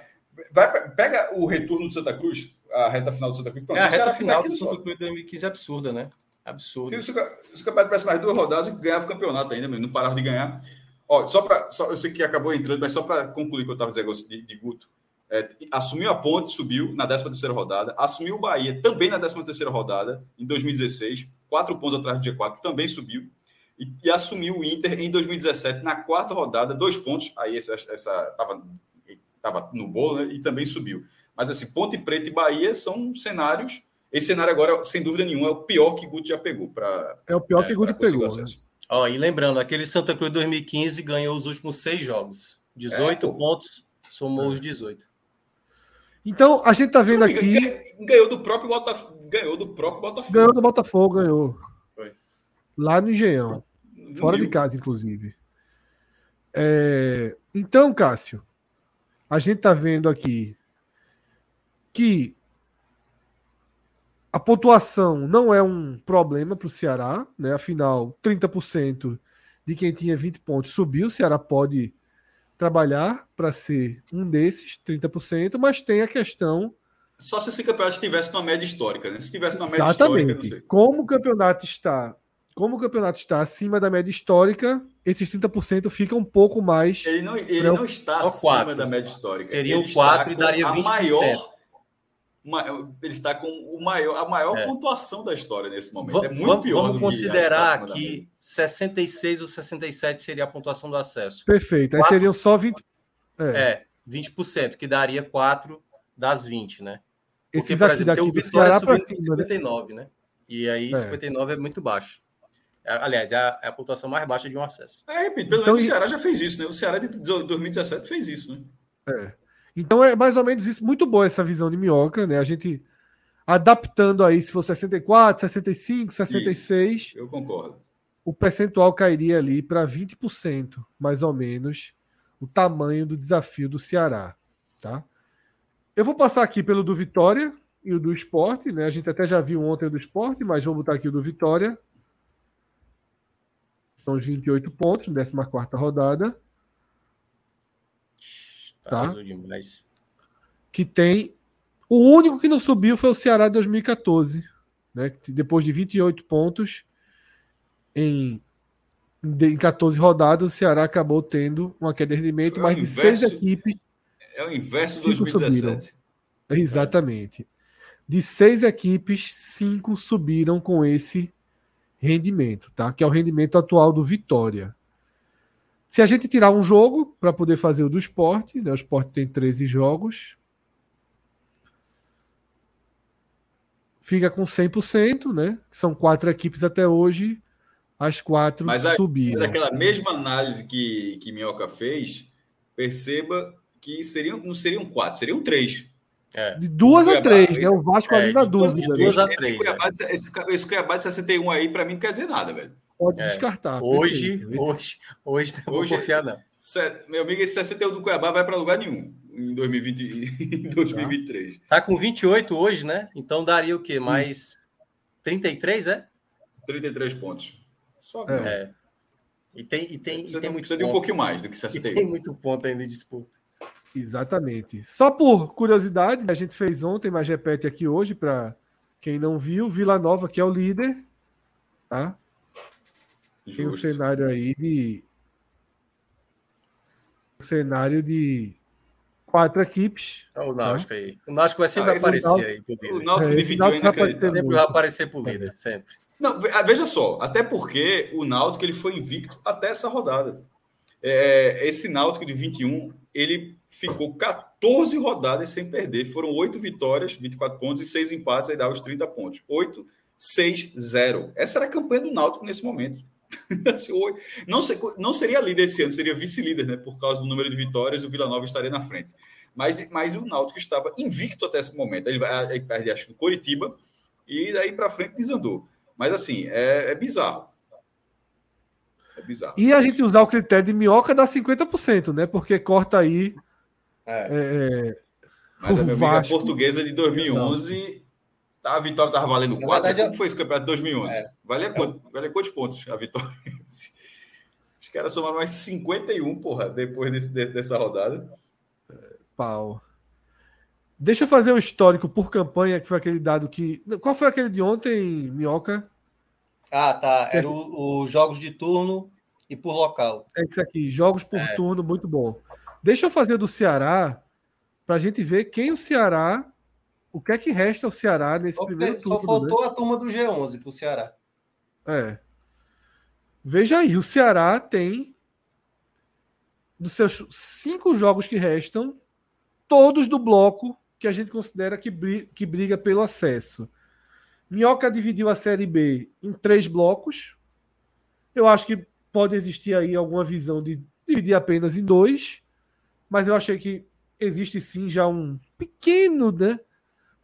vai, pega o retorno do Santa Cruz, a reta final do Santa Cruz. Pronto, é, a reta final do Santa Cruz de 2015 é absurda, né? Absurdo. Se, o campeonato tivesse mais duas rodadas, ganhava o campeonato ainda, mas não parava de ganhar. Ó, só para. Eu sei que acabou entrando, mas só para concluir o que eu estava dizendo de, de Guto. É, assumiu a ponte, subiu na 13 terceira rodada, assumiu o Bahia também na 13 terceira rodada, em 2016, quatro pontos atrás do G4, também subiu, e, e, assumiu o Inter em 2017, na quarta rodada, dois pontos, aí essa estava tava no bolo, né, e também subiu. Mas assim, Ponte Preta e Bahia são cenários, esse cenário agora, sem dúvida nenhuma, é o pior que Guto já pegou. Pra, é o pior é, que Guto pegou. Né? Ó, e lembrando, aquele Santa Cruz 2015 ganhou os últimos seis jogos, 18 é, pontos, somou os 18. Então, a gente tá vendo aqui. Ganhou do próprio Botafogo. Ganhou do próprio Botafogo. Ganhou do Botafogo, ganhou. Foi. Lá no Engenhão. No fora Rio. de casa, inclusive. É... Então, Cássio, a gente tá vendo aqui que a pontuação não é um problema para o Ceará, né? Afinal, 30% de quem tinha 20 pontos subiu. O Ceará pode trabalhar para ser um desses, 30%, mas tem a questão. Só se esse campeonato estivesse numa média histórica, né? Se estivesse numa média Exatamente. histórica, não sei. Como o campeonato está, como o campeonato está acima da média histórica, esses 30% ficam um pouco mais. Ele não, ele não está acima quatro. da média histórica. Seriam 4 e daria 20%. A maior ele está com o maior, a maior é. pontuação da história nesse momento. é muito pior. Vamos considerar que, que 66 ou 67 seria a pontuação do acesso. Perfeito. Aí seriam só 20. É, é 20%, que daria 4 das 20, né? Porque, Esses por exemplo, daqui, o Vitória subiu cima, 59, né? E aí é. 59 é muito baixo. É, aliás, é a, é a, pontuação mais baixa de um acesso. É, repito, pelo então, menos o Ceará já fez isso, né? O Ceará de 2017 fez isso, né? É. Então é mais ou menos isso. Muito boa essa visão de minhoca, né? A gente adaptando aí, se for 64, 65, 66. Isso, eu concordo. O percentual cairia ali para 20%, mais ou menos, o tamanho do desafio do Ceará, tá? Eu vou passar aqui pelo do Vitória e o do Esporte, né? A gente até já viu ontem o do Esporte, mas vou botar aqui o do Vitória. São os 28 pontos, 14 rodada. Tá? Azul demais. Que tem. O único que não subiu foi o Ceará 2014. Né? Depois de 28 pontos em, em 14 rodadas, o Ceará acabou tendo uma queda de rendimento, mas de seis equipes. É o inverso de 2017. Subiram. Exatamente. De seis equipes, cinco subiram com esse rendimento, tá? Que é o rendimento atual do Vitória. Se a gente tirar um jogo para poder fazer o do esporte, né? o esporte tem 13 jogos, fica com 100%, né? São quatro equipes até hoje, as quatro Mas aí, subiram. Daquela mesma análise que, que Minhoca fez, perceba que seriam, não seriam quatro, seriam três. É. De duas a três, né? O Vasco é, ali na dúvida. Duas, duas a três. Esse Cuiabá, é. esse, esse Cuiabá de 61 aí, para mim, não quer dizer nada, velho. Pode é. descartar. Hoje, perfeito. hoje, hoje não hoje, vou confiar, não. Meu amigo, esse 61 do Cuiabá vai para lugar nenhum em 2020, em 2023. Tá. tá com 28 hoje, né? Então daria o quê? Mais 33, é? 33 pontos. Só é. é. E tem, e tem, precisa, e tem muito precisa ponto. de um pouquinho mais do que 61. E tem muito ponto ainda em disputa. Exatamente. Só por curiosidade, a gente fez ontem, mas repete aqui hoje para quem não viu, Vila Nova, que é o líder, tá? Justo. Tem um cenário aí de. Um cenário de quatro equipes. Olha o Náutico tá? aí. O Náutico vai sempre ah, aparecer Náutico, aí. O Náutico é, dividiu ainda. Sempre vai aparecer por líder, sempre. Não, veja só, até porque o Náutico ele foi invicto até essa rodada. É, esse Náutico de 21, ele ficou 14 rodadas sem perder. Foram oito vitórias, 24 pontos, e seis empates, aí dá os 30 pontos. 8, 6, 0. Essa era a campanha do Náutico nesse momento. Não, não seria líder esse ano, seria vice-líder, né? Por causa do número de vitórias, o Vila Nova estaria na frente. Mas, mas o Náutico estava invicto até esse momento. Ele, ele perde, acho, no Coritiba, e daí para frente desandou. Mas assim, é, é bizarro. É bizarro. E a gente usar o critério de minhoca dá 50%, né? Porque corta aí. É. é, Mas a minha amiga Vasco- portuguesa de 2011, tá, a vitória estava valendo Na 4. verdade, Como foi esse campeonato de 2011? É. Valia, quanto, valia quantos pontos a vitória? Os caras somaram mais 51, porra, depois desse, de- dessa rodada. pau. Deixa eu fazer um histórico por campanha, que foi aquele dado que. Qual foi aquele de ontem, Minhoca? Ah, tá. Era o- os jogos de turno e por local. É esse aqui, jogos por É. turno, muito bom. Deixa eu fazer do Ceará, pra gente ver quem o Ceará. O que é que resta ao Ceará nesse Só, primeiro só turno? faltou a turma do G11 pro Ceará. né? É. Veja aí, o Ceará tem. Dos seus cinco jogos que restam, todos do bloco que a gente considera que, bri- que briga pelo acesso. Minhoca dividiu a Série B em três blocos. Eu acho que pode existir aí alguma visão de dividir apenas em dois, mas eu achei que existe sim já um pequeno, né?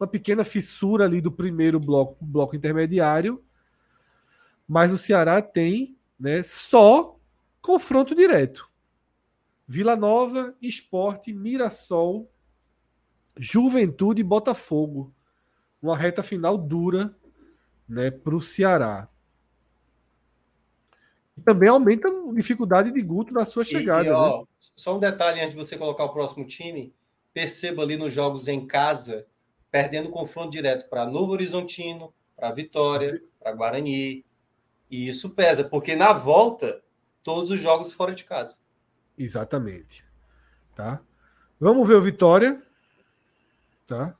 Uma pequena fissura ali do primeiro bloco, bloco intermediário. Mas o Ceará tem, né, só confronto direto. Vila Nova, Esporte, Mirassol, Juventude e Botafogo. Uma reta final dura né, para o Ceará. Também aumenta a dificuldade de Guto na sua E- chegada. e, né? ó, Só um detalhe antes de você colocar o próximo time. Perceba ali nos jogos em casa, perdendo confronto direto para Novo Horizontino, para Vitória, para Guarani. E isso pesa, porque na volta, todos os jogos fora de casa. Exatamente. Tá? Vamos ver o Vitória. Tá?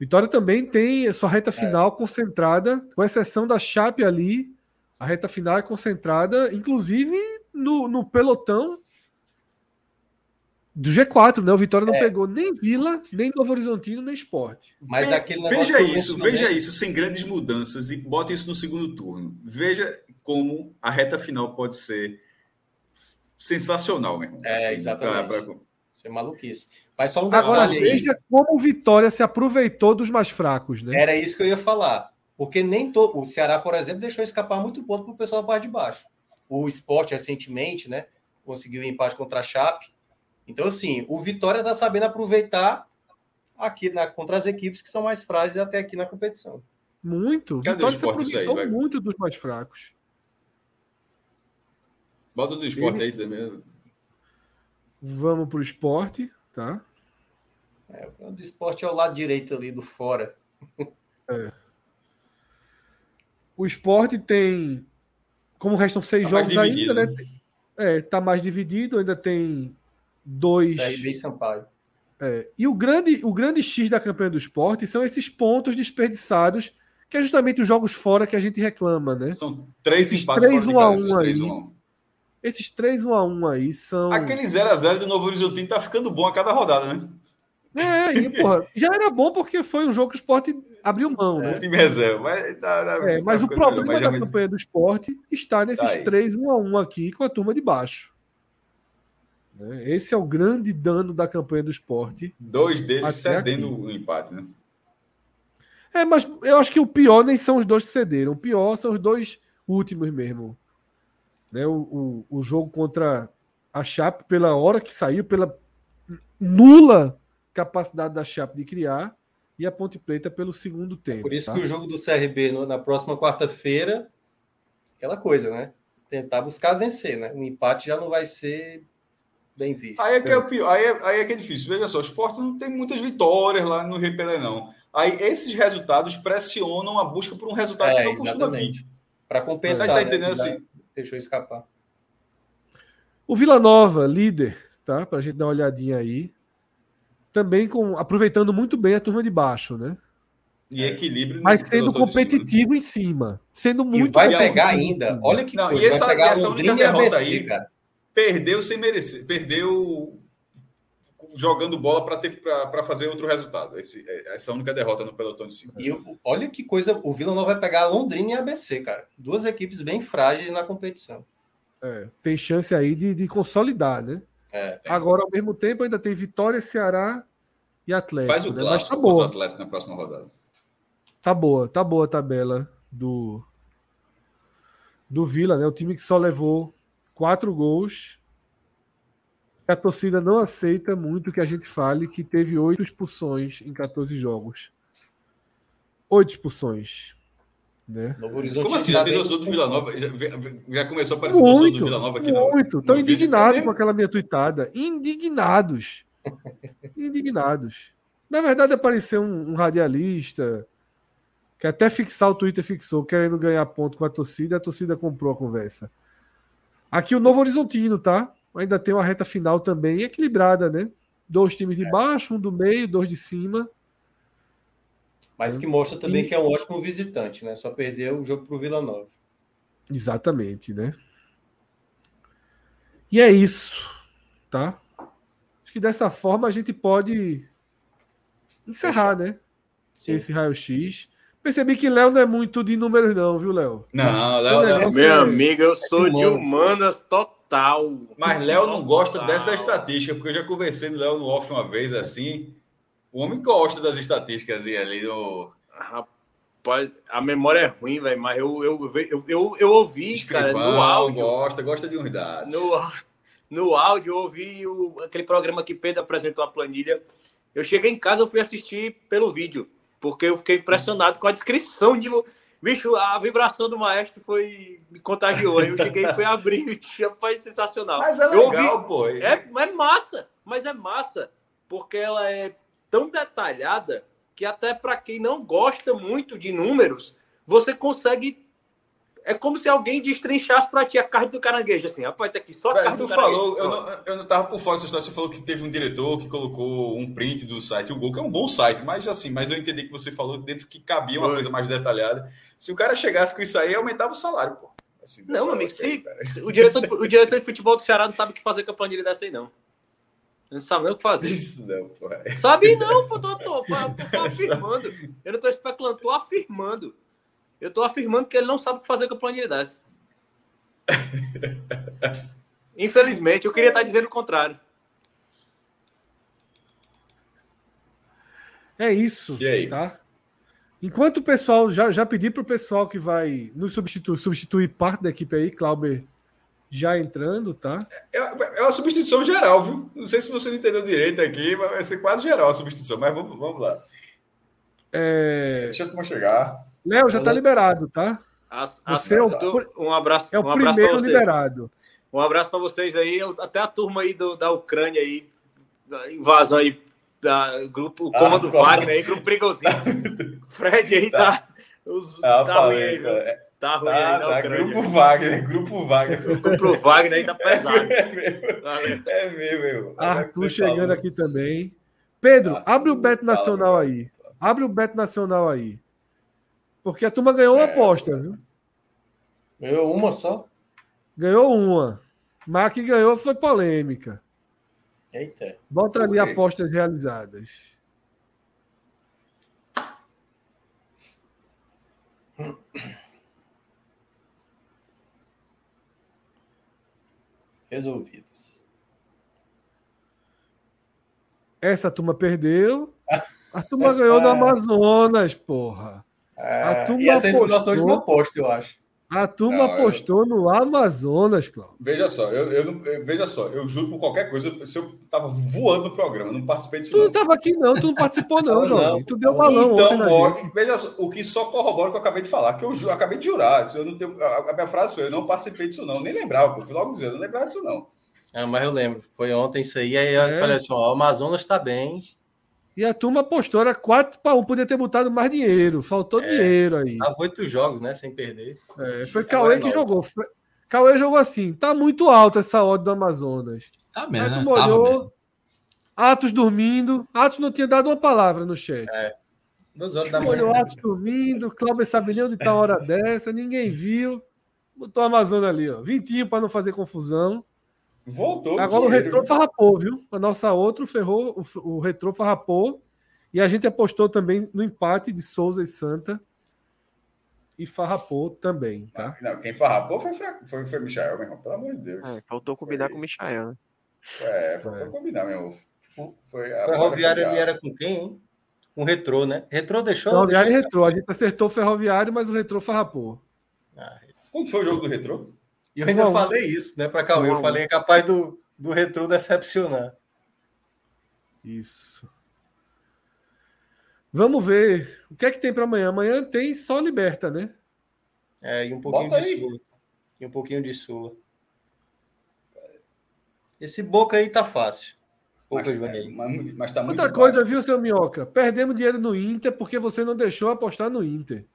Vitória também tem a sua reta final concentrada, com exceção da Chape ali. A reta final é concentrada, inclusive no, no pelotão do G4, né? O Vitória não É. pegou nem Vila, nem Novo Horizontino, nem Esporte. Mas Ve- aquele veja isso, veja isso, sem grandes mudanças, e bota isso no segundo turno. Veja como a reta final pode ser sensacional, meu irmão. É, Assim, exatamente. pra- pra- Isso é maluquice. Mas só um Agora veja como o Vitória se aproveitou dos mais fracos, né? Era isso que eu ia falar. Porque nem todo. O Ceará, por exemplo, deixou escapar muito ponto para o pessoal da parte de baixo. O esporte, recentemente, né? Conseguiu um empate contra a Chape. Então, assim, o Vitória está sabendo aproveitar aqui na, contra as equipes que são mais frágeis até aqui na competição. Muito. Cadê Vitória se aí, aproveitou vai? muito dos mais fracos. Bota do esporte Ele- aí também. Vamos para o esporte, tá? É, o do esporte é o lado direito ali do fora. O esporte tem. Como restam seis Tá jogos ainda, né? né? É, tá mais dividido, ainda tem dois. CRB e Sampaio. É, e o grande, o grande X da campanha do esporte são esses pontos desperdiçados, que é justamente os jogos fora que a gente reclama, né? São três Esses empates três fora de um a casa, esses um três aí. um a um. Esses 3 1 a 1 aí são. Aquele 0x0 do Novo Horizontino tá ficando bom a cada rodada, né? É, e, porra, já era bom porque foi um jogo que o esporte abriu mão, né? O time reserva. Mas, tá- tá- É, mas tá o problema melhor, mas da já- campanha do esporte está nesses Tá aí. 3 1 a 1 aqui com a turma de baixo. Né? Esse é o grande dano da campanha do esporte. Dois deles cedendo aqui. o empate, né? É, mas eu acho que o pior nem são os dois que cederam. O pior são os dois últimos mesmo. Né? O, o, o jogo contra a Chape, pela hora que saiu, pela nula capacidade da Chape de criar, e a Ponte Preta pelo segundo tempo. Por isso tá? que o jogo do CRB no- na próxima quarta-feira, aquela coisa, né? Tentar buscar vencer, né? O empate já não vai ser bem visto. Aí é que é o pior, aí é, aí é que é difícil. Veja só, o Sport não tem muitas vitórias lá no Rio Pelé, não. Aí esses resultados pressionam a busca por um resultado que É, não costuma vir. exatamente. Para compensar, Tá né? entendendo Dá- assim? Deixou escapar. O Vila Nova, líder, tá? Pra gente dar uma olhadinha aí. Também com, aproveitando muito bem a turma de baixo, né? E equilíbrio. no Mas sendo de cima, né? competitivo em cima. Sendo muito e vai competitivo pegar ainda. Olha que Não, coisa. e essa- vai pegar essa única derrota ABC, aí- cara. Perdeu sem merecer. Perdeu jogando bola para fazer outro resultado. Esse- é- essa única derrota no pelotão de cima. E o- olha que coisa. O Vila Nova vai pegar Londrina e ABC, cara. Duas equipes bem frágeis na competição. É, tem chance aí de, de consolidar, né? É. Agora, ao mesmo tempo, ainda tem Vitória, Ceará e Atlético. Faz o né? Mas clássico tá contra o boa. Atlético na próxima rodada. Tá boa, tá boa a tabela do do Vila, né? O time que só levou quatro gols. A torcida não aceita muito que a gente fale que teve oito expulsões em 14 jogos. Oito expulsões. Né? Novo Horizonte Como assim? A torcedor do Vila Nova já, já, começou a aparecer muito, do Vila Nova aqui Muito. Estão indignados com aquela minha tuitada. Indignados. indignados. Na verdade, apareceu um, um, radialista que até fixar o Twitter fixou, querendo ganhar ponto com a torcida, a torcida comprou a conversa. Aqui o Novo Horizontino, tá? Ainda tem uma reta final também equilibrada, né? Dois times de é. baixo, um do meio, dois de cima. Mas que mostra também e... que é um ótimo visitante, né? Só perdeu o jogo para o Vila Nova. Exatamente, né? E é isso, tá? Acho que dessa forma a gente pode encerrar, né? Sim. Esse raio-x. Percebi que Léo não é muito de números, não, viu, Léo? Não, Léo. É Meu amigo, eu sou é de humanas total. Mas Léo não gosta dessa estatística, porque eu já conversei com o Léo no off uma vez assim. O homem gosta das estatísticas ali do. Rapaz, a memória é ruim, velho, mas eu, eu, eu, eu, eu ouvi, Escrivão, cara, no áudio. Gosta, gosta de unidade. No, no áudio, eu ouvi o, aquele programa que Pedro apresentou a planilha. Eu cheguei em casa, eu fui assistir pelo vídeo, porque eu fiquei impressionado com a descrição de. Bicho, a vibração do maestro foi. me contagiou. Eu cheguei e fui abrir, bicho, foi sensacional. Mas é legal, ouvi, pô. É, é massa, mas é massa, porque ela é tão detalhada que até para quem não gosta muito de números, você consegue é como se alguém destrinchasse para ti a carne do caranguejo, assim. Rapaz, tá aqui só a carne tu do falou, eu não, eu não tava por fora dessa história, você falou que teve um diretor que colocou um print do site, o Google, que é um bom site, mas assim, mas eu entendi que você falou dentro que cabia uma Foi. coisa mais detalhada. Se o cara chegasse com isso aí, aumentava o salário, pô. Assim, não, amigo, se, o, diretor, o diretor de futebol do Ceará não sabe o que fazer com a planilha dessa aí, não. Não sabe nem o que fazer. Isso não, pô. Sabe não, pô, tô, tô, tô afirmando. Eu não tô especulando, tô afirmando. Eu tô afirmando que ele não sabe o que fazer com a planilha dessa. Infelizmente, eu queria estar dizendo o contrário. É isso, tá? Enquanto o pessoal, já, já pedi para o pessoal que vai nos substituir, substituir parte da equipe aí, Clauber já entrando, tá? É, é uma substituição geral, viu? Não sei se você não entendeu direito aqui, mas vai ser quase geral a substituição, mas vamos, vamos lá. É... Deixa eu chegar. Léo, já está liberado, tá? As, você é o, um abraço, é o um abraço primeiro liberado. Um abraço para vocês aí, até a turma aí do, da Ucrânia aí, da invasão aí, da grupo, o Comando ah, Wagner aí, grupo perigosinho. Fred aí tá. tá os, ah, tá ruim aí, Tá ruim tá, aí na tá, Grupo Wagner, Grupo Wagner. O grupo Wagner aí tá pesado. É mesmo, é mesmo. Arthur chegando falou. aqui também. Pedro, ah, abre o Bet Nacional aí. Abre o Bet Nacional aí. Porque a turma ganhou uma é, aposta, viu? Ganhou uma só? Ganhou uma. Mas que ganhou foi polêmica. Eita. Bota ali apostas realizadas. resolvidas. Essa turma perdeu. A turma ganhou no Amazonas, porra. É, a turma e essa apostou, informação de uma aposta, eu acho. A turma não, apostou eu... no Amazonas, Cláudio. Veja só, eu, eu, eu, veja só, eu juro por qualquer coisa, se eu tava voando no programa, não participei disso. Tu não, estava aqui, não, tu não participou, não, João. Tu deu balão. Então, veja só, o que só corrobora o que eu acabei de falar, que eu, eu acabei de jurar. Eu não tenho, a, a, minha frase foi: eu não participei disso, não. Nem lembrava, eu fui logo dizendo, eu não lembrava disso, não. Ah, mas eu lembro, foi ontem isso aí. Aí eu é. falei assim: ó, o Amazonas está bem, e a turma apostou, era 4 para 1, podia ter botado mais dinheiro, faltou é, dinheiro aí. Há oito jogos, né? Sem perder. É, foi Cauê que jogou. Foi, Cauê jogou assim: tá muito alta essa odd do Amazonas. Tá mesmo. Aí tu né? olhou, Atos dormindo. Atos não tinha dado uma palavra no chat. É. Duas horas da manhã. Olhou Atos dormindo, Cláudio sabe nem onde tá a hora dessa, ninguém viu. Botou o Amazonas ali, ó. Vintinho para não fazer confusão. Voltou. Agora o retrô farrapou, viu? A nossa outra ferrou, o, o retrô farrapou. E a gente apostou também no empate de Souza e Santa. E farrapou também, tá? Não, quem farrapou foi, foi, foi Michael, meu irmão. Pelo amor de Deus. É, faltou combinar foi... com o Michael, né? É, faltou é. combinar, meu. Foi a Ferroviário ele era com quem, hein? Com o Retrô, né? Retrô deixou. Ferroviário e Retrô. A gente acertou o Ferroviário, mas o Retrô farrapou. Ah, Quando foi o jogo do Retrô? E eu ainda falei isso, né, para Cauê. Eu falei é capaz do, do retrô decepcionar. Isso. Vamos ver. O que é que tem para amanhã? Amanhã tem só liberta, né? É, e um pouquinho Bota de aí. Sula. E um pouquinho de Sula. Esse Boca aí tá fácil. Boca mas, é, mas, mas tá Outra coisa, baixo. viu, seu Minhoca? Perdemos dinheiro no Inter porque você não deixou apostar no Inter.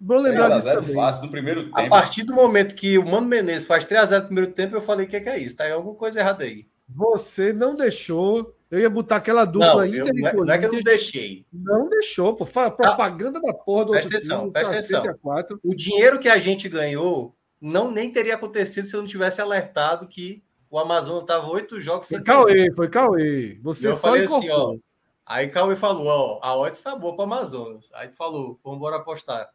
Bom lembrar disso também. fácil no primeiro tempo. A partir do momento que o Mano Menezes faz 3x0 no primeiro tempo, eu falei, o que, é que é isso? Tá aí alguma coisa errada aí. Você não deixou. Eu ia botar aquela dupla não, Inter eu, Não é que eu não deixei. Não deixou, pô. Fala, tá. propaganda da porra do presta outro atenção, time, presta atenção. O dinheiro que a gente ganhou não nem teria acontecido se eu não tivesse alertado que o Amazonas estava oito jogos sem. Foi Cauê, foi Cauê. Você eu só falei assim, ó. Aí Cauê falou, ó, a odds está boa para Amazonas. Aí falou, vamos embora apostar.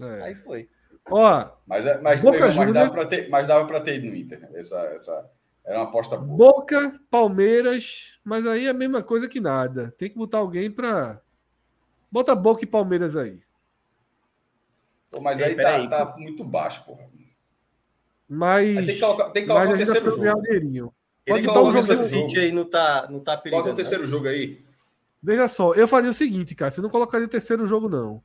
É. Aí foi. Ó, mas, é, mas, Boca mas, mas dava para ter, mas dava para ter ido no Inter. Essa, essa era uma aposta boa. Boca, Palmeiras, mas aí é a mesma coisa que nada. Tem que botar alguém para bota Boca e Palmeiras aí. Pô, mas Ei, aí tá, aí. tá muito baixo, porra. Mas. Tem que colocar, tem que colocar o terceiro jogo. Pode botar um jogo City aí não tá, não tá perigando. Coloca o terceiro né? jogo aí. Veja só, eu faria o seguinte, cara. Você não colocaria o terceiro jogo, não.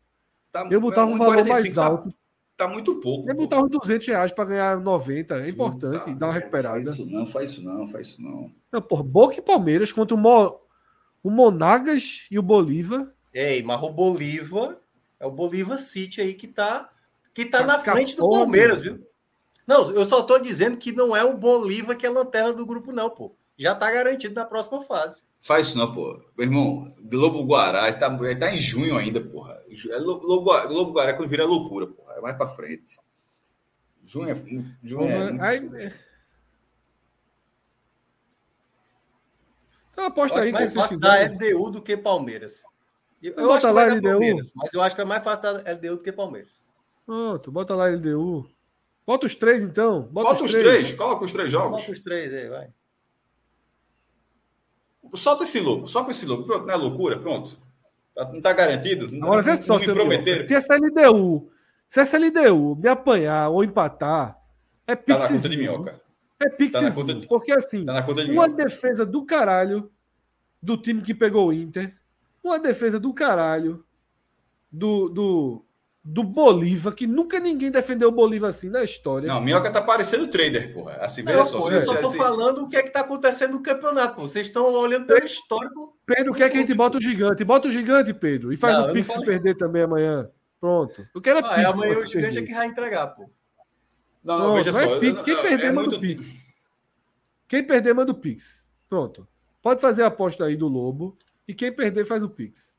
Tá, eu botava um valor mais tá, alto. Tá muito pouco. Eu botava 200 reais para ganhar 90. É importante Puta, dar uma recuperada. Faz isso não, faz isso não, faz isso não. não por Boca e Palmeiras contra o, Mo, o Monagas e o Bolívar. Ei, mas o Bolívar é o Bolívar City aí que tá, que tá, tá na frente do Palmeiras, viu? Não, eu só tô dizendo que não é o Bolívar que é a lanterna do grupo, não, pô. Já tá garantido na próxima fase. Faz isso não, pô. Meu irmão, Globo Guará tá, tá em junho ainda, porra. É Globo, Globo Guará quando vira loucura, porra. É mais pra frente. Junho é. Junho é, aí... Então aposta aí. Mais fácil dar LDU do que Palmeiras. Eu, eu acho que lá LDU. Mas eu acho que é mais fácil dar LDU do que Palmeiras. Pronto, bota lá LDU. Bota os três, então. Bota, Bota os, três. três. Coloca os três jogos. Bota os três aí, vai. Solta esse louco, só com esse louco. Pronto, não é loucura? Pronto. Tá, não está garantido? Agora vê só, se, prometer. se essa LDU, se essa LDU me apanhar ou empatar, é pix. Tá na conta de minhoca. É pix. Tá de... Porque assim, tá de uma defesa do caralho do time que pegou o Inter, uma defesa do caralho do, do, do Bolívar, que nunca ninguém defendeu o Bolívar assim na história. Não, Minhoca tá parecendo trader, porra. Assim, não, só. Pô, eu só tô assim... falando o que é que tá acontecendo no campeonato, pô. Vocês estão olhando pelo histórico. Pedro, o que é que a gente bota o gigante? Bota o gigante, Pedro. E faz não, o Pix se perder também amanhã. Pronto. Eu quero é ah, Pix. É amanhã o gigante perder. é que vai entregar, pô. Não, não, Pronto, veja só. Pix. Quem perder, é manda muito... o Pix. Quem perder, manda o Pix. Pronto. Pode fazer a aposta aí do Lobo. E quem perder, faz o Pix.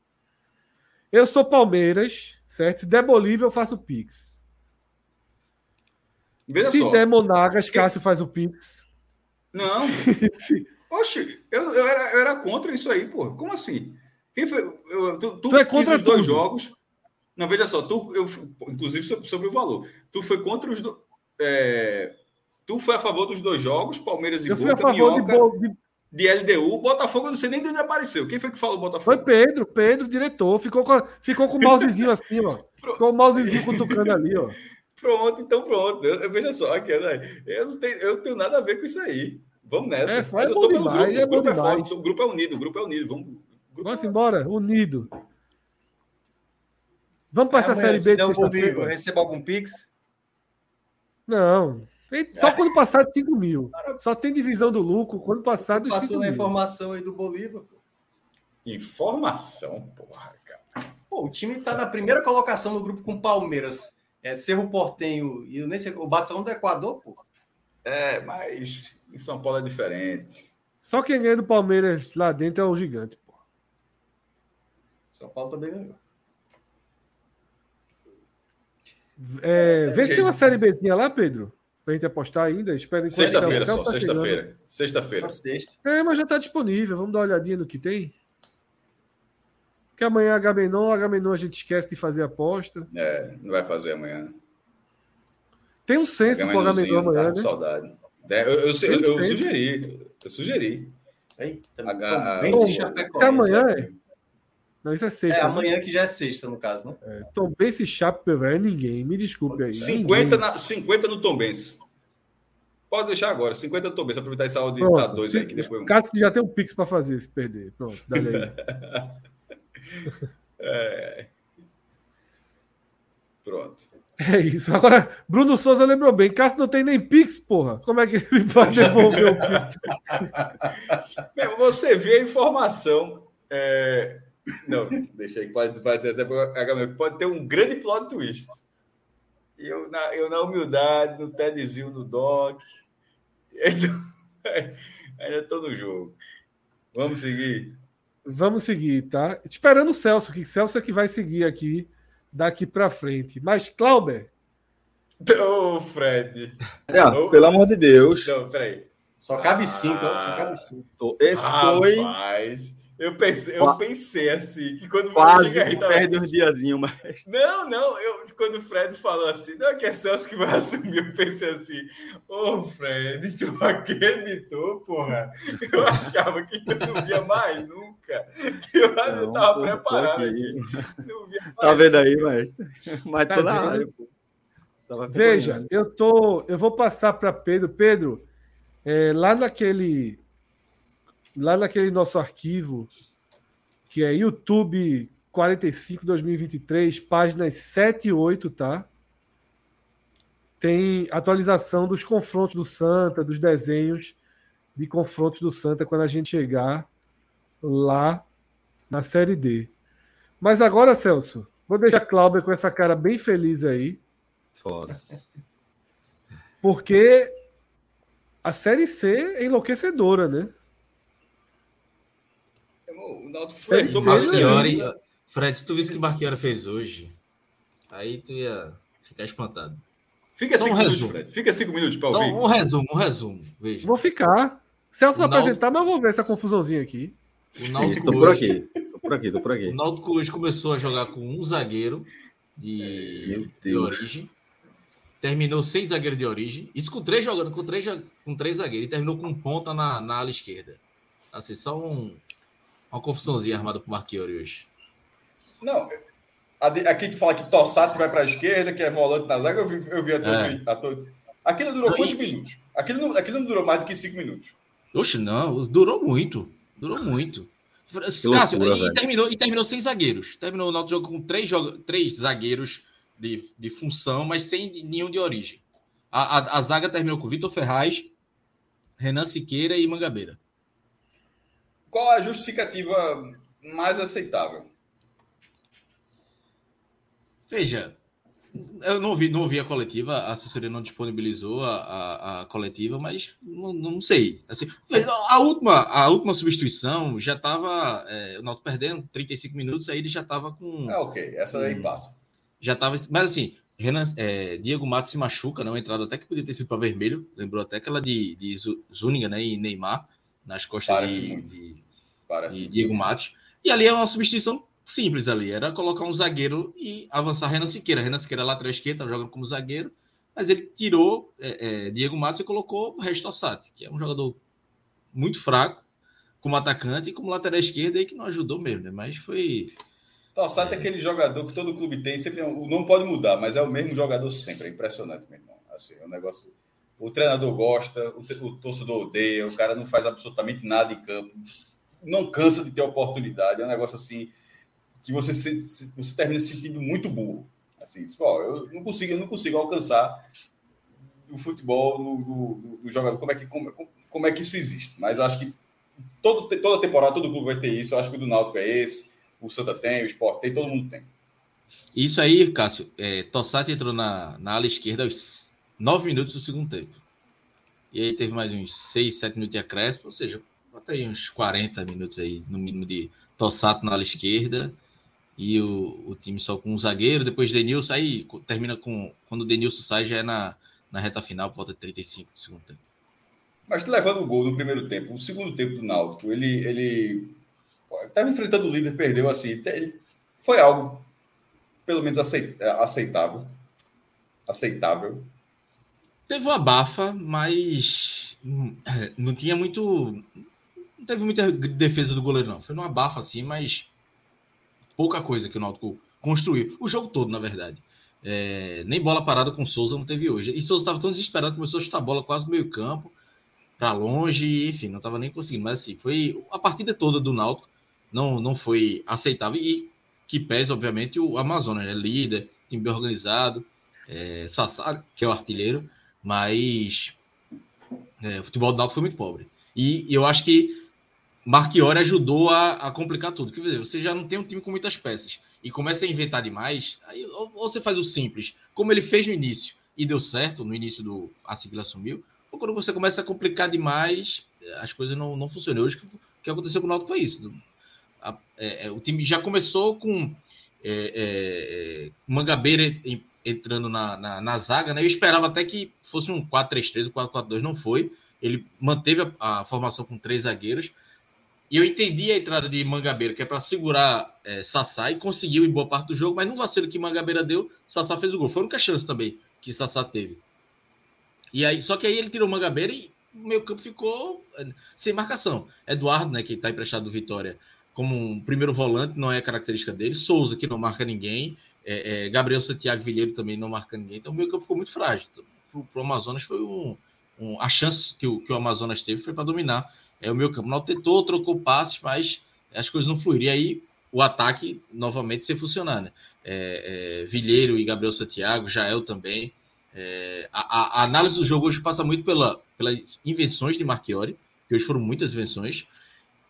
Eu sou Palmeiras, certo? Se der Bolívia, eu faço o Pix. Veja Se só. der Monagas, Cássio faz o Pix. Não. Oxe, eu, eu, era, eu era contra isso aí, pô. Como assim? Quem foi? Eu, tu, tu, tu é contra os dois jogos. Não, veja só, tu, eu, inclusive sobre, sobre o valor. Tu foi contra os dois. É, tu foi a favor dos dois jogos, Palmeiras e eu Boca, fui a favor Minhoca, de, de LDU, Botafogo, eu não sei nem de onde apareceu. Quem foi que falou Botafogo? Foi Pedro, Pedro, diretor. Ficou com, ficou com o mousezinho assim, ó. Ficou o mousezinho cutucando ali, ó. Pronto, então pronto. Eu, eu, veja só, aqui, né? eu, não tenho, eu não tenho nada a ver com isso aí. Vamos nessa. É, foi, é bom demais, grupo. É o, grupo é forte, o grupo é unido, o grupo é unido. Vamos, Vamos é... embora, unido. Vamos para é, essa série B de sexta-feira. Receba algum Pix? Não, só quando passar de 5 mil. Só tem divisão do lucro quando passar dos 5 mil. Passou a informação aí do Bolívar. Pô. Informação, porra, cara. Pô, o time tá na primeira colocação no grupo com Palmeiras. É Cerro Portenho e eu nem sei, o Barcelona do Equador, pô. É, mas em São Paulo é diferente. Só quem ganha do Palmeiras lá dentro é o gigante, pô. São Paulo também ganhou. É, vê se tem uma série Bzinha lá, Pedro. Pra gente apostar ainda? Espera Sexta-feira só, tá sexta-feira. Sexta-feira. É, mas já está disponível. Vamos dar uma olhadinha no que tem. Que amanhã a Gamenon, a Gamenon a gente esquece de fazer aposta. É, não vai fazer amanhã. Tem um senso com a Gamenon amanhã, tá né? saudade. É, eu, eu, eu, eu sugeri. Eu sugeri. Eita, H... Bom, amanhã é. Não, isso é sexta. É né? amanhã que já é sexta, no caso, né? É, esse Chape, velho, é ninguém. Me desculpe aí. 50, na, 50 no Tom Benz. Pode deixar agora. 50 eu tô bem. Se aproveitar esse áudio Pronto, tá dois se- aqui depois. Cássio já tem um pix para fazer se perder. Pronto, dá-lhe aí. É. Pronto. É isso. Agora, Bruno Souza lembrou bem. Cássio não tem nem pix, porra. Como é que ele vai devolver o pix? Você vê a informação. é, Não, deixa aí. Pode, pode, pode, pode ter um grande plot twist. E eu na, eu na humildade, no TEDzinho do Doc. Então, ainda estou no jogo. Vamos seguir. Vamos seguir, tá? Esperando o Celso, que Celso é que vai seguir aqui daqui para frente. Mas, Clauber, Ô, Fred. É, pelo amor de Deus. Não, peraí. Só cabe cinco, ó, só Ah. cabe cinco. Esse foi Rapaz, eu pensei, eu pensei assim, que quando quase chega aí, tava- perde uns diazinhos, mas Não, não, eu, quando o Fred falou assim, não é que é Celso que vai assumir, eu pensei assim, ô Fred, tu acreditou, porra? Eu achava que tu não via mais nunca. Eu, eu Não, tava tô- tô preparado aqui. aqui. Não via mais. tá vendo aí, mas, mas Tá área, pô. Tava veja, eu tô, eu vou passar para Pedro. Pedro, é, lá naquele, lá naquele nosso arquivo que é YouTube 45 2023, páginas 7 e 8, tá? Tem atualização dos confrontos do Santa, dos desenhos de confrontos do Santa quando a gente chegar lá na Série D. Mas agora, Celso, vou deixar a Cláudia com essa cara bem feliz aí, Foda. porque a Série C é enlouquecedora, né? O Náutico Sério? flertou com Marchiori, Fred, se tu visse o que Marchiori fez hoje, aí tu ia ficar espantado. Fica Só um cinco minutos, resumo. Fred. Fica cinco minutos para ouvir. um resumo, um resumo. Veja. Vou ficar. Celso vai O Náutico- apresentar, mas eu vou ver essa confusãozinha aqui. O Isso, Náutico, tô por hoje, aqui. Tô por aqui, tô por o aqui. Náutico hoje começou a jogar com um zagueiro de, Meu de origem. Terminou sem zagueiro de origem. Isso com três jogando, com três, com três zagueiros. E terminou com um ponta na, na ala esquerda. Assim, só um, uma confusãozinha armada pro Marchiori hoje. Não, aqui tu fala que Tossati vai para a esquerda, que é volante na zaga, eu vi, eu vi a tua, É. a tua- Aquilo durou Não, quantos e- minutos? Aquilo não, aquilo não durou mais do que cinco minutos. Oxe, não, durou muito. Durou muito. Cássio, loucura, e, terminou, e terminou sem zagueiros. Terminou o Náutico jogo com três, joga- três zagueiros de, de função, mas sem nenhum de origem. A, a, a zaga terminou com Vitor Ferraz, Renan Siqueira e Mangabeira. Qual a justificativa mais aceitável? Veja, eu não ouvi, não ouvi a coletiva, a assessoria não disponibilizou a, a, a coletiva, mas não, não sei. Assim, a, última, a última substituição já estava. o Náutico perdendo 35 minutos, aí ele já estava com. É ok, essa daí Hum. passa. já tava. Mas assim, Renan, é, Diego Matos se machuca, não? Entrada até que podia ter sido para vermelho. Lembrou até aquela de, de Zúñiga, né? E Neymar nas costas Parece de, muito. de, Parece. de Diego Matos. E ali é uma substituição simples ali. Era colocar um zagueiro e avançar Renan Siqueira. Renan Siqueira lateral esquerda, tava jogando como zagueiro. Mas ele tirou é, é, Diego Matos e colocou o Restossati, que é um jogador muito fraco como atacante e como lateral esquerda aí que não ajudou mesmo, né? Mas foi. Tossati é aquele jogador que todo clube tem, sempre o nome pode mudar, mas é o mesmo jogador sempre. É impressionante, meu irmão. Assim, é um negócio. O treinador gosta, o, o torcedor odeia, o cara não faz absolutamente nada em campo, não cansa de ter oportunidade. É um negócio assim que você se, você termina se sentindo muito burro. Assim, tipo, ó, eu não consigo, eu não consigo alcançar o futebol do, do- do jogador. Como é que como, como é que isso existe? Mas acho que todo, toda temporada todo clube vai ter isso. Eu acho que o do Náutico é esse. O Santa tem, o Sport tem, todo mundo tem. Isso aí, Cássio, é, Tossati entrou na, na ala esquerda aos 9 minutos do segundo tempo. E aí teve mais uns 6, 7 minutos de acréscimo, ou seja, bota aí uns 40 minutos aí, no mínimo, de Tossato na ala esquerda. E o, o time só com um zagueiro, depois Denilson, aí termina com. Quando o Denilson sai, já é na, na reta final, volta de 35 do segundo tempo. Mas levando o gol no primeiro tempo, o segundo tempo do Náutico, ele ele estava enfrentando o líder, perdeu assim. Ele, foi algo pelo menos aceit- aceitável. Aceitável. Teve uma bafa, mas hum, é, não tinha muito. Não teve muita defesa do goleiro, não. Foi numa bafa assim, mas pouca coisa que o Náutico construiu. O jogo todo, na verdade. É, nem bola parada com Souza não teve hoje. E Souza estava tão desesperado, começou a chutar a bola quase no meio campo, para longe, enfim, não estava nem conseguindo. Mas assim, foi a partida toda do Náutico não, não foi aceitável. E que pesa, obviamente, o Amazonas, né? líder, time bem organizado, é, Sassá, que é o artilheiro, mas é, o futebol do Náutico foi muito pobre. E eu acho que Marchiori ajudou a, a, complicar tudo. Quer dizer, você já não tem um time com muitas peças e começa a inventar demais, aí ou, ou você faz o simples, como ele fez no início e deu certo, no início do a sigla assumiu, ou quando você começa a complicar demais, as coisas não, não funcionam. Hoje, o que aconteceu com o Náutico foi isso. A, é, é, o time já começou com é, é, é Mangabeira entrando na, na, na, zaga, né? Eu esperava até que fosse um 4-3-3, um 4-4-2, não foi. Ele manteve a, a formação com três zagueiros, e eu entendi a entrada de Mangabeira, que é para segurar é, Sassá, e conseguiu em boa parte do jogo, mas no vacilo que Mangabeira deu, Sassá fez o gol. Foi a única chance também que Sassá teve. E aí, só que aí ele tirou Mangabeira e o meio campo ficou é, sem marcação. Eduardo, né, que está emprestado do Vitória como um primeiro volante, não é característica dele. Souza, que não marca ninguém. É, é, Gabriel Santiago Vilheiro também não marca ninguém. Então o meio campo ficou muito frágil. Para o Amazonas foi um, um, a chance que o, que o Amazonas teve foi para dominar é o meu campo. Tentou, trocou passes, mas as coisas não fluíram. E aí o ataque novamente sem funcionar, né? É, é, Vilheiro e Gabriel Santiago, Jael também. É, a, a, análise do jogo hoje passa muito pela, pelas invenções de Marchiori, que hoje foram muitas invenções,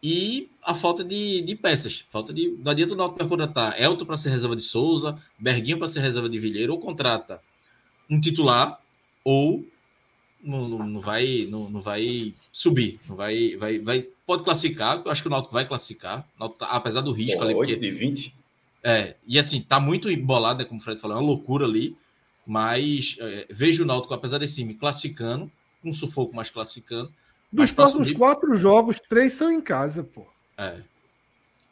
e a falta de, de peças. Falta de. Não adianta o Náutico contratar Elton para ser reserva de Souza, Berguinho para ser reserva de Vilheiro, ou contrata um titular, ou não, não, vai, não, não vai subir, não vai, vai, vai, pode classificar, eu acho que o Náutico vai classificar, tá, apesar do risco Pô, ali. 8 porque, de 20? É, e assim, tá muito embolado, né, como o Fred falou, é uma loucura ali, mas é, vejo o Náutico, apesar desse time, classificando, um sufoco mais classificando. Dos próximos subir... quatro jogos, três são em casa, pô. É.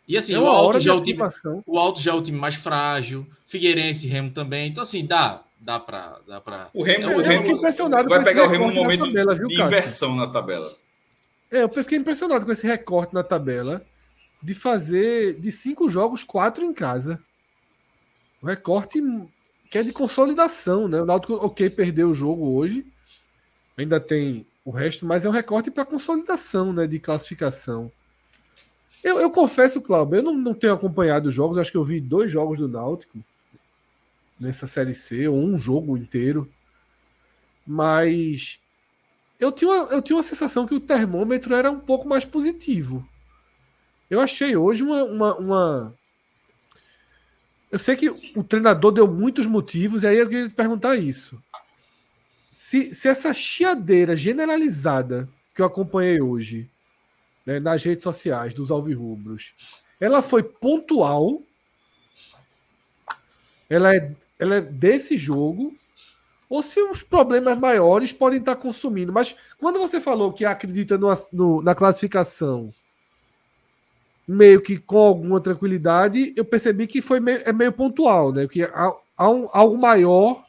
E assim, é o, Alto já é o, time, o Alto já é o time mais frágil, Figueirense e Remo também, então assim, dá, dá para dá para o Remo, é, o Remo impressionado vai pegar o Remo num momento tabela, viu, de inversão na tabela. É, eu fiquei impressionado com esse recorte na tabela de fazer de cinco jogos quatro em casa. O recorte que é de consolidação, né? O Náutico, ok, perdeu o jogo hoje, ainda tem o resto, mas é um recorte para consolidação, né? De classificação. Eu, eu confesso, Cláudio, eu não, não tenho acompanhado os jogos, acho que eu vi dois jogos do Náutico nessa Série C, ou um jogo inteiro. Mas eu tinha, uma, eu tinha uma sensação que o termômetro era um pouco mais positivo. Eu achei hoje uma, uma, uma... Eu sei que o treinador deu muitos motivos, e aí eu queria te perguntar isso. Se, se essa chiadeira generalizada que eu acompanhei hoje né, nas redes sociais dos alvirrubros, ela foi pontual ela é, ela é desse jogo, ou se os problemas maiores podem estar consumindo. Mas quando você falou que acredita no, no, na classificação meio que com alguma tranquilidade, eu percebi que foi meio, é meio pontual, né? Que há, há um, algo maior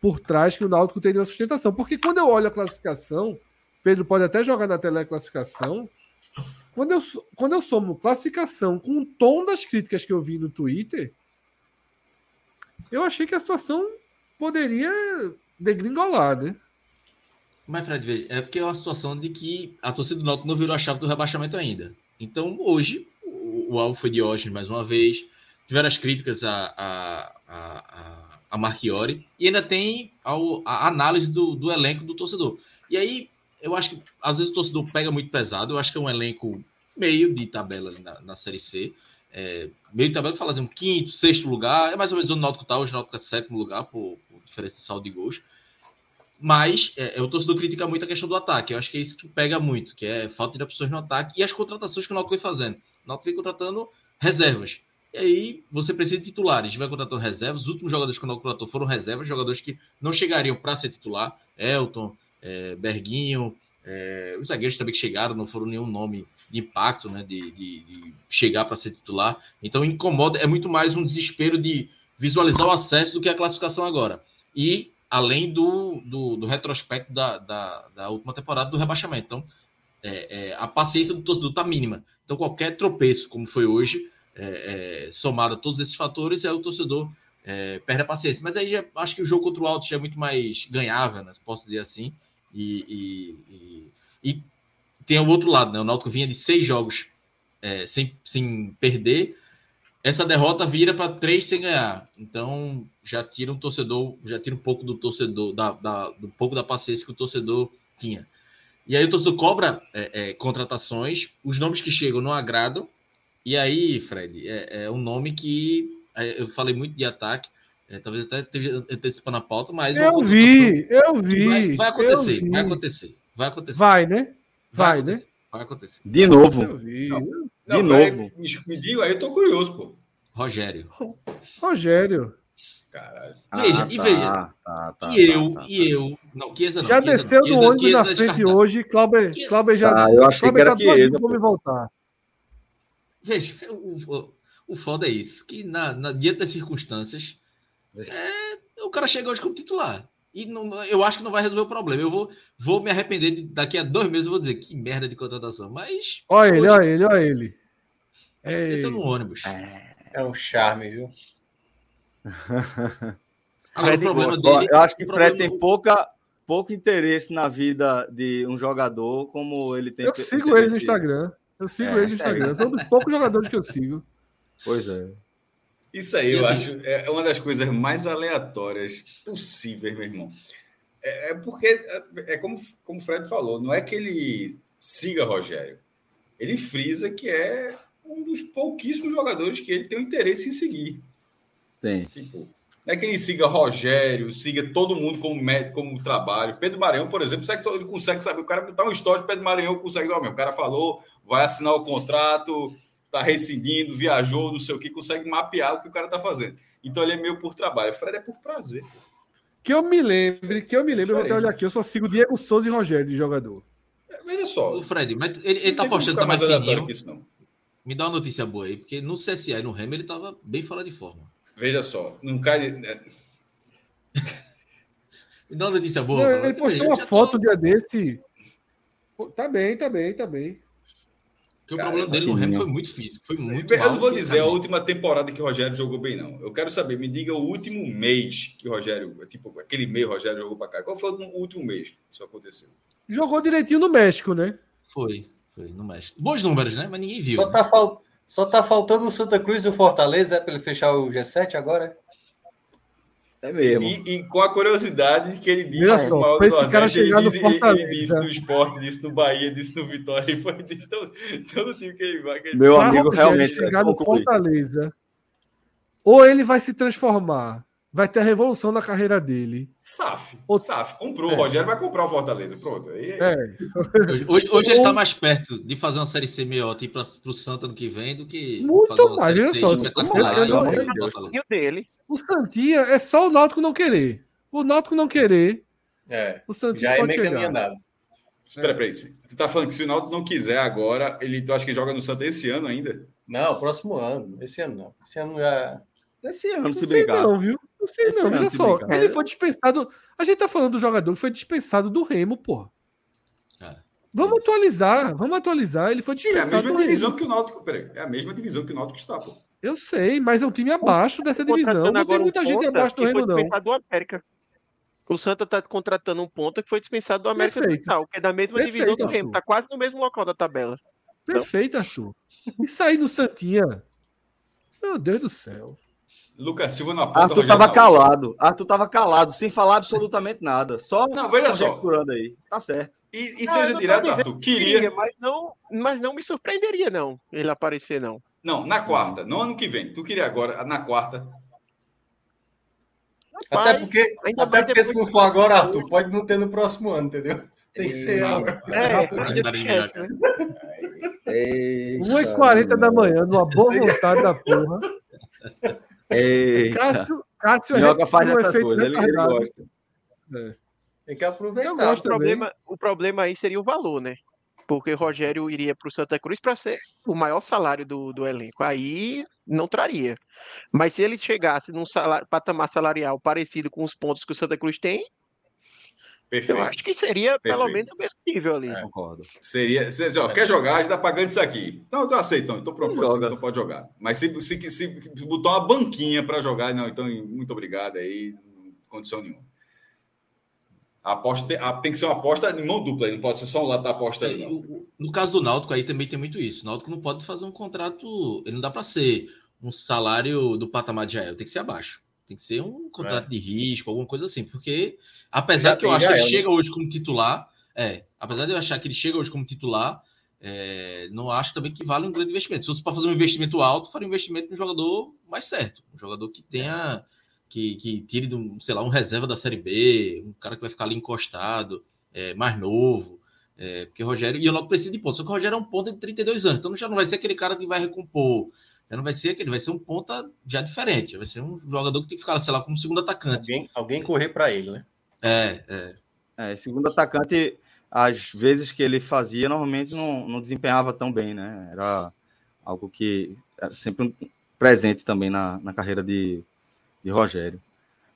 por trás que o Náutico teria uma sustentação. Porque quando eu olho a classificação, Pedro pode até jogar na tela a classificação. Quando eu, quando eu somo classificação com o tom das críticas que eu vi no Twitter, eu achei que a situação poderia degringolar, né? Mas, Fred, veja, é porque é uma situação de que a torcida do Náutico não virou a chave do rebaixamento ainda. Então, hoje, o, o alvo foi Diógenes mais uma vez. Tiveram as críticas a, a, a, a Marchiori. E ainda tem a, a análise do, do elenco do torcedor. E aí, eu acho que às vezes o torcedor pega muito pesado. Eu acho que é um elenco meio de tabela na, na Série C. É, meio de tabela fala de um quinto, sexto lugar, é mais ou menos onde o Náutico está hoje, o Náutico é sétimo lugar por, por diferença de saldo de gols. Mas é, é, o torcedor critica muito a questão do ataque. Eu acho que é isso que pega muito, que é falta de opções no ataque e as contratações que o Náutico vem fazendo. O Náutico vem contratando reservas. E aí você precisa de titulares. Vai contratando reservas. Os últimos jogadores que o Náutico contratou foram reservas, jogadores que não chegariam para ser titular. Elton, é, Berguinho, é, os zagueiros também que chegaram não foram nenhum nome de impacto, né, de, de, de chegar para ser titular. Então incomoda, é muito mais um desespero de visualizar o acesso do que a classificação agora. E além do, do, do retrospecto da, da, da, última temporada do rebaixamento. Então, é, é, a paciência do torcedor está mínima. Então, qualquer tropeço, como foi hoje, é, é, somado a todos esses fatores, é o torcedor é, perde a paciência. Mas aí já, acho que o jogo contra o Alto já é muito mais ganhável, né? posso dizer assim. E, e, e, e, tem o outro lado, né? O Náutico vinha de seis jogos é, sem, sem perder. Essa derrota vira para três sem ganhar. Então já tira um torcedor, já tira um pouco do torcedor, da, da, um pouco da paciência que o torcedor tinha. E aí o torcedor cobra é, é, contratações, os nomes que chegam não agradam. E aí, Fred, é, é um nome que é, eu falei muito de ataque, é, talvez até esteja antecipando a pauta, mas. Eu vi, eu vi. Vai, vai acontecer, vi. vai acontecer, vai acontecer. Vai, né? Vai, vai né? Vai acontecer. De novo. Não, De não, novo. Me, me diga aí, eu tô curioso, pô. Rogério. Rogério. Caralho. Veja, Ah, e tá, veja. tá, tá, e tá, eu, tá, e eu. Não, Chiesa não. Já Chiesa desceu não, do Chiesa- ônibus na é frente hoje. Cláudio, Cláudio já. Ah, eu achei Cláudio que era tá Chiesa, pra me voltar. Veja, o, o, o foda é isso, que na, na diante das circunstâncias, é, o cara chega hoje como titular. E não, eu acho que não vai resolver o problema. Eu vou, vou me arrepender de, daqui a dois meses, eu vou dizer que merda de contratação. Mas Olha ele, olha ele, olha ele. esse é no ônibus. É um charme, viu? Agora, o problema dele. eu acho que o Fred tem pouca, pouco interesse na vida de um jogador como ele tem. Eu sigo ele no Instagram. Eu sigo É, ele no. Instagram. São dos poucos jogadores que eu sigo. Pois é. Isso aí E eu assim- acho é uma das coisas mais aleatórias possíveis, meu irmão. É, é porque é, é como, como o Fred falou, não é que ele siga Rogério. Ele frisa que é um dos pouquíssimos jogadores que ele tem o interesse em seguir. Tem. Tipo, não é que ele siga Rogério, siga todo mundo como médico, como trabalho. Pedro Maranhão, por exemplo, ele consegue saber. O cara botar um história de Pedro Maranhão, consegue. Ó, meu, o cara falou, vai assinar o contrato, tá rescindindo, viajou, não sei o que, consegue mapear o que o cara tá fazendo. Então ele é meio por trabalho. O Fred é por prazer. pô. Que eu me lembre, que eu me lembre, eu vou até olhar aqui. Eu só sigo Diego Souza e Rogério de jogador. É, Veja só. O Fred, mas ele, ele tá postando tá mais fininho. que isso, não. Me dá uma notícia boa aí, porque no CSA e no Remo ele tava bem fora de forma. Veja só. Não cai. é, Me dá uma notícia boa. Não, ele "Veja, postou uma tô- foto um dia desse. Tá bem, tá bem, tá bem. Porque o Cara, problema dele no Remo né? foi muito físico. Foi muito Eu não vou dizer a última temporada que o Rogério jogou bem, não. Eu quero saber, me diga o último mês que o Rogério, tipo, aquele mês o Rogério jogou para cá. Qual foi o último mês que isso aconteceu? Jogou direitinho no México, né? Foi, foi no México. Bons números, né? Mas ninguém viu. Só tá, fal... Só tá faltando o Santa Cruz e o Fortaleza é para ele fechar o G7 agora? É mesmo. E, e com a curiosidade que ele disse que só, o maior pra do esse cara Nordeste, ele chegar no disse, ele, ele disse no esporte, disse no Bahia, disse no Vitória, e foi disse todo, todo time que ele vai. Que ele... Meu Pra amigo, Rogério realmente. chegar é no concluir. Fortaleza, ou ele vai se transformar, vai ter a revolução na carreira dele. SAF, O- SAF, comprou. É. O Rogério vai comprar o Fortaleza. Pronto. Aí, É, Hoje, hoje- hoje ele Ou- tá mais perto de fazer uma série C e ir pra, pro Santa ano que vem do que Muito fazer uma mais, série olha só. E o dele. O Santinha é só o Náutico não querer. O Náutico não querer, É, o Santinha já é meio chegar. caminho andado. Espera, peraí. Você tá falando que se o Naldo não quiser agora, ele tu acha que joga no Santa esse ano ainda? Não, próximo ano. Esse ano não. Esse ano já. Esse ano, Não se sei brincar. não, viu? Não sei Esse não, veja se só. brincar. Ele foi dispensado. A gente tá falando do jogador que foi dispensado do Remo, porra. É. Vamos atualizar, vamos atualizar. Ele foi É a dispensado mesma do Remo. divisão que o Náutico. Peraí, é a mesma divisão que o Náutico está, pô. Eu sei, mas é um time abaixo dessa divisão. Não tem agora um muita gente abaixo do que Remo, foi não. dispensado do América. O Santa tá contratando um ponta que foi dispensado do América Perfeito. do Vital, que é da mesma Perfeito, divisão do Remo. Arthur. Tá quase no mesmo local da tabela. Perfeito, Arthur. E sair do Santinha. Meu Deus do céu. Lucas Silva na ponta. Arthur Rogério tava na outra. calado. Arthur tava calado, sem falar absolutamente nada. Só Não, veja só. aí. Tá certo. E, e seja não tô direto, Arthur. que Queria. mas não, mas não me surpreenderia, não, ele aparecer, não. Não, na quarta, não ano que vem. Tu queria agora, na quarta. Até Rapaz, porque, ainda até porque se não for agora, Arthur, pode não ter no próximo ano, entendeu? Tem que ser agora. É, Calendário esquece, né? 1h40 da manhã, numa boa vontade da porra. Eita. Cássio, Cássio Minhoca faz um essas coisas, ele, ele gosta. Tem que aproveitar. Gosto O problema, o problema aí seria o valor, né? Porque o Rogério iria para o Santa Cruz para ser o maior salário do, do elenco. Aí não traria. Mas se ele chegasse num salário, patamar salarial parecido com os pontos que o Santa Cruz tem, Perfeito. Eu acho que seria pelo Perfeito. menos o mesmo nível ali. É. Concordo. Seria, se, se, ó, quer jogar, a gente tá pagando isso aqui. Não, eu aceito, então, então pronto, Joga. então pode jogar. Mas se, se, se botar uma banquinha para jogar, não, então muito obrigado aí, condição nenhuma. A aposta tem, a- tem que ser uma aposta em mão dupla, não pode ser só um lado da aposta. É, não. o- No caso do Náutico aí também tem muito isso. O Náutico não pode fazer um contrato, ele não dá para ser um salário do patamar de Jael, tem que ser abaixo. Tem que ser um contrato de risco, alguma coisa assim, porque apesar Já que eu acho que ele né? chega hoje como titular, é, apesar de eu achar que ele chega hoje como titular, é, não acho também que vale um grande investimento. Se fosse para fazer um investimento alto, faria um investimento no jogador mais certo, um jogador que tenha que, que tire, do, sei lá, um reserva da Série B, um cara que vai ficar ali encostado, é, mais novo. É, porque o Rogério, e eu logo preciso de ponta, só que o Rogério é um ponta de 32 anos, então já não vai ser aquele cara que vai recompor, já não vai ser aquele, vai ser um ponta já diferente, vai ser um jogador que tem que ficar, sei lá, como segundo atacante. Alguém, alguém correr para ele, né? É, é. É, segundo atacante, às vezes que ele fazia, normalmente não, não desempenhava tão bem, né? Era algo que era sempre um presente também na, na carreira de, de Rogério.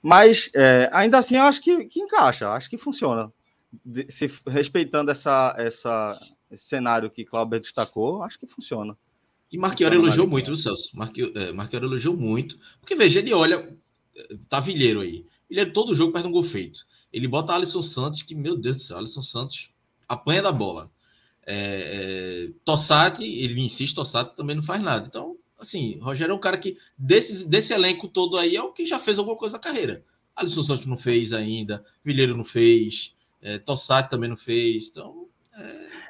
Mas, é, ainda assim, eu acho que, que encaixa, acho que funciona. De- se, respeitando essa, essa, esse cenário que Clauber destacou, acho que funciona. E Marquiori Funciona elogiou muito, viu, Celso? Marqui- é, Marquiori elogiou muito. Porque, veja, ele olha. é, Tá Vilheiro aí. Vilheiro todo jogo perde um gol feito. Ele bota Alisson Santos, que, meu Deus do céu, Alisson Santos apanha da bola. É, é, Tossati, ele insiste, Tossati também não faz nada. Então, assim, Rogério é um cara que, desses, desse elenco todo aí, é o que já fez alguma coisa na carreira. Alisson Santos não fez ainda, Vilheiro não fez, é, Tossati também não fez. Então,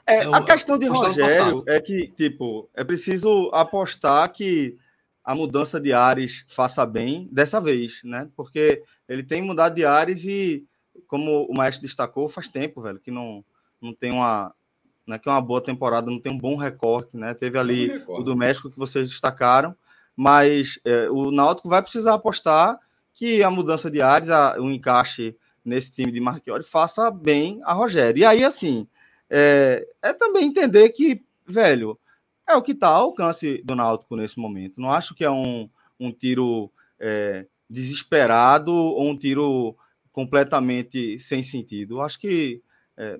É, É o- a questão de Rogério é que, tipo, é preciso apostar que a mudança de ares faça bem dessa vez, né? Porque ele tem mudado de ares e, como o Maestro destacou, faz tempo, velho, que não, não tem uma. Não é que é uma boa temporada, não tem um bom recorte, né? Teve ali o do México que vocês destacaram, mas é, o Náutico vai precisar apostar que a mudança de a- o encaixe nesse time de Marchiori faça bem a Rogério. E aí, assim, é, é também entender que, velho, é o que está ao alcance do Náutico nesse momento. Não acho que é um, um tiro é, desesperado ou um tiro completamente sem sentido. Acho que é,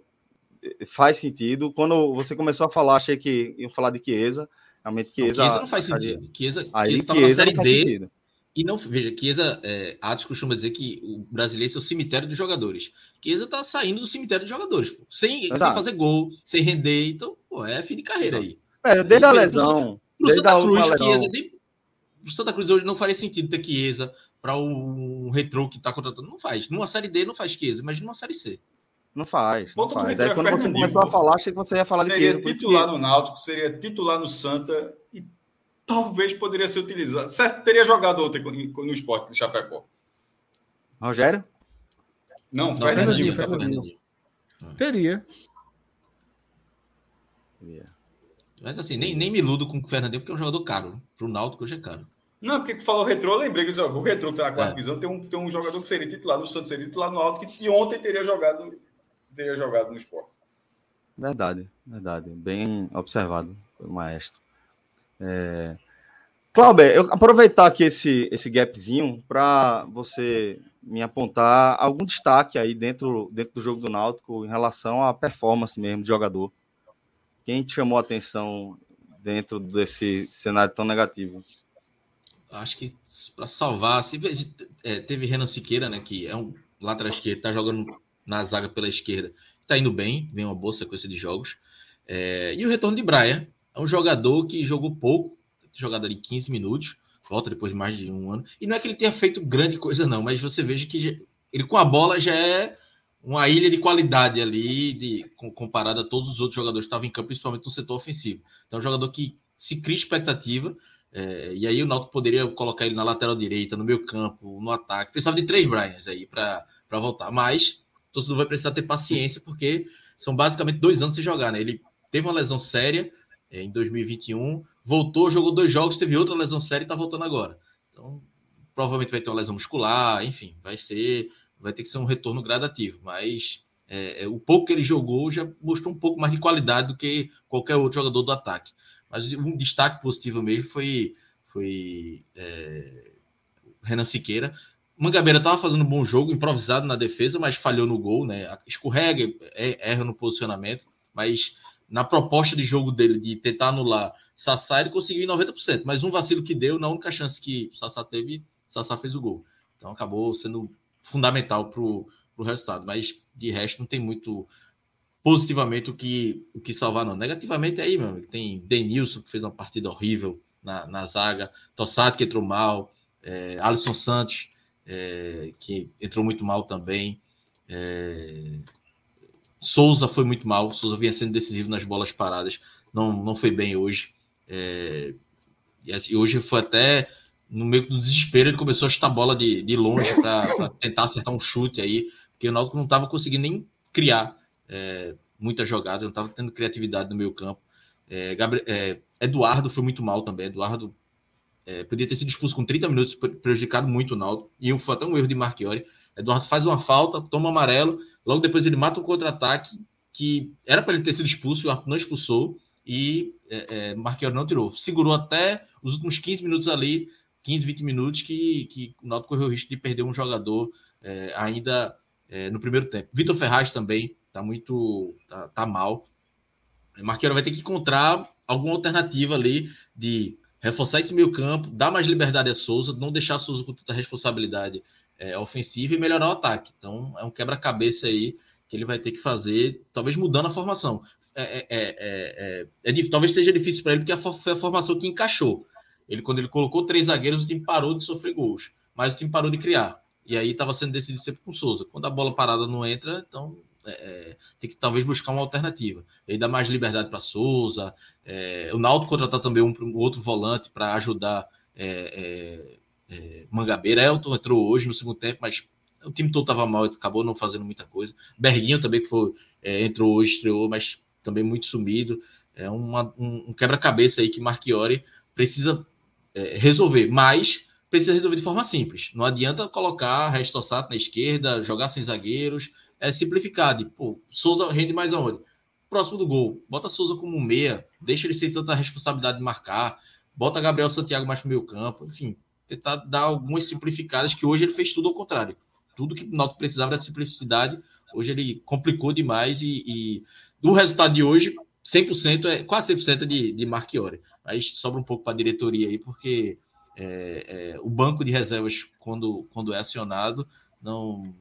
faz sentido. Quando você começou a falar, achei que iam falar de Chiesa. Realmente, não, Chiesa, Chiesa não faz sentido. Chiesa, Aí, Chiesa na Chiesa Série não faz D. sentido. E não, veja, Chiesa, é, Atos costuma dizer que o brasileiro é o cemitério dos jogadores. Chiesa tá saindo do cemitério dos jogadores, pô. sem, sem fazer gol, sem render. Então, pô, é fim de carreira aí. Velho, desde a lesão, Pro Santa última Cruz, Chiesa, pro Santa Cruz hoje não faria sentido ter Chiesa para o retrô que tá contratando. Não faz. Numa série D não faz Chiesa, imagina numa série C. não faz. Não faz. Aí é quando você começou a falar, achei que você ia falar de seria por isso titular no Náutico, seria titular no Santa e talvez poderia ser utilizado. Certo, teria jogado ontem no esporte, no Chapecó. Rogério? Não, Não, Fernandinho. Fernandinho. Fernandinho. Teria. Mas assim, nem, nem me iludo com o Fernandinho, porque é um jogador caro. Pro Náutico hoje é caro. Não, porque que falou retrô, eu lembrei que o retrô que tá na quarta É. divisão tem um, tem um jogador que seria titular no Santos, seria titular no Alto, e ontem teria jogado, teria jogado no esporte. Verdade, verdade. Bem observado pelo maestro. É... Cláudio, eu aproveitar aqui esse, esse gapzinho para você me apontar algum destaque aí dentro, dentro do jogo do Náutico em relação à performance mesmo do jogador. Quem te chamou a atenção dentro desse cenário tão negativo? Acho que para salvar, se é, teve Renan Siqueira, né, que é um lateral esquerdo, tá jogando na zaga pela esquerda, tá indo bem, vem uma boa sequência de jogos. É, e o retorno de Brian, é um jogador que jogou pouco, jogado ali 15 minutos, volta depois de mais de um ano. E não é que ele tenha feito grande coisa, não, mas você veja que ele com a bola já é uma ilha de qualidade ali, de, com- comparado a todos os outros jogadores que estavam em campo, principalmente no setor ofensivo. Então, é um jogador que se cria expectativa, é, e aí o Náutico poderia colocar ele na lateral direita, no meio campo, no ataque. Precisava de três Bryans aí para voltar. Mas torcedor vai precisar ter paciência, porque são basicamente dois anos sem jogar, né? Ele teve uma lesão séria é, em 2021, voltou, jogou dois jogos, teve outra lesão séria e tá voltando agora. Então, provavelmente vai ter uma lesão muscular, enfim, vai ser, vai ter que ser um retorno gradativo, mas é, é, o pouco que ele jogou já mostrou um pouco mais de qualidade do que qualquer outro jogador do ataque. Mas um destaque positivo mesmo foi, foi é, Renan Siqueira. Mangabeira estava fazendo um bom jogo, improvisado na defesa, mas falhou no gol, né? Escorrega, é, erra no posicionamento, mas na proposta de jogo dele de tentar anular Sassá, ele conseguiu em 90%, mas um vacilo que deu, na única chance que Sassá teve, Sassá fez o gol. Então acabou sendo fundamental para o resultado, mas de resto não tem muito positivamente o que, o que salvar, não. Negativamente aí, meu amigo, tem Denilson, que fez uma partida horrível na, na zaga, Tossati, que entrou mal, é, Alisson Santos, é, que entrou muito mal também. É, Souza foi muito mal, Souza vinha sendo decisivo nas bolas paradas, não, não foi bem hoje. É, e assim, hoje foi até no meio do desespero, ele começou a chutar bola de, de longe para tentar acertar um chute aí, porque o Náutico não estava conseguindo nem criar é, muita jogada, não estava tendo criatividade no meio campo. É, Gabriel, é, Eduardo foi muito mal também, Eduardo é, podia ter sido expulso com 30 minutos, prejudicado muito o Náutico, e foi até um erro de Marchiori. Eduardo faz uma falta, toma amarelo, logo depois ele mata um contra-ataque que era para ele ter sido expulso, o árbitro não expulsou, e é, é, Marchiori não tirou. Segurou até os últimos 15 minutos ali, 15, 20 minutos, que, que o Náutico correu o risco de perder um jogador é, ainda é, no primeiro tempo. Vitor Ferraz também tá muito. tá, tá mal. Marqueiro vai ter que encontrar alguma alternativa ali de reforçar esse meio campo, dar mais liberdade a Souza, não deixar a Souza com tanta responsabilidade é, ofensiva e melhorar o ataque. Então é um quebra-cabeça aí que ele vai ter que fazer, talvez mudando a formação. É, é, é, é talvez seja difícil para ele, porque foi a formação que encaixou. Ele, quando ele colocou três zagueiros, o time parou de sofrer gols, mas o time parou de criar. E aí estava sendo decidido sempre com Souza. Quando a bola parada não entra, então é, é, tem que talvez buscar uma alternativa. E aí dá mais liberdade para Souza. É, o Naldo contratar também um, um outro volante para ajudar é, é, é, Mangabeira. Elton entrou hoje no segundo tempo, mas o time todo estava mal, acabou não fazendo muita coisa. Berguinho também, que foi, entrou hoje, estreou, mas também muito sumido. É uma, um, um quebra-cabeça aí que Marchiori precisa resolver, mas precisa resolver de forma simples. Não adianta colocar Restossato na esquerda, jogar sem zagueiros, é simplificar. De, pô, Souza rende mais aonde? Próximo do gol. Bota Souza como meia, deixa ele sem tanta responsabilidade de marcar, bota Gabriel Santiago mais para o meio campo, enfim, tentar dar algumas simplificadas que hoje ele fez tudo ao contrário. Tudo que o Náutico precisava era simplicidade, hoje ele complicou demais e, e do resultado de hoje, 100% é quase 100% de, de Marchiori. Aí sobra um pouco para a diretoria aí, porque é, é, o banco de reservas, quando, quando é acionado, não,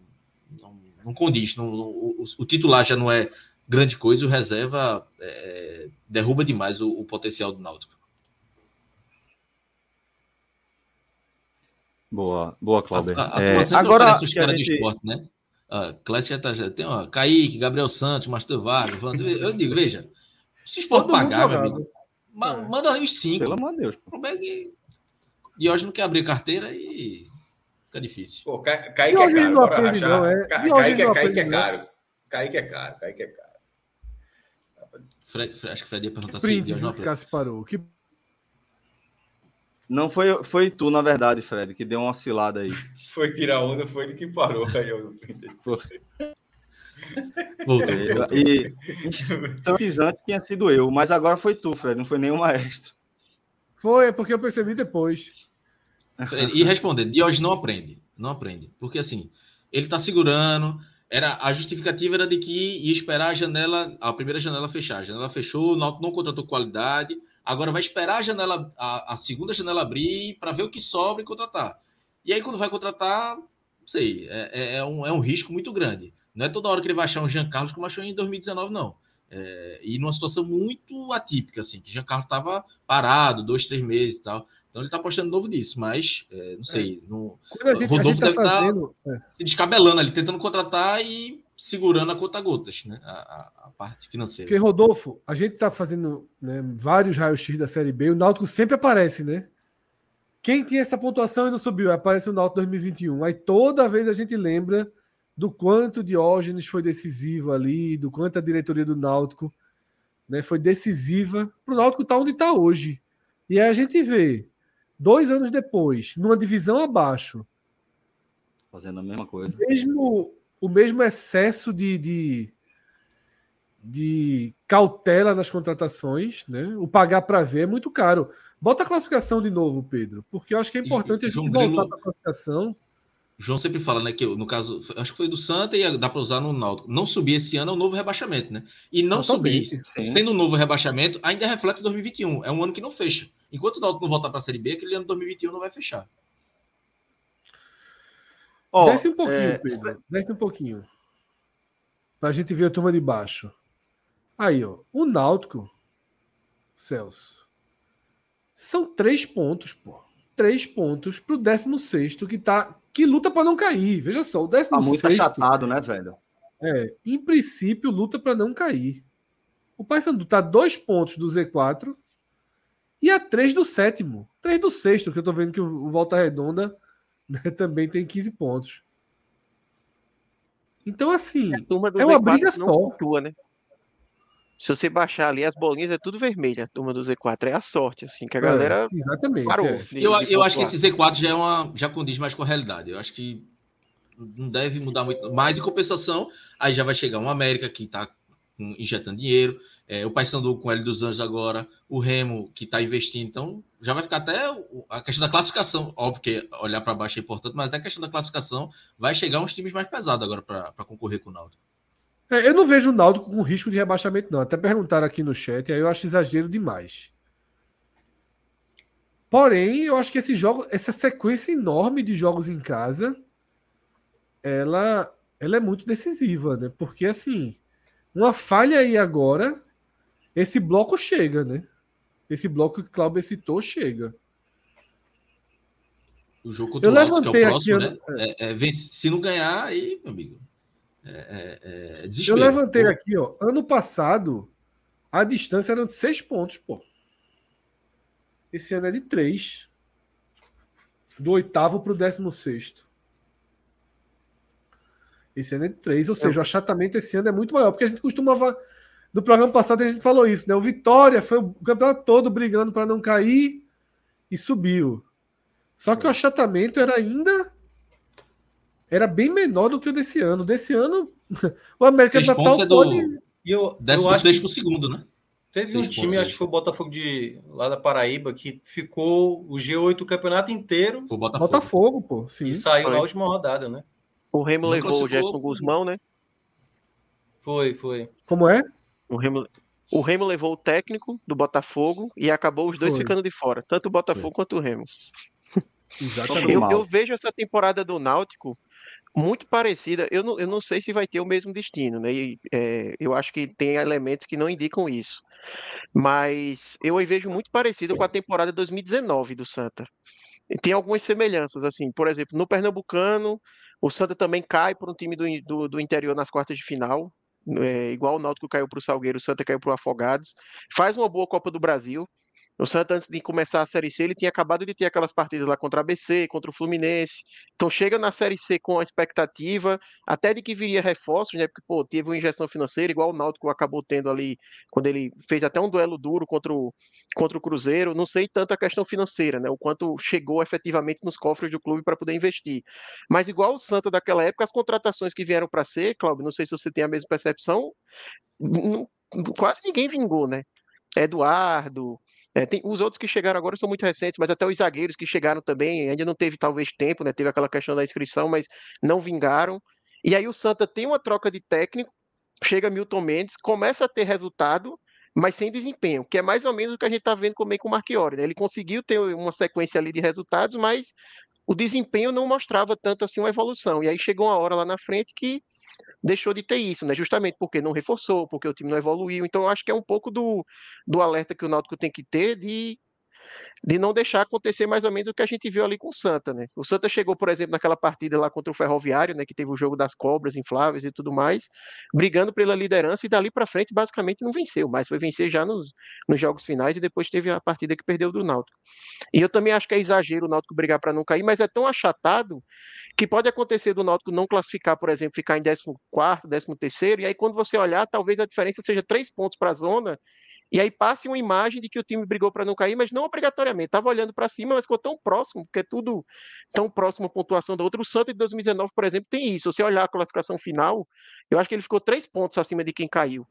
não não condiz. Não, o, o, titular já não é grande coisa, o reserva é, derruba demais o, o, potencial do Náutico. Boa, boa, Cláudio. É, agora os caras gente... do esporte, né? Ah, Clássico já, tá, já tem ó, Kaique, Gabriel Santos, Master Vargas. Eu digo, veja, se o esporte pagar, meu amigo, é. manda aí os cinco. Pelo amor de Deus. O problema é que de hoje não quer abrir carteira e Fica difícil. Pô, Kaique é caro, bora rachar. Não, é... Kaique, é, Kaique é caro. Kaique é caro, Kaique é caro. Fred, Fred, acho que o Fred ia perguntar se não Cássio parou. Que... Não foi, foi tu, na verdade, Fred, que deu uma oscilada aí. foi tirar onda, foi ele que parou. Aí eu Voltou. E instantes antes tinha sido eu, mas agora foi tu, Fred, não foi nem o maestro. Foi, é porque eu percebi depois. E respondendo, Diógenes não aprende. Não aprende. Porque assim, ele está segurando. Era, a justificativa era de que ia esperar a janela, a primeira janela fechar. A janela fechou, não, não contratou qualidade. Agora vai esperar a janela, a, a segunda janela abrir para ver o que sobra e contratar. E aí, quando vai contratar, não sei, é, é, é, um, é um risco muito grande. Não é toda hora que ele vai achar um Jean Carlos como achou em 2019, não. É, e numa situação muito atípica, assim, que Jean Carlos estava parado, dois, três meses e tal. Então ele está apostando novo nisso, mas é, não sei. É. No, gente, Rodolfo tá deve estar tá se descabelando ali, tentando contratar e segurando a conta gotas, né? A, a, a parte financeira. Porque, Rodolfo, a gente está fazendo né, vários raios-x da Série B, o Náutico sempre aparece, né? Quem tinha essa pontuação e não subiu? Aparece o Náutico 2021. Aí toda vez a gente lembra do quanto Diógenes foi decisivo ali, do quanto a diretoria do Náutico né, foi decisiva para o Náutico estar tá onde está hoje. E aí a gente vê dois anos depois, numa divisão abaixo, fazendo a mesma coisa. Mesmo, o mesmo excesso de, de, de cautela nas contratações, né? O pagar para ver é muito caro. Bota a classificação de novo, Pedro, porque eu acho que é importante a gente voltar para a classificação. O João sempre fala, né, que no caso, acho que foi do Santa e dá para usar no Náutico. Não subir esse ano é um novo rebaixamento, né? E não Totalmente, subir, sim. sendo um novo rebaixamento, ainda é reflexo de 2021. É um ano que não fecha. Enquanto o Náutico não voltar para a Série B, aquele ano de 2021 não vai fechar. Oh, Desce um pouquinho, é... Pedro. Desce um pouquinho. Para a gente ver a turma de baixo. Aí, ó. O Náutico, Celso, são três pontos, pô. Três pontos pro 16 que tá. Que luta para não cair. Veja só, o 16. Tá muito achatado, né, velho? É, em princípio, luta para não cair. O Paysandu tá dois pontos do Z4 e a três do sétimo. Três do sexto, que eu tô vendo que o Volta Redonda né, também tem 15 pontos. Então, assim, é uma briga só. Pontua, né? Se você baixar ali, as bolinhas é tudo vermelha, a turma do Z4. É a sorte, assim, que a é, galera exatamente, parou. É. De, eu, de eu acho que esse Z4 já, é uma, já condiz mais com a realidade. Eu acho que não deve mudar muito. Mas, em compensação, aí já vai chegar uma América que está injetando dinheiro, é, o Paysandu com o L dos Anjos agora, o Remo que está investindo. Então, já vai ficar até a questão da classificação. Óbvio que olhar para baixo é importante, mas até a questão da classificação vai chegar uns times mais pesados agora para concorrer com o Náutico. É, eu não vejo o Náutico com risco de rebaixamento, não. Até perguntaram aqui no chat, aí eu acho exagero demais. Porém, eu acho que esse jogo, essa sequência enorme de jogos em casa, ela, ela é muito decisiva, né? Porque assim, uma falha aí agora, esse bloco chega, né? Esse bloco que o Cláudio citou chega. O jogo contra eu o Altos, que é o próximo, aqui, né? É, é, se não ganhar, aí, meu amigo, é, é, é Eu levantei pô. aqui, ó. Ano passado, a distância era de seis pontos, pô. Esse ano é de três. Do oitavo para o décimo sexto. Esse ano é de três, ou seja, o achatamento esse ano é muito maior, porque a gente costumava. No programa passado a gente falou isso, né? O Vitória foi o campeonato todo brigando para não cair e subiu. Só que o achatamento era ainda era bem menor do que o desse ano. Desse ano, o América Seis Natal é do... pode. E eu, décimo eu acho que... segundo, né? Teve Seis um time, pontos, acho que foi o Botafogo de lá da Paraíba, que ficou o G8 o campeonato inteiro. Foi o Botafogo. Botafogo, pô. Sim. E saiu foi. na última rodada, né? O Remo levou o Gerson Guzmão, né? Foi, foi. Como é? O Remo, o Remo levou o técnico do Botafogo e acabou os dois foi. ficando de fora, tanto o Botafogo foi. quanto o Remo. Exatamente. Eu, eu, vejo essa temporada do Náutico muito parecida. Eu não, eu não sei se vai ter o mesmo destino, né? E, é, eu acho que tem elementos que não indicam isso. Mas eu vejo muito parecido com a temporada 2019 do Santa. Tem algumas semelhanças, assim. Por exemplo, no Pernambucano, o Santa também cai para um time do, do, do interior nas quartas de final. É, igual o Náutico caiu para o Salgueiro, o Santa caiu para o Afogados. Faz uma boa Copa do Brasil. O Santa, antes de começar a Série C, ele tinha acabado de ter aquelas partidas lá contra a ABC, contra o Fluminense. Então chega na Série C com a expectativa até de que viria reforços, né? Porque, pô, teve uma injeção financeira, igual o Náutico acabou tendo ali, quando ele fez até um duelo duro contra o, contra o Cruzeiro. Não sei tanto a questão financeira, né? O quanto chegou efetivamente nos cofres do clube para poder investir. Mas igual o Santa daquela época, as contratações que vieram para ser, Cláudio, não sei se você tem a mesma percepção, não, quase ninguém vingou, né? Eduardo, é, tem, os outros que chegaram agora são muito recentes, mas até os zagueiros que chegaram também, ainda não teve talvez tempo, né? Teve aquela questão da inscrição, mas não vingaram. E aí o Santa tem uma troca de técnico, chega Milton Mendes, começa a ter resultado, mas sem desempenho, que é mais ou menos o que a gente está vendo também com o Marchiori. Né? Ele conseguiu ter uma sequência ali de resultados, mas o desempenho não mostrava tanto assim uma evolução. E aí chegou uma hora lá na frente que deixou de ter isso, né? Justamente porque não reforçou, porque o time não evoluiu. Então, acho que é um pouco do, do alerta que o Náutico tem que ter de de não deixar acontecer mais ou menos o que a gente viu ali com o Santa, né? O Santa chegou, por exemplo, naquela partida lá contra o Ferroviário, né, que teve o jogo das cobras infláveis e tudo mais, brigando pela liderança e dali para frente basicamente não venceu, mas foi vencer já nos, nos jogos finais e depois teve a partida que perdeu do Náutico. E eu também acho que é exagero o Náutico brigar para não cair, mas é tão achatado que pode acontecer do Náutico não classificar, por exemplo, ficar em 14º, 13º, e aí quando você olhar, talvez a diferença seja três pontos para a zona e aí passe uma imagem de que o time brigou para não cair, mas não obrigatoriamente. Estava olhando para cima, mas ficou tão próximo, porque é tudo tão próximo a pontuação da outra. O Santos de 2019, por exemplo, tem isso. Se você olhar a classificação final, eu acho que ele ficou três pontos acima de quem caiu.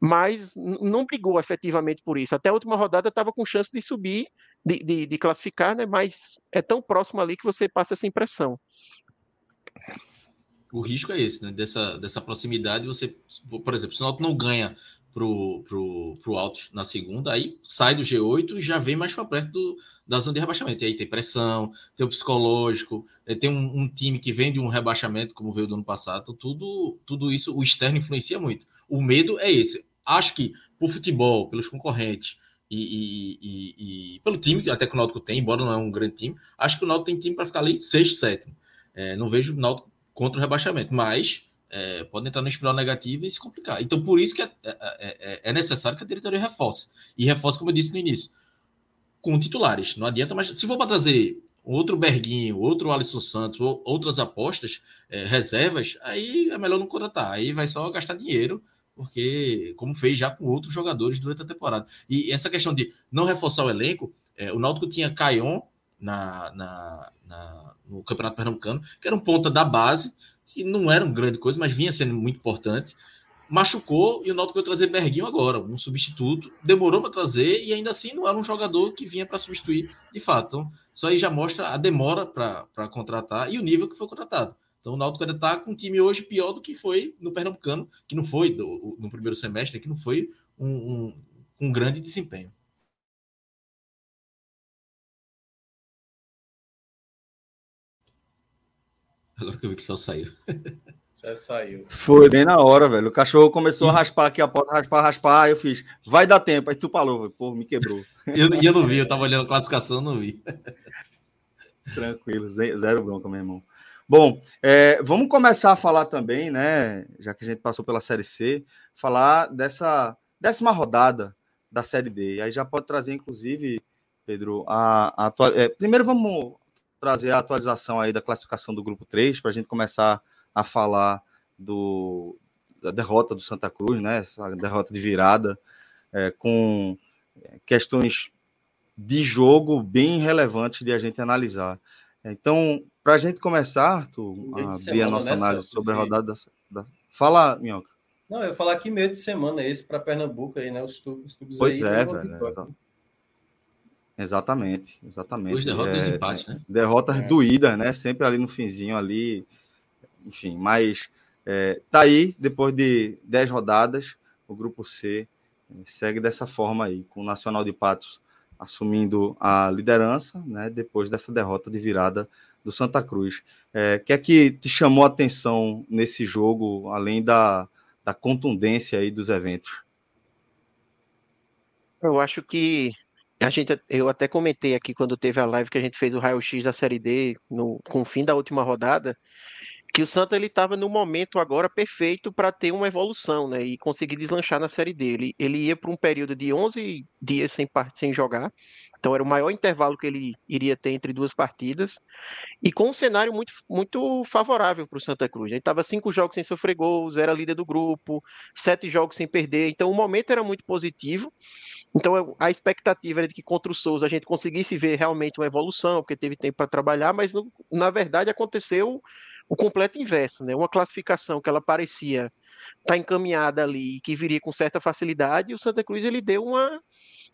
Mas não brigou efetivamente por isso. Até a última rodada estava com chance de subir, de, de, de classificar, né? mas é tão próximo ali que você passa essa impressão. o risco é esse, né? Dessa, dessa proximidade, você, por exemplo, se o Náutico não ganha pro, pro, pro Altos na segunda, aí sai do G8 e já vem mais para perto do, da zona de rebaixamento. E aí tem pressão, tem o psicológico, eh, tem um, um, time que vem de um rebaixamento, como veio do ano passado, tudo, tudo isso, o externo influencia muito. O medo é esse. Acho que por futebol, pelos concorrentes, e, e, e, e, pelo time até que o Náutico tem, embora não é um grande time, acho que o Náutico tem time para ficar ali sexto, sétimo. É, não vejo o Náutico contra o rebaixamento, mas é, pode entrar no espiral negativo e se complicar. Então, por isso que é, é, é, é, necessário que a diretoria reforce. E reforce, como eu disse no início, com titulares. Não adianta, mas se for para trazer outro Berguinho, outro Alisson Santos, ou outras apostas, é, reservas, aí é melhor não contratar. Aí vai só gastar dinheiro, porque como fez já com outros jogadores durante a temporada. E essa questão de não reforçar o elenco, é, o Náutico tinha Caion na, na, na, no Campeonato Pernambucano, que era um ponta da base, que não era uma grande coisa, mas vinha sendo muito importante. Machucou e o Náutico foi trazer Berguinho agora, um substituto. Demorou para trazer e ainda assim não era um jogador que vinha para substituir de fato. Então, isso aí já mostra a demora para contratar e o nível que foi contratado. Então, o Náutico ainda está com um time hoje pior do que foi no Pernambucano, que não foi do, no primeiro semestre, que não foi um, um, um grande desempenho. Agora que eu vi que só saiu. Já saiu. Foi bem na hora, velho. O cachorro começou a raspar aqui a porta, raspar, raspar. Aí eu fiz, vai dar tempo. Aí tu falou, pô, me quebrou. eu, eu não vi, eu tava olhando a classificação, não vi. Tranquilo, zero bronca, meu irmão. Bom, é, vamos começar a falar também, né? Já que a gente passou pela Série C, falar dessa décima rodada da Série D. Aí já pode trazer, inclusive, Pedro, a, a é, primeiro vamos trazer a atualização aí da classificação do grupo 3 para a gente começar a falar do, da derrota do Santa Cruz, né? Essa derrota de virada, é, com questões de jogo bem relevantes de a gente analisar. Então, para a gente começar, Arthur, a abrir a nossa nessa, análise sobre a rodada da, da... Fala, Minhoca. Não, eu ia falar que meio de semana é esse para Pernambuco aí, né? Os pois aí, é, velho. Exatamente, exatamente. Duas derrotas, é, empates, né? Derrotas é. doídas, né? Sempre ali no finzinho ali, enfim, mas é, tá aí, depois de dez rodadas, o grupo C é, segue dessa forma aí, com o Nacional de Patos assumindo a liderança, né? Depois dessa derrota de virada do Santa Cruz. É, o que é que te chamou a atenção nesse jogo, além da, da contundência aí dos eventos? Eu acho que a gente, eu até comentei aqui quando teve a live que a gente fez o raio-x da Série D no, com o fim da última rodada, que o Santa ele estava no momento agora perfeito para ter uma evolução, né, e conseguir deslanchar na Série D. Ele, ia para um período de 11 dias sem, sem jogar, então era o maior intervalo que ele iria ter entre duas partidas. E com um cenário muito, muito favorável para o Santa Cruz. Ele estava cinco jogos sem sofrer gols, era líder do grupo, sete jogos sem perder. Então o momento era muito positivo. Então a expectativa era de que contra o Souza a gente conseguisse ver realmente uma evolução, porque teve tempo para trabalhar, mas na verdade aconteceu o completo inverso, né? Uma classificação que ela parecia estar tá encaminhada ali, que viria com certa facilidade, e o Santa Cruz ele deu uma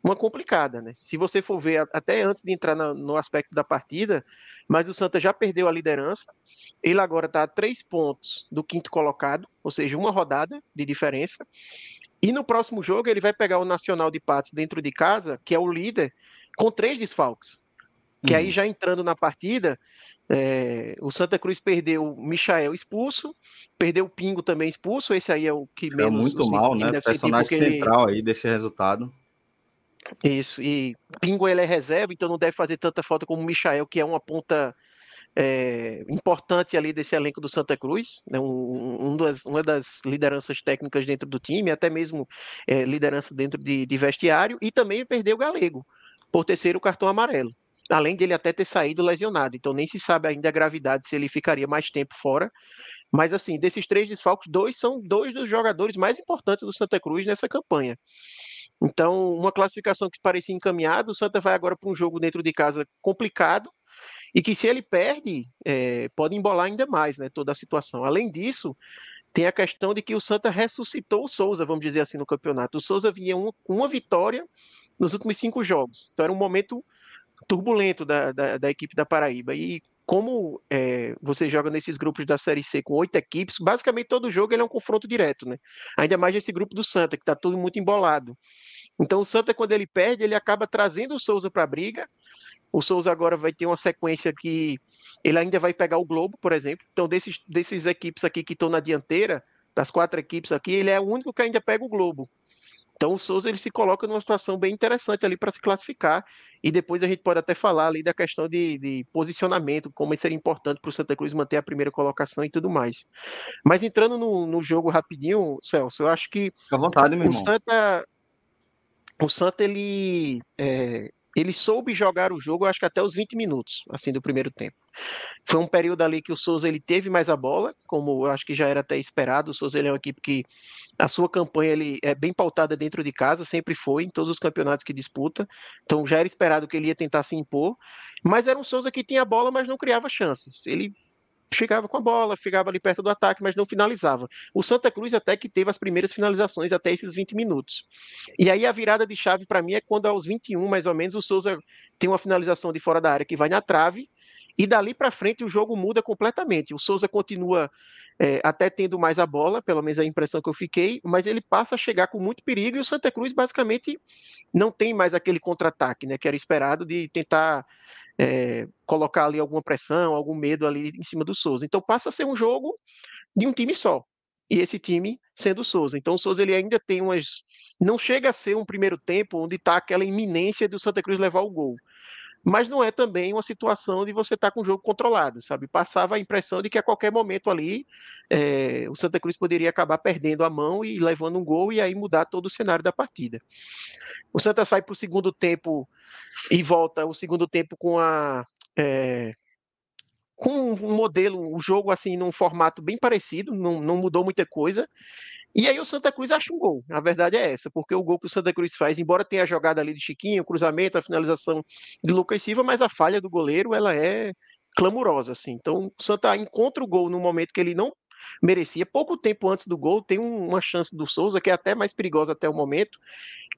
uma complicada, né? Se você for ver, até antes de entrar no, no aspecto da partida, mas o Santa já perdeu a liderança. Ele agora está a três pontos do quinto colocado, ou seja, uma rodada de diferença. E no próximo jogo ele vai pegar o Nacional de Patos dentro de casa, que é o líder, com três desfalques. Que uhum. aí já entrando na partida, é, o Santa Cruz perdeu o Michael expulso, perdeu o Pingo também expulso. Esse aí é o que menos. É muito mal, né? Personagem central ele... aí desse resultado. Isso, e Pingo ele é reserva, então não deve fazer tanta falta como o Michael, que é uma ponta é, importante ali desse elenco do Santa Cruz, né, um, um das, uma das lideranças técnicas dentro do time, até mesmo é, liderança dentro de, de, vestiário, e também perdeu o Galego, por terceiro cartão amarelo. Além dele até ter saído lesionado, então nem se sabe ainda a gravidade se ele ficaria mais tempo fora. Mas assim, desses três desfalques, dois são dois dos jogadores mais importantes do Santa Cruz nessa campanha. Então, uma classificação que parecia encaminhada, o Santa vai agora para um jogo dentro de casa complicado, e que se ele perde, é, pode embolar ainda mais né, toda a situação. Além disso, tem a questão de que o Santa ressuscitou o Souza, vamos dizer assim, no campeonato. O Souza vinha um, uma vitória nos últimos cinco jogos. Então era um momento turbulento da, da, da, equipe da Paraíba. E como é, você joga nesses grupos da Série C com oito equipes, basicamente todo jogo é um confronto direto, né? Ainda mais esse grupo do Santa, que está todo muito embolado. Então o Santa, quando ele perde, ele acaba trazendo o Souza para a briga. O Souza agora vai ter uma sequência que ele ainda vai pegar o Globo, por exemplo. Então, desses, desses equipes aqui que estão na dianteira, das quatro equipes aqui, ele é o único que ainda pega o Globo. Então o Souza ele se coloca numa situação bem interessante ali para se classificar. E depois a gente pode até falar ali da questão de, de posicionamento, como seria importante para o Santa Cruz manter a primeira colocação e tudo mais. Mas entrando no, no jogo rapidinho, Celso, eu acho que Fica à vontade, meu o irmão. Santa, o Santa ele, é, ele soube jogar o jogo, acho que até os 20 minutos, assim, do primeiro tempo. Foi um período ali que o Souza ele teve mais a bola, como eu acho que já era até esperado. O Souza ele é uma equipe que a sua campanha ele é bem pautada dentro de casa, sempre foi em todos os campeonatos que disputa. Então já era esperado que ele ia tentar se impor, mas era um Souza que tinha a bola, mas não criava chances. Ele chegava com a bola, ficava ali perto do ataque, mas não finalizava. O Santa Cruz até que teve as primeiras finalizações até esses 20 minutos. E aí a virada de chave para mim é quando aos 21, mais ou menos, o Souza tem uma finalização de fora da área que vai na trave e dali para frente o jogo muda completamente. O Souza continua é, até tendo mais a bola, pelo menos a impressão que eu fiquei, mas ele passa a chegar com muito perigo e o Santa Cruz basicamente não tem mais aquele contra-ataque, né, que era esperado de tentar é, colocar ali alguma pressão, algum medo ali em cima do Souza. Então passa a ser um jogo de um time só. E esse time sendo o Souza. Então o Souza ele ainda tem umas. Não chega a ser um primeiro tempo onde está aquela iminência do Santa Cruz levar o gol mas não é também uma situação de você estar tá com o jogo controlado, sabe? Passava a impressão de que a qualquer momento ali é, o Santa Cruz poderia acabar perdendo a mão e levando um gol e aí mudar todo o cenário da partida. O Santa sai para o segundo tempo e volta o segundo tempo com a. É, com um modelo, um jogo assim, num formato bem parecido, não, não mudou muita coisa. E aí o Santa Cruz acha um gol. A verdade é essa, porque o gol que o Santa Cruz faz, embora tenha a jogada ali de Chiquinho, o cruzamento, a finalização de Lucas Silva, mas a falha do goleiro, ela é clamorosa, assim. Então, o Santa encontra o gol no momento que ele não merecia. Pouco tempo antes do gol, tem uma chance do Souza, que é até mais perigosa até o momento,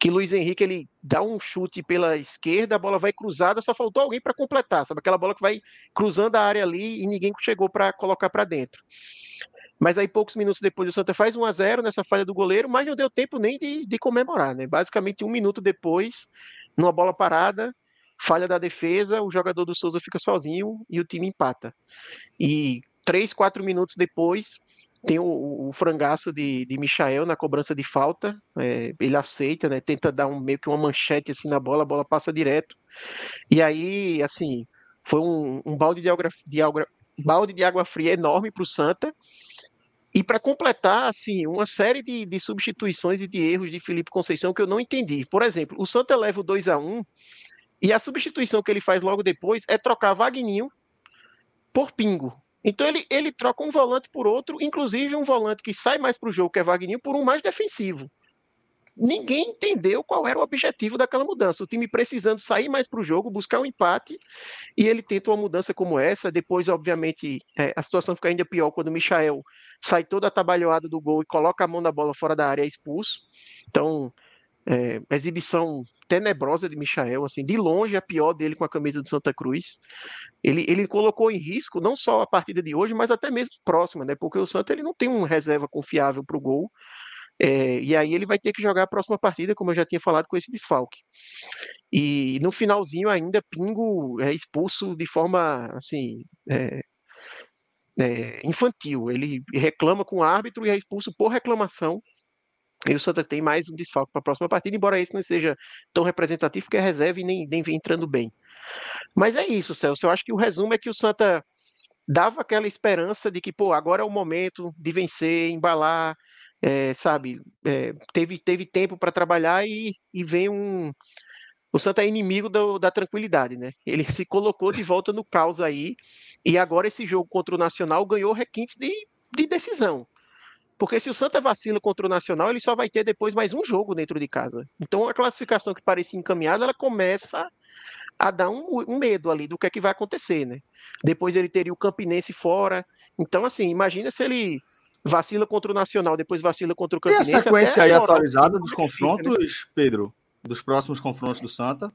que Luiz Henrique ele dá um chute pela esquerda, a bola vai cruzada, só faltou alguém para completar, sabe? Aquela bola que vai cruzando a área ali e ninguém chegou para colocar para dentro. Mas aí, poucos minutos depois, o Santa faz 1 a 0 nessa falha do goleiro, mas não deu tempo nem de, de comemorar, né? Basicamente, um minuto depois, numa bola parada, falha da defesa, o jogador do Souza fica sozinho e o time empata. E três, quatro minutos depois, tem o, o frangaço de, de Michael na cobrança de falta. É, ele aceita, né? Tenta dar um, meio que uma manchete assim na bola, a bola passa direto. E aí, assim, foi um, um balde, de água, de água, balde de água fria enorme para o Santa. E para completar, assim, uma série de, de, substituições e de erros de Felipe Conceição que eu não entendi. Por exemplo, o Santa leva o 2 a 1 e a substituição que ele faz logo depois é trocar Vagninho por Pingo. Então ele, ele troca um volante por outro, inclusive um volante que sai mais para o jogo, que é Vagninho, por um mais defensivo. Ninguém entendeu qual era o objetivo daquela mudança. O time precisando sair mais para o jogo, buscar um empate, e ele tenta uma mudança como essa. Depois, obviamente, é, a situação fica ainda pior quando o Michael sai todo atabalhoado do gol e coloca a mão na bola fora da área, é expulso. Então, é, exibição tenebrosa de Michael, assim, de longe a pior dele com a camisa do Santa Cruz. Ele, ele colocou em risco não só a partida de hoje, mas até mesmo próxima, né? Porque o Santa ele não tem um reserva confiável para o gol. É, e aí ele vai ter que jogar a próxima partida, como eu já tinha falado, com esse desfalque. E no finalzinho ainda, Pingo é expulso de forma assim é, é, infantil. Ele reclama com o árbitro e é expulso por reclamação. E o Santa tem mais um desfalque para a próxima partida, embora esse não seja tão representativo, porque é reserva e nem, nem vem entrando bem. Mas é isso, Celso. Eu acho que o resumo é que o Santa dava aquela esperança de que, pô, agora é o momento de vencer, embalar, é, sabe? É, teve, teve tempo para trabalhar e, e vem um, o Santa é inimigo do, da tranquilidade, né? Ele se colocou de volta no caos aí, e agora esse jogo contra o Nacional ganhou requintes de, de decisão. Porque se o Santa vacila contra o Nacional, ele só vai ter depois mais um jogo dentro de casa. Então a classificação que parecia encaminhada, ela começa a dar um, um medo ali do que é que vai acontecer, né? Depois ele teria o Campinense fora. Então, assim, imagina se ele vacila contra o Nacional, depois vacila contra o Campinense. Tem a sequência aí atualizada dos confrontos, né? Pedro? dos próximos confrontos do Santa.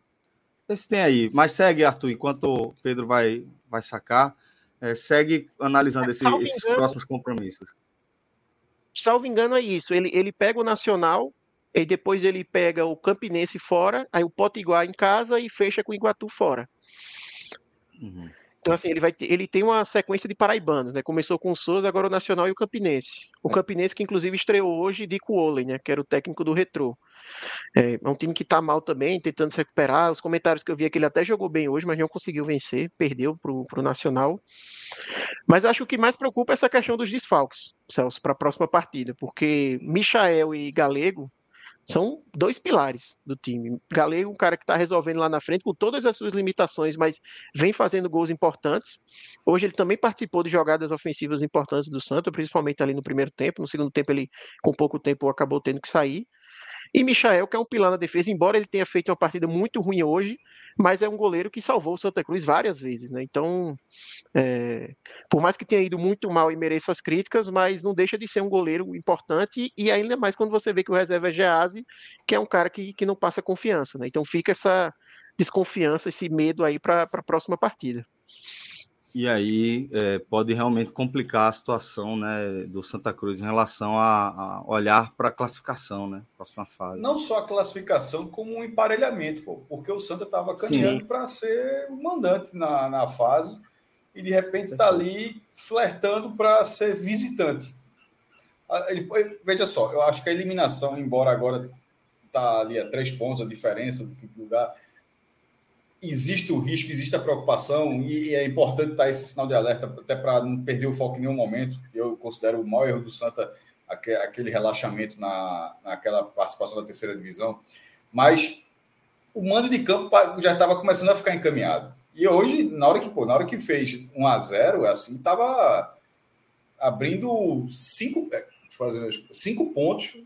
Esse tem aí. Mas segue, Arthur, enquanto o Pedro vai, vai sacar. É, segue analisando esse, esses engano, próximos compromissos. Salvo engano, é isso. Ele, ele pega o Nacional, e depois ele pega o Campinense fora, aí o Potiguar em casa e fecha com o Iguatu fora. Uhum. Então, assim, ele, vai ter, ele tem uma sequência de paraibanos, né? Começou com o Souza, agora o Nacional e o Campinense. O Campinense que, inclusive, estreou hoje de Oley, né? Que era o técnico do Retrô. É, é um time que está mal também, tentando se recuperar. Os comentários que eu vi é que ele até jogou bem hoje, mas não conseguiu vencer, perdeu para o Nacional. Mas eu acho que o que mais preocupa é essa questão dos desfalques, Celso, para a próxima partida, porque Michael e Galego são dois pilares do time. Galego, um cara que está resolvendo lá na frente com todas as suas limitações, mas vem fazendo gols importantes. Hoje ele também participou de jogadas ofensivas importantes do Santos, principalmente ali no primeiro tempo. No segundo tempo ele, com pouco tempo, acabou tendo que sair. E Michael, que é um pilar na defesa, embora ele tenha feito uma partida muito ruim hoje, mas é um goleiro que salvou o Santa Cruz várias vezes, né? Então, é, por mais que tenha ido muito mal e mereça as críticas, mas não deixa de ser um goleiro importante e ainda mais quando você vê que o reserva é Gease, que é um cara que, que não passa confiança, né? Então fica essa desconfiança, esse medo aí para a próxima partida. E aí é, pode realmente complicar a situação né, do Santa Cruz em relação a, a olhar para a classificação, né? Próxima fase. Não só a classificação, como um emparelhamento, pô, porque o Santa estava caminhando para ser o mandante na, na fase e de repente está ali flertando para ser visitante. Ele, veja só, eu acho que a eliminação, embora agora está ali a três pontos a diferença do que lugar existe o risco, existe a preocupação, e é importante estar esse sinal de alerta, até para não perder o foco em nenhum momento. Eu considero o maior erro do Santa aquele relaxamento na, naquela participação da terceira divisão. Mas o mando de campo já estava começando a ficar encaminhado. E hoje, na hora que, pô, na hora que fez 1 a 0 assim, estava abrindo cinco, é, fazendo cinco pontos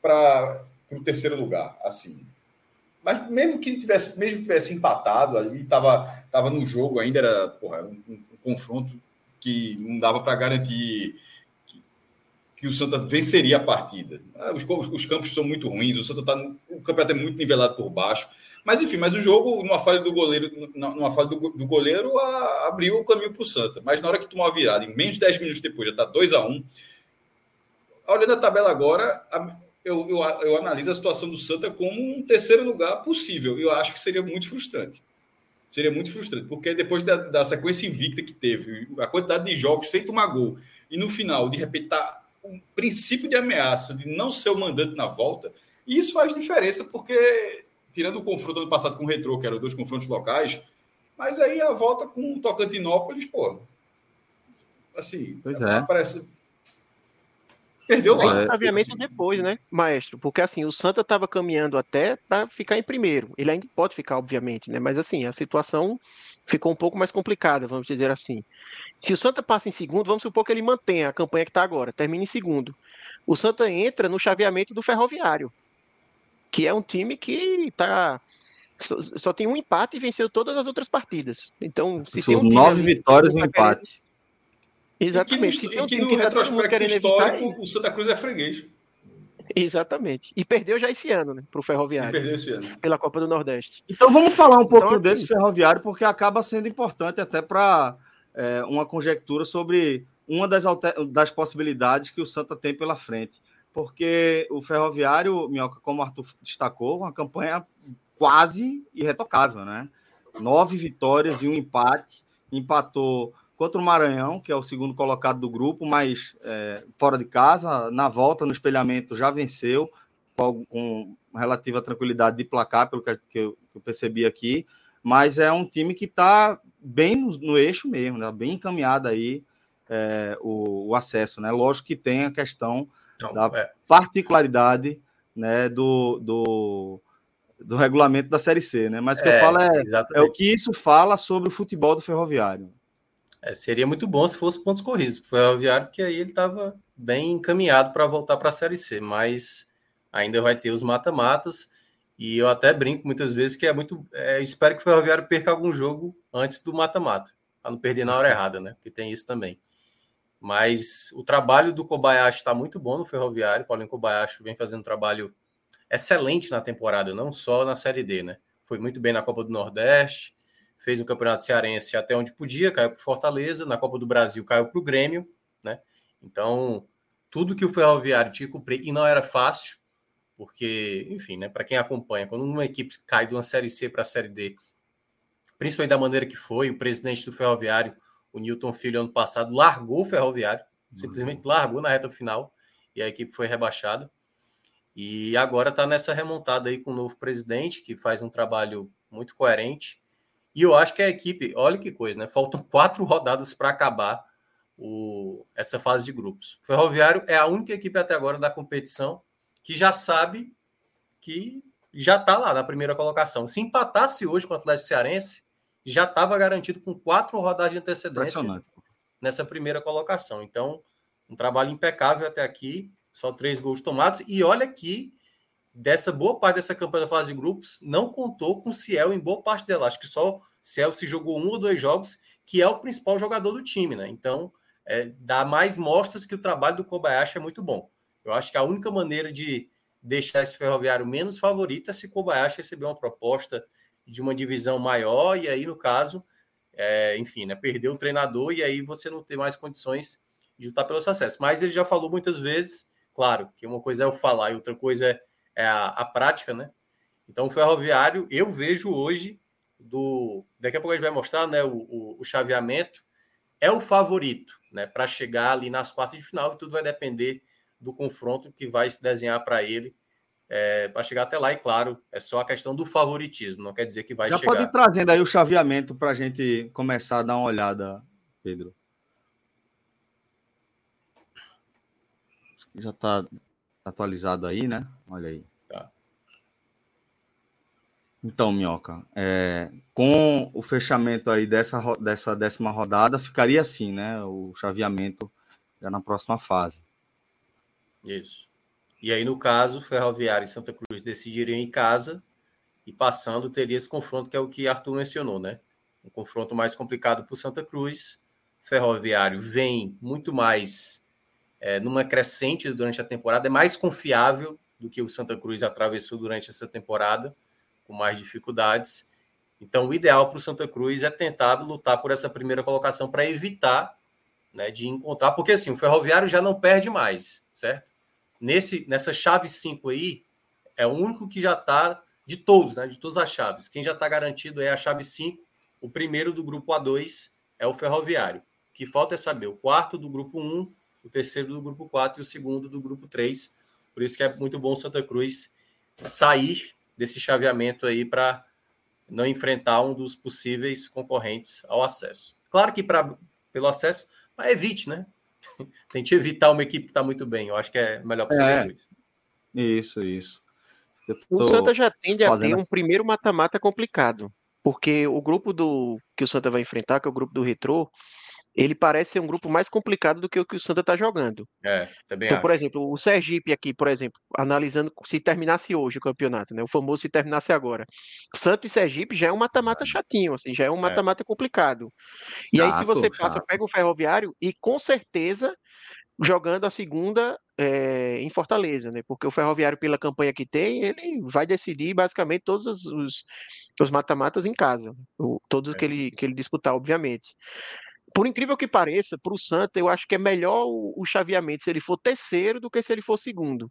para o terceiro lugar. Assim, mas mesmo que tivesse, mesmo que tivesse empatado ali, estava tava no jogo ainda, era, porra, um, um, um confronto que não dava para garantir que, que, o Santa venceria a partida. Ah, os, os campos são muito ruins, o Santa tá, o campeonato é muito nivelado por baixo. Mas enfim, mas o jogo, numa falha do goleiro, numa falha do, do goleiro, a, abriu o caminho para o Santa. Mas na hora que tomou a virada, em menos de 10 minutos depois, já está 2 a 1 um, Olhando a tabela agora, a, eu, eu, eu analiso a situação do Santa como um terceiro lugar possível. Eu acho que seria muito frustrante. Seria muito frustrante, porque depois da, da sequência invicta que teve, a quantidade de jogos sem tomar gol, e no final, de repente, tá um princípio de ameaça de não ser o mandante na volta, e isso faz diferença, porque, tirando o confronto ano passado com o Retrô, que eram dois confrontos locais, mas aí a volta com o Tocantinópolis, pô, assim, pois é. parece, Perdeu o chaveamento assim. depois, né, maestro? Porque assim, o Santa estava caminhando até para ficar em primeiro. Ele ainda pode ficar, obviamente, né? Mas assim, a situação ficou um pouco mais complicada, vamos dizer assim. Se o Santa passa em segundo, vamos supor que ele mantenha a campanha que está agora, termina em segundo. O Santa entra no chaveamento do Ferroviário, que é um time que está só, só, tem um empate e venceu todas as outras partidas. Então, se tem um nove vitórias e um empate. Exatamente. E que no, e que no retrospecto histórico, evitar... o Santa Cruz é freguês. Exatamente. E perdeu já esse ano, né? Para o Ferroviário. E perdeu esse ano. Pela Copa do Nordeste. Então vamos falar um pouco então, desse Ferroviário, porque acaba sendo importante até para é, uma conjectura sobre uma das, das possibilidades que o Santa tem pela frente. Porque o Ferroviário, Minhoca, como o Arthur destacou, uma campanha quase irretocável, né? Nove vitórias e um empate. Empatou contra o Maranhão, que é o segundo colocado do grupo, mas é, fora de casa, na volta, no espelhamento, já venceu com, com relativa tranquilidade de placar, pelo que, que, eu, que eu, percebi aqui. Mas é um time que está bem no, no, eixo mesmo, né? bem encaminhado aí é, o, o, acesso. Né? Lógico que tem a questão Não, da é. particularidade né, do, do, do regulamento da Série C, né? Mas o que eu é, falo é, é o que isso fala sobre o futebol do ferroviário. É, seria muito bom se fosse pontos corridos para o Ferroviário, porque aí ele estava bem encaminhado para voltar para a Série C, mas ainda vai ter os mata-matas. E eu até brinco muitas vezes que é muito. É, espero que o Ferroviário perca algum jogo antes do mata-mata, para não perder na hora errada, né? Porque tem isso também. Mas o trabalho do Kobayashi está muito bom no Ferroviário. Paulinho Kobayashi vem fazendo um trabalho excelente na temporada, não só na Série D, né? Foi muito bem na Copa do Nordeste, fez um campeonato cearense até onde podia, caiu para Fortaleza, na Copa do Brasil caiu para o Grêmio, né? Então, tudo que o Ferroviário tinha que cumprir, e não era fácil, porque, enfim, né, para quem acompanha, quando uma equipe cai de uma Série C para a Série D, principalmente da maneira que foi, o presidente do Ferroviário, o Newton Filho, ano passado, largou o Ferroviário, simplesmente largou na reta final, e a equipe foi rebaixada. E agora está nessa remontada aí com o novo presidente, que faz um trabalho muito coerente. E eu acho que a equipe, olha que coisa, né? Faltam quatro rodadas para acabar o, essa fase de grupos. O Ferroviário é a única equipe até agora da competição que já sabe que já está lá na primeira colocação. Se empatasse hoje com o Atlético Cearense, já estava garantido com quatro rodadas de antecedência nessa primeira colocação. Então, um trabalho impecável até aqui só três gols tomados. E olha que dessa boa parte dessa campanha da fase de grupos, não contou com o Ciel em boa parte dela. Acho que só se jogou um ou dois jogos, que é o principal jogador do time, né? Então, é, dá mais mostras que o trabalho do Kobayashi é muito bom. Eu acho que a única maneira de deixar esse ferroviário menos favorito é se Kobayashi receber uma proposta de uma divisão maior, e aí, no caso, é, enfim, né, perder o treinador, e aí você não ter mais condições de lutar pelo sucesso. Mas ele já falou muitas vezes Claro que uma coisa é o falar e outra coisa é, é a, a, prática, né? Então, o ferroviário, eu vejo hoje, do daqui a pouco a gente vai mostrar né, o, o, o chaveamento, é o favorito né, para chegar ali nas quartas de final, e tudo vai depender do confronto que vai se desenhar para ele é, para chegar até lá. E claro, é só a questão do favoritismo, não quer dizer que vai Já chegar. Já pode ir trazendo aí o chaveamento para a gente começar a dar uma olhada, Pedro. Já está atualizado aí, né? Olha aí. Então, Minhoca, é, com o fechamento aí dessa, dessa décima rodada, ficaria assim, né? O chaveamento já na próxima fase. Isso. E aí, no caso, Ferroviário e Santa Cruz decidiriam em casa e passando teria esse confronto que é o que Arthur mencionou, né? Um confronto mais complicado para o Santa Cruz. Ferroviário vem muito mais é, numa crescente durante a temporada, é mais confiável do que o Santa Cruz atravessou durante essa temporada, com mais dificuldades. Então, o ideal para o Santa Cruz é tentar lutar por essa primeira colocação para evitar né, de encontrar, porque assim, o Ferroviário já não perde mais, certo? Nesse, nessa chave 5 aí, é o único que já está, de todos, né, de todas as chaves, quem já está garantido é a chave 5, o primeiro do grupo A2 é o Ferroviário. O que falta é saber o quarto do grupo 1 o terceiro do grupo 4 e o segundo do grupo 3. Por isso que é muito bom Santa Cruz sair desse chaveamento aí para não enfrentar um dos possíveis concorrentes ao acesso. Claro que para pelo acesso, mas evite, né? Tente evitar uma equipe que está muito bem. Eu acho que é melhor para Santa é. Cruz. Isso, isso. O Santa já tende a ter um primeiro mata-mata complicado, porque o grupo do que o Santa vai enfrentar, que é o grupo do Retrô, ele parece ser um grupo mais complicado do que o que o Santa está jogando. É, também então, acho. por exemplo, o Sergipe aqui, por exemplo, analisando se terminasse hoje o campeonato, né? O famoso se terminasse agora. Santa e Sergipe já é um mata-mata chatinho, assim, já é um é. mata-mata é. complicado. E chato, aí, se você passa, chato. pega o Ferroviário e com certeza jogando a segunda é, em Fortaleza, né? Porque o Ferroviário, pela campanha que tem, ele vai decidir basicamente todos os, os mata-matas em casa, o, todos é. que, ele, que ele disputar, obviamente por incrível que pareça, para o Santa, eu acho que é melhor o, o, chaveamento se ele for terceiro do que se ele for segundo.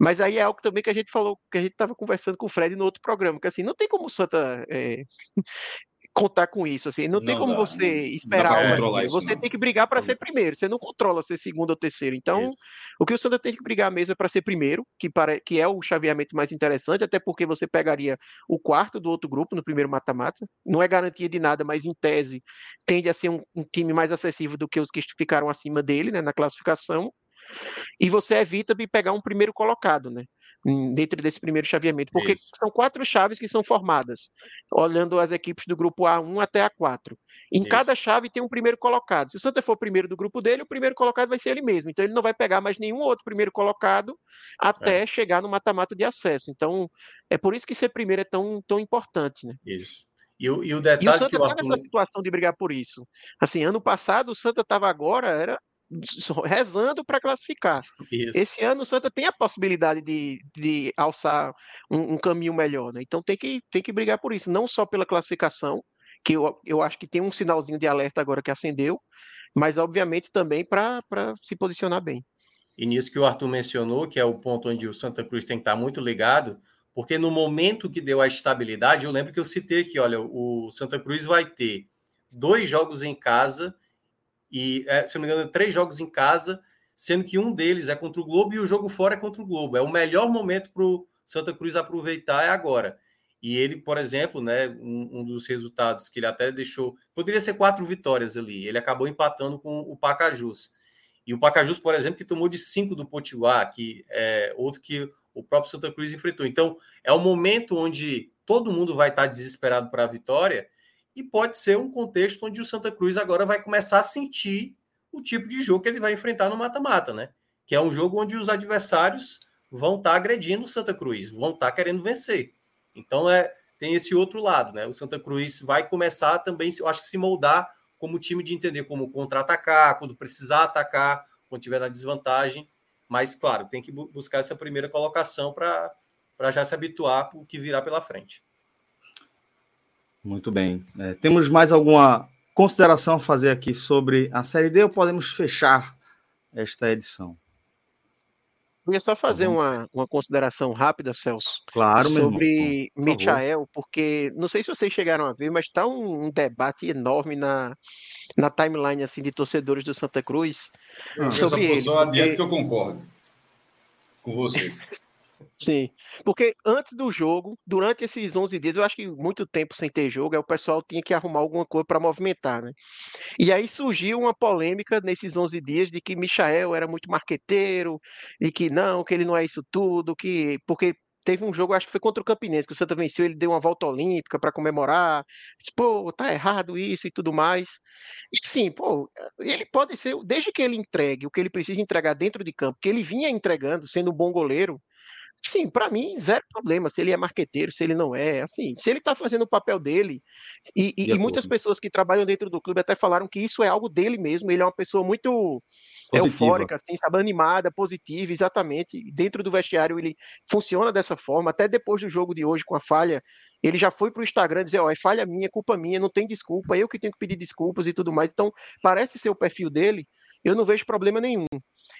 Mas aí é algo também que a gente falou, que a gente estava conversando com o Fred no outro programa, que assim, não tem como o Santa é, contar com isso. Assim, não, não tem como dá, você esperar algo assim. Você não. tem que brigar para ser primeiro. Você não controla ser segundo ou terceiro. Então, o que o Santa tem que brigar mesmo é para ser primeiro, que, para, que é o chaveamento mais interessante, até porque você pegaria o quarto do outro grupo no primeiro mata-mata. Não é garantia de nada, mas em tese tende a ser um, um time mais acessível do que os que ficaram acima dele né, na classificação. E você evita de pegar um primeiro colocado, né? Dentro desse primeiro chaveamento, porque Isso. são quatro chaves que são formadas, olhando as equipes do grupo A1 até A4. Em Isso. cada chave tem um primeiro colocado. Se o Santa for o primeiro do grupo dele, o primeiro colocado vai ser ele mesmo. Então ele não vai pegar mais nenhum outro primeiro colocado até é. chegar no mata-mata de acesso. Então é por isso que ser primeiro é tão, tão importante, né? Isso. E o, e o detalhe e o Santa está Arthur... nessa situação de brigar por isso. Assim, ano passado o Santa estava agora, era rezando para classificar. Isso. Esse ano o Santa tem a possibilidade de, de alçar um, um caminho melhor, né? Então tem que, tem que brigar por isso, não só pela classificação, que eu, eu acho que tem um sinalzinho de alerta agora que acendeu, mas obviamente também para se posicionar bem. E nisso que o Arthur mencionou, que é o ponto onde o Santa Cruz tem que estar muito ligado, porque no momento que deu a estabilidade, eu lembro que eu citei que, olha, o Santa Cruz vai ter dois jogos em casa e, é, se não me engano, três jogos em casa, sendo que um deles é contra o Globo e o jogo fora é contra o Globo. É o melhor momento para o Santa Cruz aproveitar é agora. E ele, por exemplo, né, um, um, dos resultados que ele até deixou, poderia ser quatro vitórias ali. Ele acabou empatando com o Pacajus. E o Pacajus, por exemplo, que tomou de cinco do Potiguar, que é outro que o próprio Santa Cruz enfrentou. Então, é um momento onde todo mundo vai estar desesperado para a vitória e pode ser um contexto onde o Santa Cruz agora vai começar a sentir o tipo de jogo que ele vai enfrentar no mata-mata, né? Que é um jogo onde os adversários vão estar agredindo o Santa Cruz, vão estar querendo vencer. Então é tem esse outro lado, né? O Santa Cruz vai começar também, eu acho que se moldar como time de entender como contra-atacar, quando precisar atacar, quando tiver na desvantagem. Mas, claro, tem que buscar essa primeira colocação para já se habituar para o que virá pela frente. Muito bem. É, temos mais alguma consideração a fazer aqui sobre a Série D ou podemos fechar esta edição? Eu ia só fazer uhum. uma, uma consideração rápida, Celso. Claro, Sobre Por Michael, porque não sei se vocês chegaram a ver, mas está um, um, debate enorme na, na timeline assim, de torcedores do Santa Cruz ah, sobre eu só ele. Porque... adiante que eu concordo com você. Sim, porque antes do jogo, durante esses 11 dias, eu acho que muito tempo sem ter jogo, aí o pessoal tinha que arrumar alguma coisa para movimentar, né? E aí surgiu uma polêmica nesses 11 dias de que Michael era muito marqueteiro, e que não, que ele não é isso tudo, que porque teve um jogo, acho que foi contra o Campinense, que o Santa venceu, ele deu uma volta olímpica para comemorar, disse, pô, tá errado isso e tudo mais. E sim, pô, ele pode ser, desde que ele entregue o que ele precisa entregar dentro de campo, que ele vinha entregando, sendo um bom goleiro, Sim, para mim, zero problema se ele é marqueteiro, se ele não é. Assim, se ele está fazendo o papel dele, e, e, e muitas pessoas que trabalham dentro do clube até falaram que isso é algo dele mesmo. Ele é uma pessoa muito Positiva. eufórica, assim, sabe, animada, positiva, exatamente. Dentro do vestiário ele funciona dessa forma. Até depois do jogo de hoje, com a falha, ele já foi para o Instagram dizer: Ó, é falha minha, é culpa minha, não tem desculpa, eu que tenho que pedir desculpas e tudo mais. Então, parece ser o perfil dele eu não vejo problema nenhum.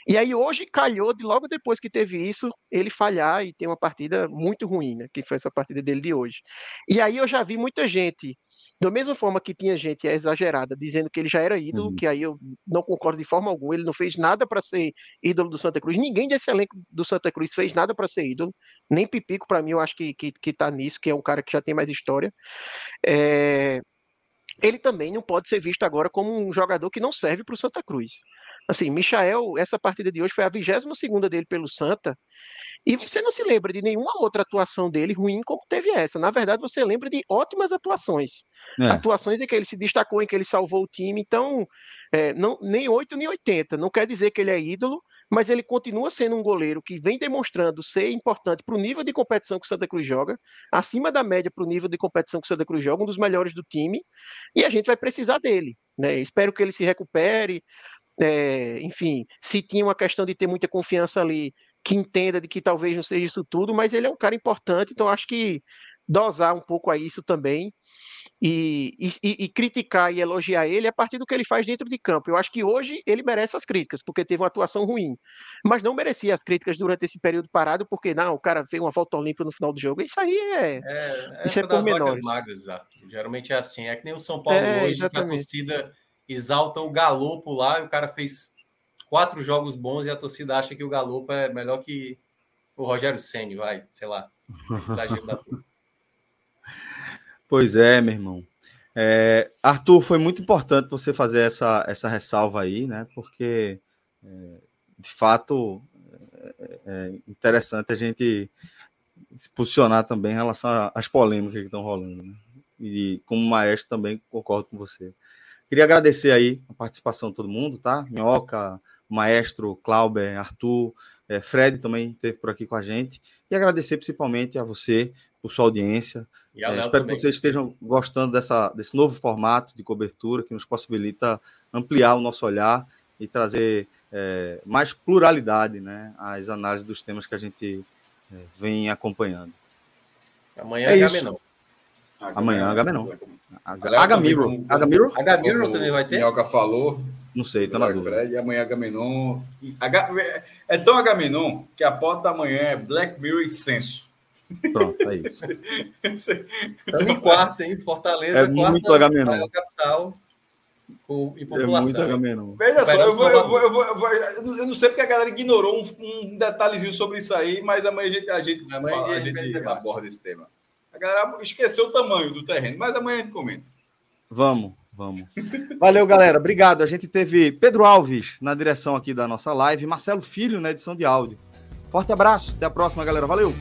E aí hoje calhou de logo depois que teve isso, ele falhar e ter uma partida muito ruim, né? Que foi essa partida dele de hoje. E aí eu já vi muita gente, da mesma forma que tinha gente exagerada dizendo que ele já era ídolo, uhum. que aí eu não concordo de forma alguma, ele não fez nada para ser ídolo do Santa Cruz. Ninguém desse elenco do Santa Cruz fez nada para ser ídolo. Nem Pipico para mim, eu acho que, que que tá nisso, que é um cara que já tem mais história. É, ele também não pode ser visto agora como um jogador que não serve para o Santa Cruz. Assim, Michael, essa partida de hoje foi a 22 segunda dele pelo Santa, e você não se lembra de nenhuma outra atuação dele ruim como teve essa. Na verdade, você lembra de ótimas atuações. É. Atuações em que ele se destacou, em que ele salvou o time. Então, é, não, nem 8 nem 80. Não quer dizer que ele é ídolo, mas ele continua sendo um goleiro que vem demonstrando ser importante para o nível de competição que o Santa Cruz joga, acima da média para o nível de competição que o Santa Cruz joga, um dos melhores do time, e a gente vai precisar dele. Né? Espero que ele se recupere. É, enfim, se tinha uma questão de ter muita confiança ali, que entenda de que talvez não seja isso tudo, mas ele é um cara importante, então acho que dosar um pouco a isso também e, e, e, criticar e elogiar ele a partir do que ele faz dentro de campo. Eu acho que hoje ele merece as críticas, porque teve uma atuação ruim, mas não merecia as críticas durante esse período parado, porque não, o cara fez uma volta olímpica no final do jogo. Isso aí é. é, é isso é por menores. Magras, Geralmente é assim. É que nem o São Paulo é, hoje, exatamente. que a torcida exalta o Galopo lá, e o cara fez quatro jogos bons e a torcida acha que o Galopo é melhor que o Rogério Senni, vai, sei lá. Pois é, meu irmão. É, Arthur, foi muito importante você fazer essa, essa ressalva aí, né? Porque, é, de fato, é, é, interessante a gente se posicionar também em relação às polêmicas que estão rolando. Né? E como maestro também concordo com você. Queria agradecer aí a participação de todo mundo, tá? Minhoca, maestro, Clauber, Arthur, é, Fred também esteve por aqui com a gente. E agradecer principalmente a você por sua audiência. É, espero também. que vocês estejam gostando dessa, desse novo formato de cobertura que nos possibilita ampliar o nosso olhar e trazer é, mais pluralidade né, às análises dos temas que a gente é, vem acompanhando. Amanhã é, é Agamenon. Amanhã Agamenon. H-Mirror. H-Mirror? H-Mirror também vai ter? Minhoca falou. Não sei, tá na dúvida. Fred, e amanhã H-Menon. H... É tão H-Menon que a porta da manhã é Black Mirror e Censo. Pronto, é isso. Estamos em quarto, hein? Fortaleza, é quarta, muito H-Menon. capital. Com, em população. É muito. Veja só, eu, vou, eu, vou, eu, vou, eu, vou, eu, não sei porque a galera ignorou um, um, detalhezinho sobre isso aí, mas amanhã a gente, a gente, amanhã fala, a gente, a gente aborda esse tema. Galera esqueceu o tamanho do terreno, mas amanhã a gente comenta. Vamos, vamos. Valeu, galera. Obrigado. A gente teve Pedro Alves na direção aqui da nossa live, Marcelo Filho na edição de áudio. Forte abraço. Até a próxima, galera. Valeu.